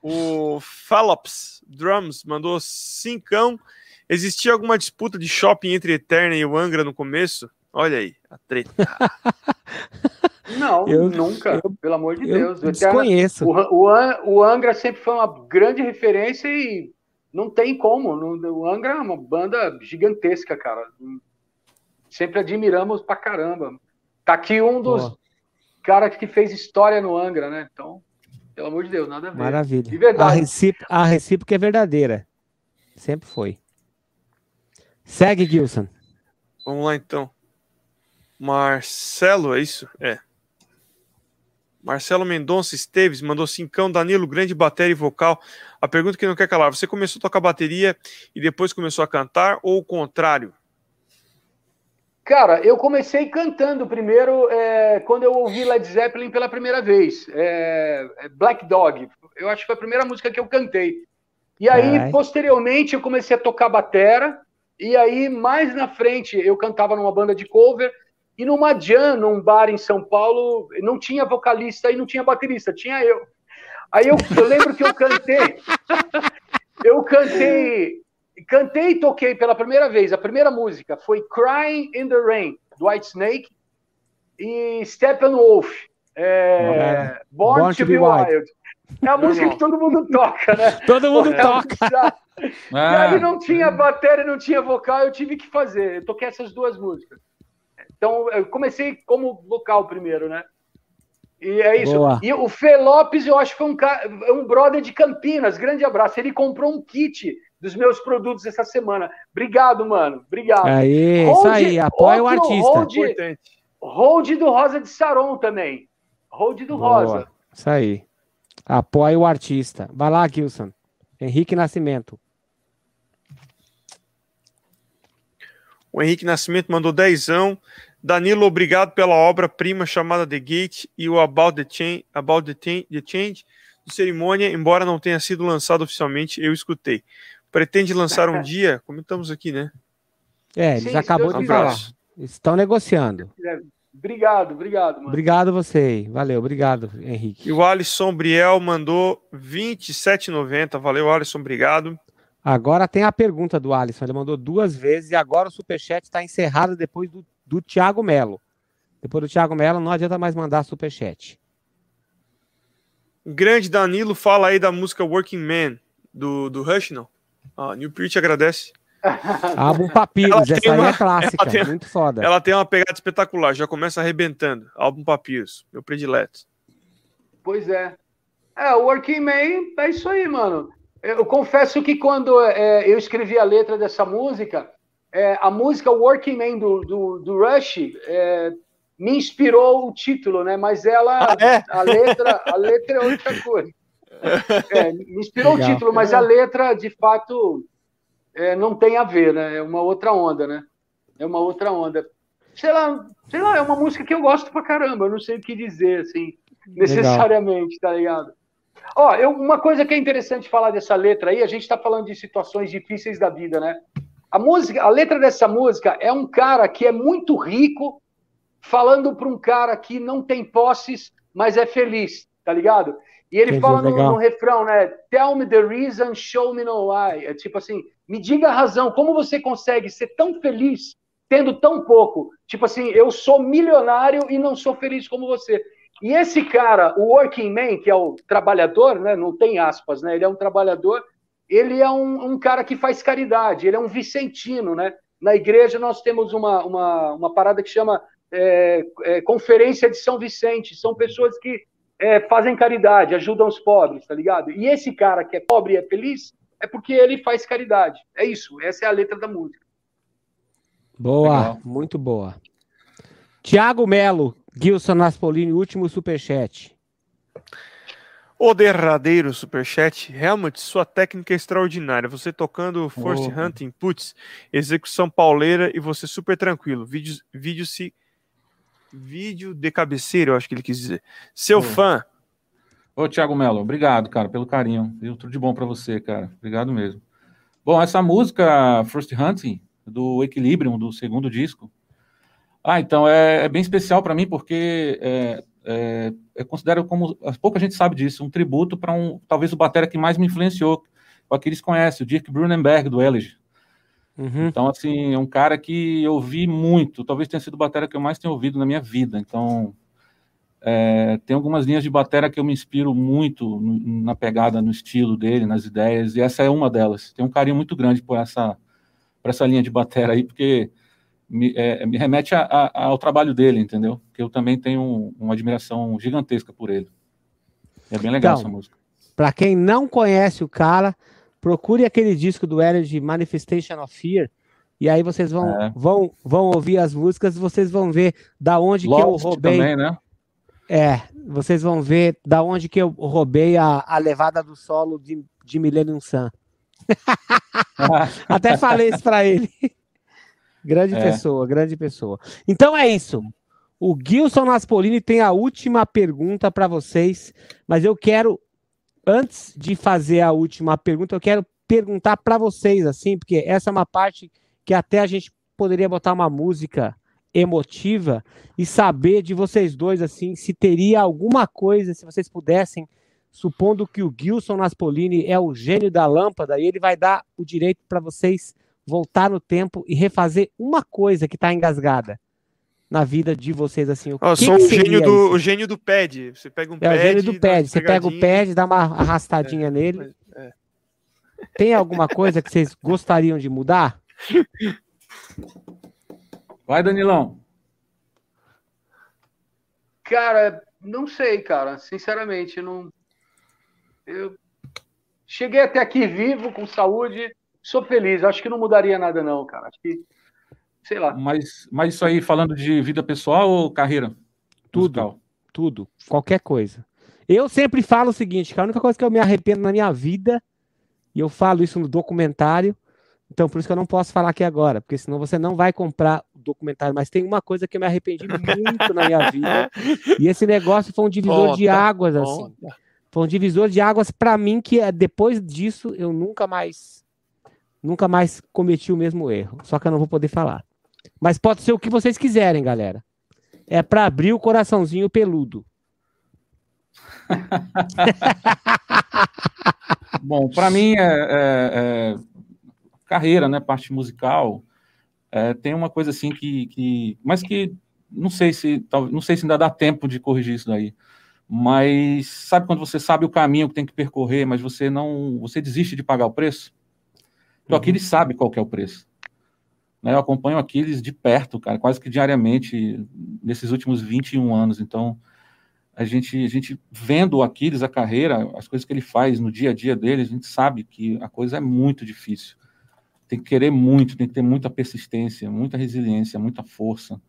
o Fallops Drums mandou cincão. Existia alguma disputa de shopping entre Eterna e o Angra no começo? Olha aí, a treta. [LAUGHS] Não, eu, nunca, eu, pelo amor de Deus. Eu desconheço. O, o, o, Angra sempre foi uma grande referência e não tem como. o Angra é uma banda gigantesca, cara. Sempre admiramos pra caramba. Tá aqui um dos caras que fez história no Angra, né? Então, pelo amor de Deus, nada a ver. Maravilha. De verdade. A, recíproca, a recíproca é verdadeira. Sempre foi. Segue, Gilson. Vamos lá, então. Marcelo, é isso? É. Marcelo Mendonça Esteves mandou cincão, Danilo, grande bateria e vocal. A pergunta que não quer calar, você começou a tocar bateria e depois começou a cantar ou o contrário? Cara, eu comecei cantando primeiro é, quando eu ouvi Led Zeppelin pela primeira vez. É, é Black Dog. Eu acho que foi a primeira música que eu cantei. E aí, posteriormente, eu comecei a tocar batera. E aí, mais na frente, eu cantava numa banda de cover. E numa jam, num bar em São Paulo, não tinha vocalista e não tinha baterista, tinha eu. Aí eu, eu lembro que eu cantei, eu cantei, cantei e toquei pela primeira vez. A primeira música foi Crying in the Rain, do White Snake, e Steppenwolf, é, Born, Born, to, to Be, Wild. Wild. É a música que todo mundo toca, né? [LAUGHS] Todo mundo é, toca. E aí não tinha bateria, não tinha vocal, eu tive que fazer. Eu toquei essas duas músicas. Então, eu comecei como vocal primeiro, né? E é isso. Boa. E o Fê Lopes, eu acho que foi um, um brother de Campinas. Grande abraço. Ele comprou um kit dos meus produtos essa semana. Obrigado, mano. Obrigado. Aí, hold, isso aí. Apoia o artista. Hold, hold do Rosa de Saron também. Hold do Boa. Rosa. Isso aí. Apoia o artista. Vai lá, Gilson. Henrique Nascimento. O Henrique Nascimento mandou dezão. Danilo, obrigado pela obra-prima chamada The Gate e o About the Change, About the, the Change do Cerimônia, embora não tenha sido lançado oficialmente, eu escutei. Pretende lançar um [LAUGHS] dia? Comentamos aqui, né? É, eles Sim, acabou de falar. Estão negociando. Obrigado, obrigado, mano. Obrigado você. Valeu, obrigado, Henrique. E o Alisson Briel mandou 27,90. Valeu, Alisson, obrigado. Agora tem a pergunta do Alisson. Ele mandou duas vezes e agora o superchat está encerrado depois do do Thiago Melo. Depois do Thiago Melo, não adianta mais mandar superchat. Grande Danilo, fala aí da música Working Man, do, do Rush, não? Ah, New Preach agradece. [LAUGHS] Álbum Papyrus, essa uma, aí é clássica, tem, muito foda. Ela tem uma pegada espetacular, já começa arrebentando. Álbum Papyrus, meu predileto. Pois é. É, o Working Man é isso aí, mano. Eu confesso que quando é, eu escrevi a letra dessa música, é, a música Working Man do, do, do Rush, é, me inspirou o título, né? Mas ela, ah, é? a letra, a letra é outra coisa. É, me inspirou Legal. o título, mas a letra, de fato, é, não tem a ver, né? É uma outra onda, né? É uma outra onda. Sei lá, sei lá, é uma música que eu gosto pra caramba. Eu não sei o que dizer, assim, necessariamente, Legal. tá ligado? Ó, eu, uma coisa que é interessante falar dessa letra aí, a gente está falando de situações difíceis da vida, né? A música, a letra dessa música é um cara que é muito rico falando para um cara que não tem posses, mas é feliz, tá ligado? E ele Entendi, fala no, no, refrão, né? Tell me the reason, show me no why. É tipo assim, me diga a razão, como você consegue ser tão feliz tendo tão pouco? Tipo assim, eu sou milionário e não sou feliz como você. E esse cara, o working man, que é o trabalhador, né? Não tem aspas, né? Ele é um trabalhador. Ele é um, um cara que faz caridade. Ele é um vicentino, né? Na igreja nós temos uma, uma, uma parada que chama é, é, Conferência de São Vicente. São pessoas que é, fazem caridade, ajudam os pobres, tá ligado? E esse cara que é pobre e é feliz é porque ele faz caridade. É isso. Essa é a letra da música. Boa, Legal. muito boa. Tiago Melo, Gilson Naspolini, último superchat. O derradeiro superchat. Helmut, sua técnica é extraordinária. Você tocando Force oh. Hunting, putz, execução pauleira e você super tranquilo. Vídeo, vídeo se. Vídeo de cabeceira, eu acho que ele quis dizer. Seu oh. fã. Ô, Thiago Melo, obrigado, cara, pelo carinho. Tudo de bom para você, cara. Obrigado mesmo. Bom, essa música, First Hunting, do Equilibrium, do segundo disco, ah, então é, é bem especial para mim porque é, é, eu considero como pouca gente sabe disso, um tributo para um talvez o batera que mais me influenciou, o que eles conhecem, o Dirk Brunenberg do Elegy. Uhum. Então assim, é um cara que eu vi muito, talvez tenha sido o batera que eu mais tenho ouvido na minha vida. Então é, tem algumas linhas de batera que eu me inspiro muito na pegada, no estilo dele, nas ideias, e essa é uma delas. Tenho um carinho muito grande por essa, por essa linha de batera aí, porque me, é, me remete a, a, ao trabalho dele, entendeu? Que eu também tenho uma admiração gigantesca por ele. É bem legal então, essa música. Para quem não conhece o cara, procure aquele disco do de Manifestation of Fear, e aí vocês vão, é. vão, vão ouvir as músicas, vocês vão ver da onde Lost que eu roubei. Também, né? É, vocês vão ver da onde que eu roubei a, a levada do solo de, de Millennium Sun. [LAUGHS] [LAUGHS] Até falei isso para ele. Grande é. pessoa, grande pessoa. Então é isso. O Gilson Naspolini tem a última pergunta para vocês, mas eu quero, antes de fazer a última pergunta, eu quero perguntar para vocês, assim, porque essa é uma parte que até a gente poderia botar uma música emotiva e saber de vocês dois, assim, se teria alguma coisa, se vocês pudessem, supondo que o Gilson Naspolini é o gênio da lâmpada e ele vai dar o direito para vocês voltar no tempo e refazer uma coisa que está engasgada na vida de vocês assim. O oh, que sou que o gênio do o gênio do pad. Você pega um é, pad, o gênio do pad. Você pega o pad, dá uma arrastadinha é, nele. É. Tem alguma coisa que vocês gostariam de mudar? Vai, Danilão. Cara, não sei, cara. Sinceramente, não. Eu cheguei até aqui vivo, com saúde sou feliz. Acho que não mudaria nada, não, cara. Acho que, sei lá. Mas, mas isso aí falando de vida pessoal ou carreira? Tudo. Musical? Tudo. Qualquer coisa. Eu sempre falo o seguinte, que a única coisa que eu me arrependo na minha vida, e eu falo isso no documentário, então por isso que eu não posso falar aqui agora, porque senão você não vai comprar o documentário. Mas tem uma coisa que eu me arrependi muito na minha vida, [LAUGHS] e esse negócio foi um divisor de águas, assim. Foi um divisor de águas para mim que é, depois disso eu nunca mais nunca mais cometi o mesmo erro. Só que eu não vou poder falar. Mas pode ser o que vocês quiserem, galera. É para abrir o coraçãozinho peludo. [LAUGHS] Bom, para mim é, é, é, carreira, né? Parte musical. É, tem uma coisa assim que, que, mas que não sei se não sei se ainda dá tempo de corrigir isso daí. Mas sabe quando você sabe o caminho que tem que percorrer, mas você não, você desiste de pagar o preço? Então, uhum. Aquiles sabe qual é o preço. Né? Eu acompanho Aquiles de perto, cara, quase que diariamente, nesses últimos 21 anos. Então, a gente, a gente vendo o Aquiles, a carreira, as coisas que ele faz no dia a dia dele, a gente sabe que a coisa é muito difícil. Tem que querer muito, tem que ter muita persistência, muita resiliência, muita força.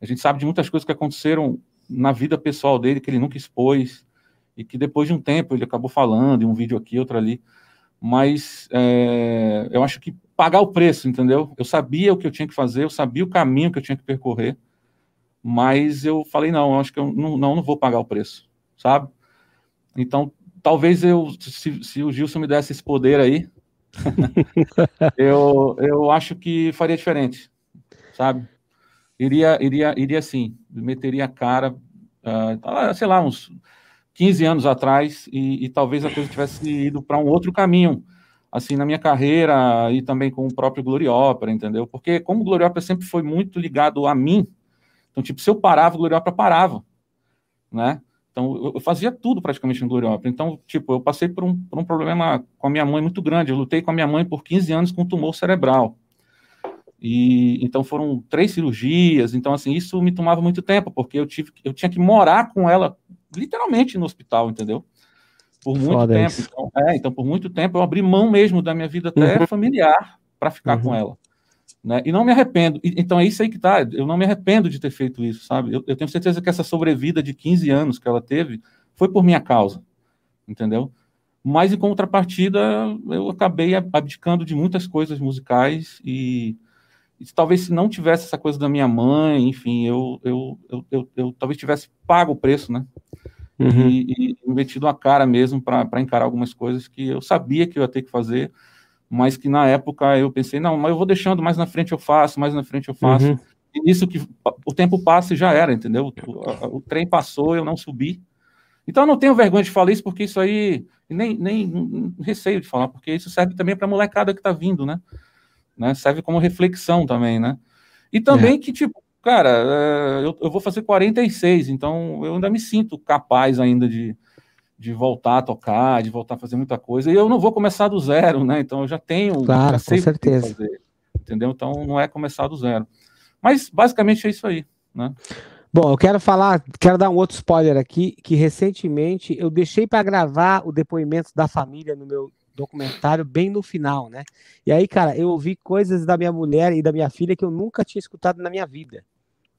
A gente sabe de muitas coisas que aconteceram na vida pessoal dele que ele nunca expôs e que depois de um tempo ele acabou falando em um vídeo aqui, outro ali. Mas é, eu acho que pagar o preço, entendeu? Eu sabia o que eu tinha que fazer, eu sabia o caminho que eu tinha que percorrer, mas eu falei não, eu acho que eu não, não, não vou pagar o preço, sabe? Então, talvez eu, se, se o Gilson me desse esse poder aí, [LAUGHS] eu, eu acho que faria diferente, sabe? Iria, iria, iria sim, meteria a cara, uh, sei lá, uns 15 anos atrás, e, e talvez a coisa tivesse ido para um outro caminho, assim, na minha carreira e também com o próprio Gloriópera, entendeu? Porque como o Gloriópera sempre foi muito ligado a mim, então, tipo, se eu parava, o Gloriópera parava, né? Então, eu fazia tudo praticamente no Gloriópera. Então, tipo, eu passei por um, por um problema com a minha mãe muito grande. Eu lutei com a minha mãe por 15 anos com tumor cerebral. E então foram três cirurgias. Então, assim, isso me tomava muito tempo, porque eu tive, eu tinha que morar com ela literalmente no hospital, entendeu? Por muito Foda tempo. Então, é, então, por muito tempo eu abri mão mesmo da minha vida até uhum. familiar para ficar uhum. com ela. Né? E não me arrependo. E, então é isso aí que tá. Eu não me arrependo de ter feito isso, sabe? Eu, eu, tenho certeza que essa sobrevida de 15 anos que ela teve foi por minha causa, entendeu? Mas em contrapartida, eu acabei abdicando de muitas coisas musicais e, e talvez se não tivesse essa coisa da minha mãe, enfim, eu, eu, eu, eu, eu talvez tivesse pago o preço, né? Uhum. E, e metido a cara mesmo para encarar algumas coisas que eu sabia que eu ia ter que fazer mas que na época eu pensei, não, mas eu vou deixando, mais na frente eu faço, mais na frente eu faço. Uhum. E isso que o tempo passa e já era, entendeu? O, o, trem passou, eu não subi. Então eu não tenho vergonha de falar isso, porque isso aí, nem, nem receio de falar, porque isso serve também para a molecada que está vindo, né? né? Serve como reflexão também, né? E também é. que, tipo, cara, é, eu, eu vou fazer 46, então eu ainda me sinto capaz ainda de, de voltar a tocar, de voltar a fazer muita coisa. E eu não vou começar do zero, né? Então eu já tenho. Claro, já com certeza. Fazer, entendeu? Então não é começar do zero. Mas basicamente é isso aí, né? Bom, eu quero falar, quero dar um outro spoiler aqui, que recentemente eu deixei para gravar o depoimento da família no meu documentário bem no final, né? E aí, cara, eu ouvi coisas da minha mulher e da minha filha que eu nunca tinha escutado na minha vida.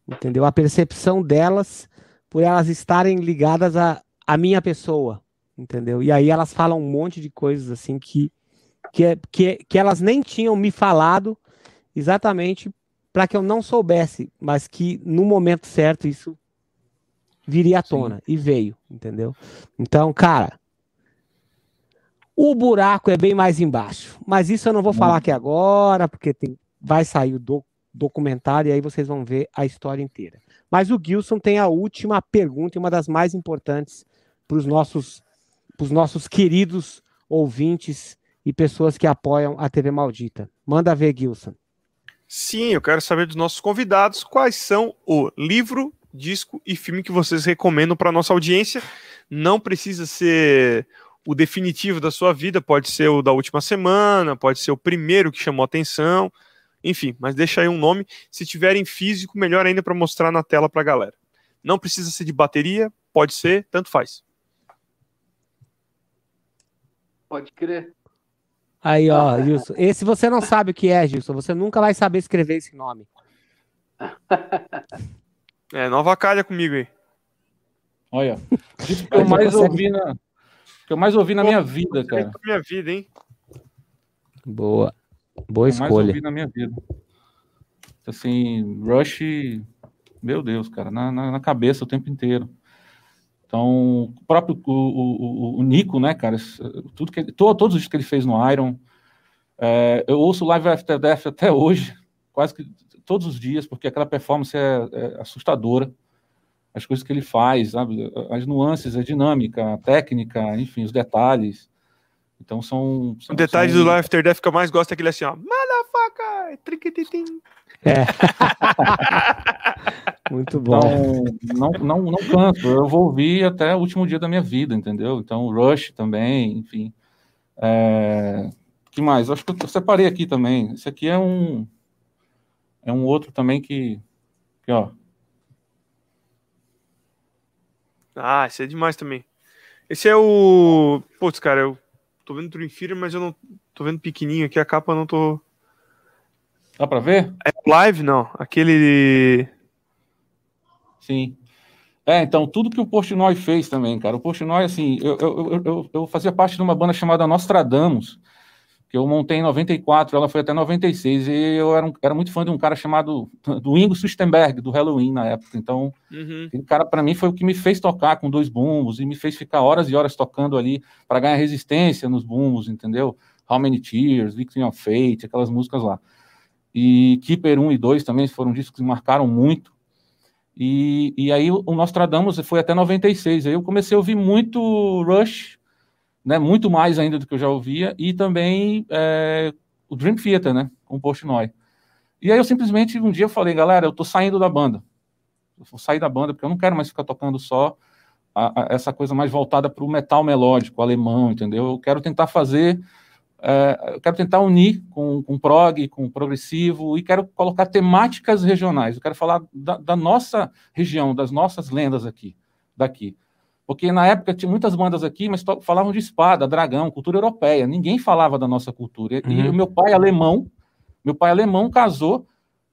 Entendeu? A percepção delas por elas estarem ligadas a, a minha pessoa, entendeu? E aí elas falam um monte de coisas assim que que, é, que, que elas nem tinham me falado exatamente para que eu não soubesse, mas que no momento certo isso viria à tona Sim. e veio, entendeu? Então, cara, o buraco é bem mais embaixo, mas isso eu não vou falar aqui agora, porque tem, vai sair o do, documentário e aí vocês vão ver a história inteira. Mas o Gilson tem a última pergunta e uma das mais importantes para os nossos, nossos queridos ouvintes e pessoas que apoiam a TV Maldita. Manda ver, Gilson. Sim, eu quero saber dos nossos convidados quais são o livro, disco e filme que vocês recomendam para nossa audiência. Não precisa ser o definitivo da sua vida, pode ser o da última semana, pode ser o primeiro que chamou atenção, enfim, mas deixa aí um nome. Se tiverem físico, melhor ainda para mostrar na tela para a galera. Não precisa ser de bateria, pode ser, tanto faz. Pode crer. Aí, ó. Gilson. Esse você não sabe o que é, Gilson. Você nunca vai saber escrever esse nome. [LAUGHS] É, nova calha comigo aí. Olha, [LAUGHS] isso que eu mais ouvi na, que eu mais ouvi na minha vida, cara. Minha vida, hein? Boa. Boa escolha. Mais na minha vida. Assim, Rush, meu Deus, cara, na, na, na cabeça o tempo inteiro. Então, o próprio o, o, o Nico, né, cara, tudo que, todo, todos os que ele fez no Iron, é, eu ouço Live After Death até hoje, quase que todos os dias, porque aquela performance é, é assustadora. As coisas que ele faz, sabe? as nuances, a dinâmica, a técnica, enfim, os detalhes. Então são. são o detalhe são... do After Death que eu mais gosto é aquele assim, ó. Motherfucker! Triquititim. É. [LAUGHS] Muito bom. Então, não, não, não canto. Eu vou ouvir até o último dia da minha vida, entendeu? Então, Rush também, enfim. É... que mais? Acho que eu separei aqui também. Esse aqui é um é um outro também que, que ó. Ah, esse é demais também. Esse é o. Putz, cara, eu tô vendo Dream Theater, mas eu não tô vendo pequenininho aqui, a capa eu não tô. Dá pra ver? É live, não. Aquele. Sim. É, então, tudo que o Portnoy fez também, cara. O Portnoy, assim, eu, eu, eu, eu, fazia parte de uma banda chamada Nostradamus, que eu montei em 94, ela foi até 96, e eu era, um, era muito fã de um cara chamado [LAUGHS] do Ingo Sustenberg, do Halloween na época. Então, uhum. aquele cara, para mim, foi o que me fez tocar com dois bumbos e me fez ficar horas e horas tocando ali para ganhar resistência nos bumbos, entendeu? How Many Tears, Victim of Fate, aquelas músicas lá. E Keeper 1 e 2 também foram discos que marcaram muito. E, e aí o Nostradamus foi até 96. Aí eu comecei a ouvir muito Rush, né, muito mais ainda do que eu já ouvia, e também é, o Dream Theater, né, com o Portnoy. E aí eu simplesmente um dia falei, galera, eu tô saindo da banda. Eu vou sair da banda porque eu não quero mais ficar tocando só a, a, essa coisa mais voltada para o metal melódico, alemão, entendeu? Eu quero tentar fazer é, eu quero tentar unir com, com prog, com progressivo, e quero colocar temáticas regionais. Eu quero falar da, da, nossa região, das nossas lendas aqui, daqui. Porque na época tinha muitas bandas aqui, mas falavam de espada, dragão, cultura europeia. Ninguém falava da nossa cultura. Uhum. E o meu pai alemão, meu pai alemão casou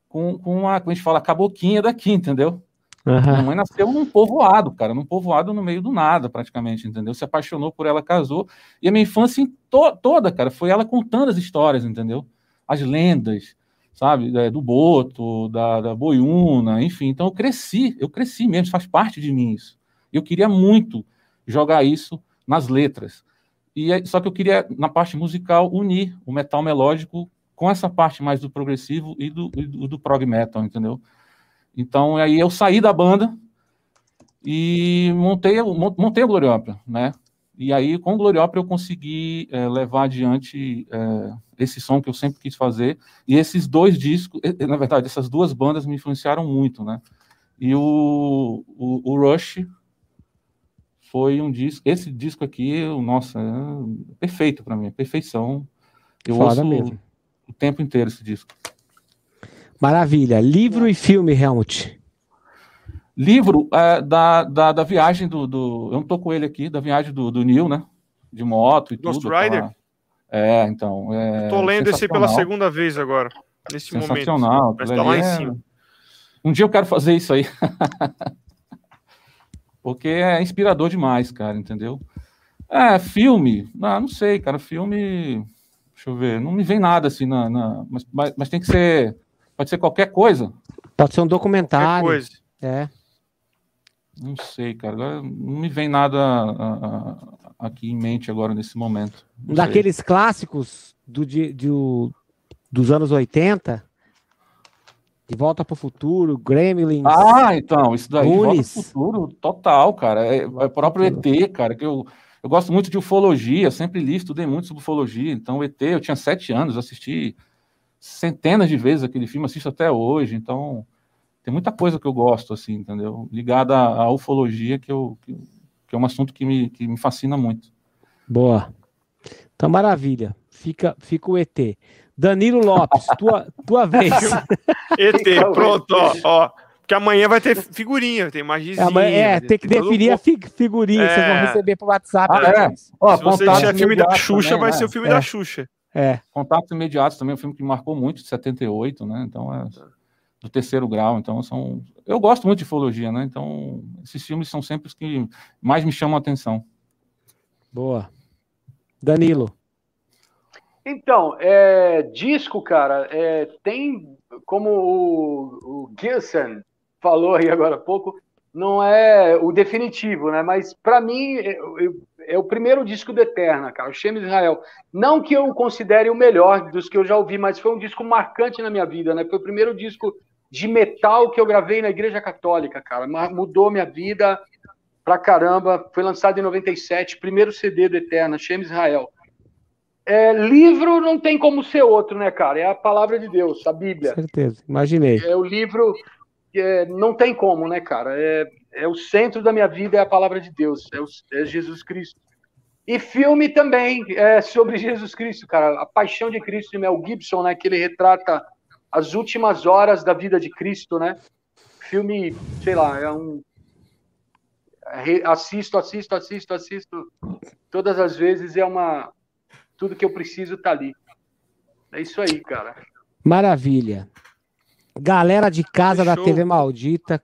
com, com a, como a gente fala, caboquinha daqui, entendeu? Uhum. Minha mãe nasceu num povoado, cara, num povoado no meio do nada, praticamente, entendeu? Se apaixonou por ela, casou. E a minha infância to toda, cara, foi ela contando as histórias, entendeu? As lendas, sabe? É, do Boto, da, da Boiuna, enfim. Então eu cresci, eu cresci mesmo, faz parte de mim isso. Eu queria muito jogar isso nas letras. E só que eu queria, na parte musical, unir o metal melódico com essa parte mais do progressivo e do, e do, do prog metal, entendeu? Então, aí eu saí da banda e montei, montei a Gloriópera, né? E aí, com o Gloriópera, eu consegui é, levar adiante é, esse som que eu sempre quis fazer. E esses dois discos, na verdade, essas duas bandas me influenciaram muito, né? E o, o, o Rush foi um disco. Esse disco aqui, nossa, é perfeito para mim, é perfeição. Eu Foda ouço mesmo. o tempo inteiro esse disco. Maravilha. Livro e filme, Helmut. Livro é, da, da, da, viagem do, do, Eu não tô com ele aqui, da viagem do, do Neil, né? De moto e Ghost tudo. Ghost Rider? Tá... É, então. É eu tô lendo esse pela segunda vez agora, nesse sensacional, momento. Mas tá lá em é... cima. Um dia eu quero fazer isso aí. [LAUGHS] Porque é inspirador demais, cara, entendeu? É, filme. Ah, não sei, cara. Filme. Deixa eu ver. Não me vem nada assim na. na... Mas, mas, mas tem que ser Pode ser qualquer coisa. Pode ser um documentário. Qualquer coisa. É. Não sei, cara. Agora não me vem nada a, a, aqui em mente agora nesse momento. Não Daqueles sei. clássicos do, de, de, dos anos 80. De Volta para o Futuro, Gremlins. Ah, então, isso daí, Volta para o Futuro, total, cara. É, é o próprio ET, cara, que eu, eu gosto muito de ufologia, sempre li, estudei muito sobre ufologia. Então, o ET, eu tinha sete anos, assisti centenas de vezes aquele filme, assisto até hoje, então tem muita coisa que eu gosto, assim, entendeu? Ligada à, à ufologia, que, eu, que, que, é um assunto que me, que me fascina muito. Boa. Então, maravilha. Fica, fica o ET. Danilo Lopes, tua, tua vez. [LAUGHS] ET, pronto, ó, ó. Porque amanhã vai ter figurinha, tem magizinha. Amanhã, é, tem que definir a figurinha é. que vocês vão receber pro WhatsApp. Ah, é. Ó, Se você deixar filme da Xuxa, também, vai né? ser o filme é. da Xuxa. É. Contatos Imediatos também é um filme que marcou muito, de 78, né? Então é do terceiro grau. Então são. Eu gosto muito de ufologia, né? Então esses filmes são sempre os que mais me chamam a atenção. Boa. Danilo. Então, é, disco, cara, é, tem, como o, o Gilson falou aí agora há pouco, não é o definitivo, né? Mas para mim, eu, é o primeiro disco do Eterna, cara, o Shem Israel. Não que eu considere o melhor dos que eu já ouvi, mas foi um disco marcante na minha vida, né? Foi o primeiro disco de metal que eu gravei na Igreja Católica, cara. Mudou minha vida pra caramba. Foi lançado em 97, primeiro CD do Eterna, Shem Israel. É, livro não tem como ser outro, né, cara? É a palavra de Deus, a Bíblia. Com certeza, imaginei. É o livro, é, não tem como, né, cara? É, é o centro da minha vida é a palavra de Deus, é, o, é Jesus Cristo. E filme também é sobre [LAUGHS] Jesus Cristo, cara. A Paixão de Cristo de Mel Gibson, né? Que ele retrata as últimas horas da vida de Cristo, né? Filme, sei lá, é um assisto, assisto, assisto, assisto todas as vezes é uma tudo que eu preciso tá ali. É isso aí, cara. Maravilha. Galera de casa Fechou. da TV Maldita,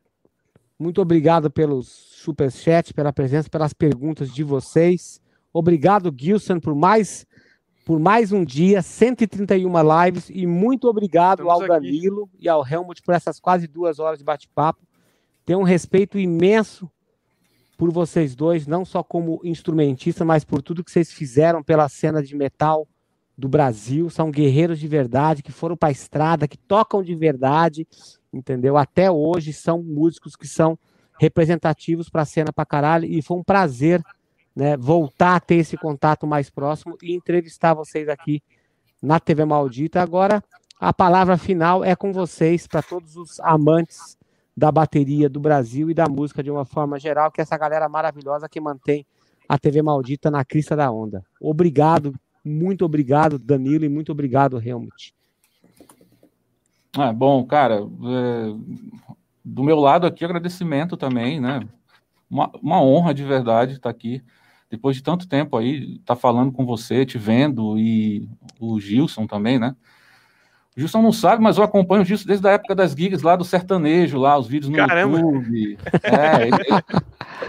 Muito obrigado pelos superchat, pela presença, pelas perguntas de vocês. Obrigado, Gilson, por mais por mais um dia, 131 lives e muito obrigado Estamos ao Danilo aqui. e ao Helmut por essas quase duas horas de bate-papo. Tenho um respeito imenso por vocês dois, não só como instrumentista, mas por tudo que vocês fizeram pela cena de metal do Brasil. São guerreiros de verdade que foram para a estrada, que tocam de verdade, entendeu? Até hoje são músicos que são representativos para a cena para caralho e foi um prazer né, voltar a ter esse contato mais próximo e entrevistar vocês aqui na TV Maldita. Agora, a palavra final é com vocês, para todos os amantes da bateria do Brasil e da música de uma forma geral, que é essa galera maravilhosa que mantém a TV Maldita na crista da onda. Obrigado, muito obrigado, Danilo, e muito obrigado, Helmut. Ah, bom, cara, é, do meu lado aqui, agradecimento também, né? Uma, uma honra de verdade estar aqui depois de tanto tempo aí, tá falando com você, te vendo, e o Gilson também, né? O Gilson não sabe, mas eu acompanho o Gilson desde a época das gigs lá do sertanejo, lá, os vídeos no Caramba. YouTube. É, ele,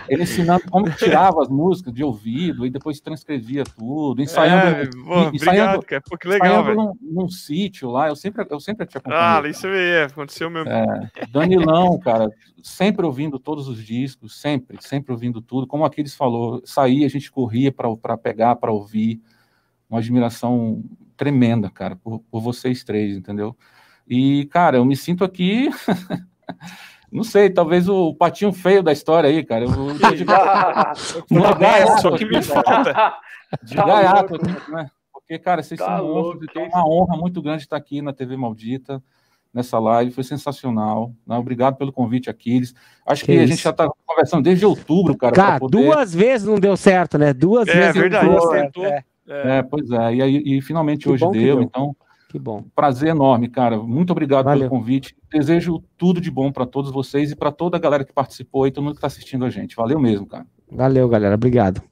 ele, ensinando como tirava as músicas de ouvido e depois transcrevia tudo, ensaiando. É, ensaiando, obrigado, cara. Pô, que legal, velho. Num, num, sítio lá, eu sempre, eu sempre te acompanhei. Ah, isso aí, é, aconteceu mesmo. É, Danilão, cara, sempre ouvindo todos os discos, sempre, sempre ouvindo tudo. Como aqueles falou, saía, a gente corria para pegar, para ouvir. Uma admiração tremenda, cara, por, por vocês três, entendeu? E, cara, eu me sinto aqui. [LAUGHS] Não sei, talvez o patinho feio da história aí, cara. Eu vou de, gaiato, só que me falta. [LAUGHS] De tá gaiato, né? Porque, cara, vocês tá são louco, então é uma honra muito grande estar aqui na TV Maldita, nessa live, foi sensacional. Né? Obrigado pelo convite, Aquiles. Acho que, que a gente já está conversando desde outubro, cara. Cara, poder... duas vezes não deu certo, né? Duas é, vezes. Verdade, não deu certo. É. É. é, pois é. E, aí, e finalmente que hoje deu, deu, então. Que bom. Prazer enorme, cara. Muito obrigado Valeu. pelo convite. Desejo tudo de bom para todos vocês e para toda a galera que participou e todo mundo que está assistindo a gente. Valeu mesmo, cara. Valeu, galera. Obrigado.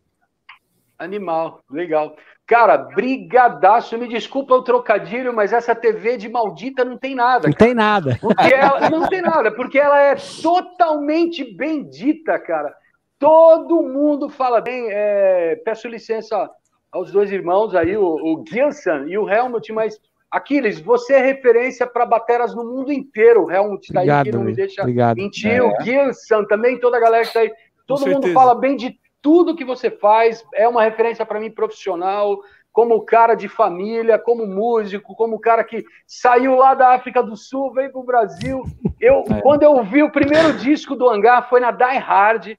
Animal, legal. Cara, brigadaço. Me desculpa o trocadilho, mas essa TV de maldita não tem nada. Não cara. tem nada. Porque ela, [LAUGHS] não tem nada, porque ela é totalmente bendita, cara. Todo mundo fala bem. É, peço licença aos dois irmãos aí, o, o Gilson e o Helmut, mas Aquiles, você é referência para bateras no mundo inteiro. O Helmut está aí, que não me deixa obrigado. mentir. É. O Gilson também, toda a galera que está aí. Todo mundo fala bem de tudo que você faz. É uma referência para mim profissional, como cara de família, como músico, como cara que saiu lá da África do Sul, veio para o Brasil. Eu, [LAUGHS] é. Quando eu vi o primeiro disco do Hangar, foi na Die Hard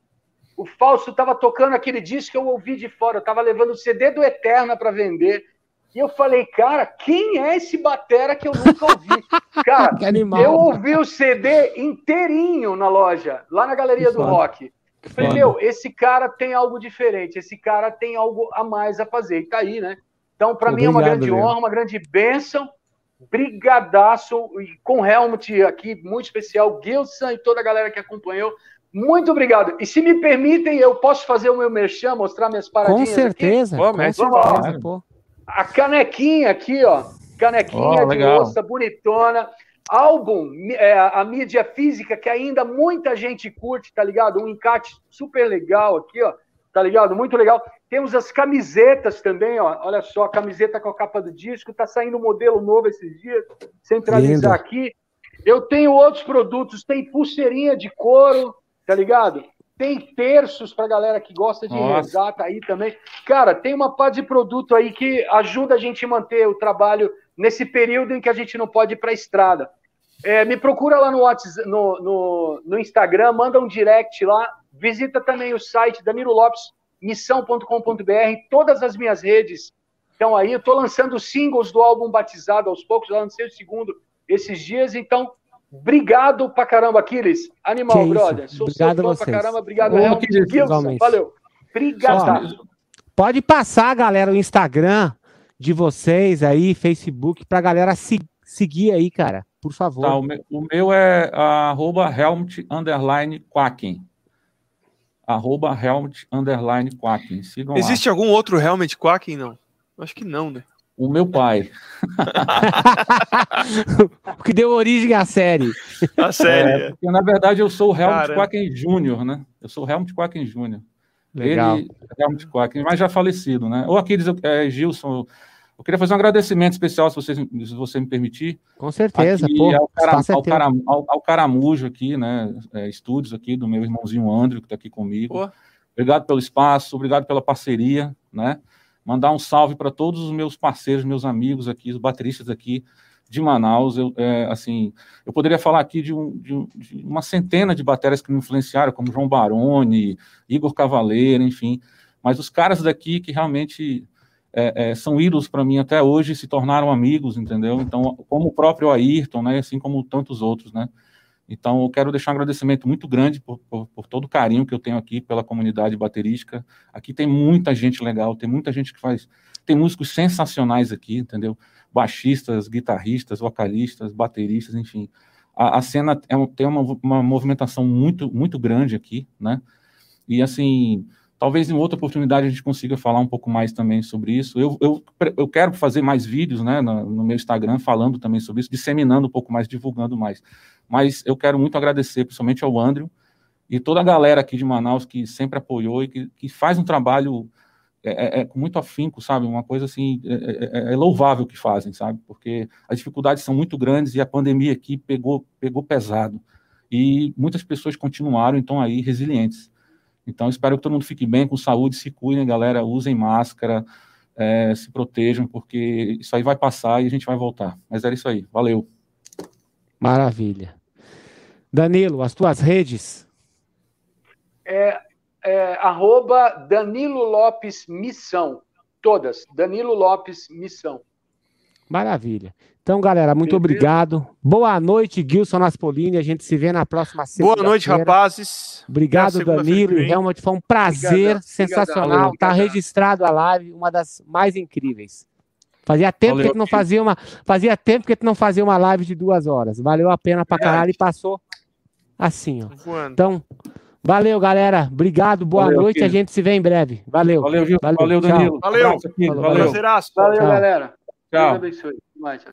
o Fausto estava tocando aquele disco que eu ouvi de fora, eu estava levando o CD do Eterna para vender. E eu falei, cara, quem é esse batera que eu nunca ouvi? [LAUGHS] Cara, eu ouvi o CD inteirinho na loja, lá na Galeria do. Rock. Falei, foda. meu, esse cara tem algo diferente, esse cara tem algo a mais a fazer. E tá aí, né? Então, para mim é uma grande honra, uma grande bênção. Brigadaço, e com Helmut aqui, muito especial, Gilson e toda a galera que acompanhou. Muito obrigado. E se me permitem, eu posso fazer o meu merchan, mostrar minhas paradinhas Com certeza. Aqui? com certeza pô. A canequinha aqui, ó. Canequinha oh, de moça, bonitona. Álbum, é, a mídia física que ainda muita gente curte, tá ligado? Um encarte super legal aqui, ó. Tá ligado? Muito legal. Temos as camisetas também, ó. Olha só, a camiseta com a capa do disco. Tá saindo um modelo novo esses dias. Centralizar Lindo. aqui. Eu tenho outros produtos, tem pulseirinha de couro, tá ligado? Tem terços para galera que gosta de Nossa. rezar, tá aí também. Cara, tem uma parte de produto aí que ajuda a gente a manter o trabalho nesse período em que a gente não pode ir para a estrada. É, me procura lá no, WhatsApp, no, no, no, Instagram, manda um direct lá, visita também o site Danilo Lopes, missão.com.br, todas as minhas redes estão aí. Eu estou lançando singles do álbum Batizado aos poucos, eu lancei o segundo esses dias, então Obrigado pra caramba, Aquiles. Animal, brother. Sou obrigado seu fã pra caramba. Obrigado, Real. Gilson, valeu. Obrigado. Pode passar, galera, o Instagram de vocês aí, Facebook, pra galera se, seguir aí, cara. Por favor. Tá, o, meu, o, meu, é arroba Helmut underline Quacken. Arroba Helmut underline Quacken. Sigam Existe lá. algum outro Helmut Quacken? Não. Acho que não, né? O meu pai. [LAUGHS] o que deu origem à série. A série. É, porque, na verdade, eu sou o Helmut Quaken Jr., né? Eu sou o Helmut Quaken Jr. Legal. Ele, Helmut Quaken, mas já falecido, né? Ou aqueles, é, Gilson, eu queria fazer um agradecimento especial, se você, se você me permitir. Com certeza, aqui, pô. Ao, cara, ao, cara, ao, ao, Caramujo aqui, né? É, estúdios aqui do meu irmãozinho André, que está aqui comigo. Pô. Obrigado pelo espaço, obrigado pela parceria, né? Mandar um salve para todos os meus parceiros, meus amigos aqui, os bateristas aqui de Manaus. Eu, é, assim, eu poderia falar aqui de, um, de, um, de, uma centena de baterias que me influenciaram, como João Baroni, Igor Cavaleiro, enfim. Mas os caras daqui que realmente é, é, são ídolos para mim até hoje, se tornaram amigos, entendeu? Então, como o próprio Ayrton, né, assim como tantos outros, né? Então, eu quero deixar um agradecimento muito grande por, por, por, todo o carinho que eu tenho aqui pela comunidade baterística. Aqui tem muita gente legal, tem muita gente que faz. Tem músicos sensacionais aqui, entendeu? Baixistas, guitarristas, vocalistas, bateristas, enfim. A, a cena é, tem uma, uma movimentação muito, muito grande aqui, né? E, assim, Talvez em outra oportunidade a gente consiga falar um pouco mais também sobre isso. Eu, eu, eu quero fazer mais vídeos né, no, no, meu Instagram falando também sobre isso, disseminando um pouco mais, divulgando mais. Mas eu quero muito agradecer, principalmente ao Andrew e toda a galera aqui de Manaus que sempre apoiou e que, que faz um trabalho é, é, é com muito afinco, sabe? Uma coisa assim, é, é, é, é louvável que fazem, sabe? Porque as dificuldades são muito grandes e a pandemia aqui pegou, pegou pesado. E muitas pessoas continuaram, então, aí, resilientes. Então, espero que todo mundo fique bem, com saúde, se cuidem, galera, usem máscara, é, se protejam, porque isso aí vai passar e a gente vai voltar. Mas era isso aí, valeu. Maravilha. Danilo, as tuas redes? É, é, arroba Danilo Lopes Missão, todas, Danilo Lopes Missão. Maravilha. Então, galera, muito obrigado. Boa noite, Gilson Naspolini. A gente se vê na próxima semana. Boa noite, rapazes. Obrigado, Danilo. Realmente foi um prazer Obrigado. sensacional. Está registrado a live, uma das mais incríveis. Fazia tempo Valeu. que tu não fazia uma, fazia tempo que tu não fazia uma live de duas horas. Valeu a pena pra caralho e passou assim, ó. Então, valeu, galera. Obrigado, boa valeu, noite. A gente se vê em breve. Valeu. Valeu, Gil. Valeu, valeu Danilo. Valeu. Valeu, valeu. valeu. valeu galera. Tchau. Deus abençoe. Mais, tchau.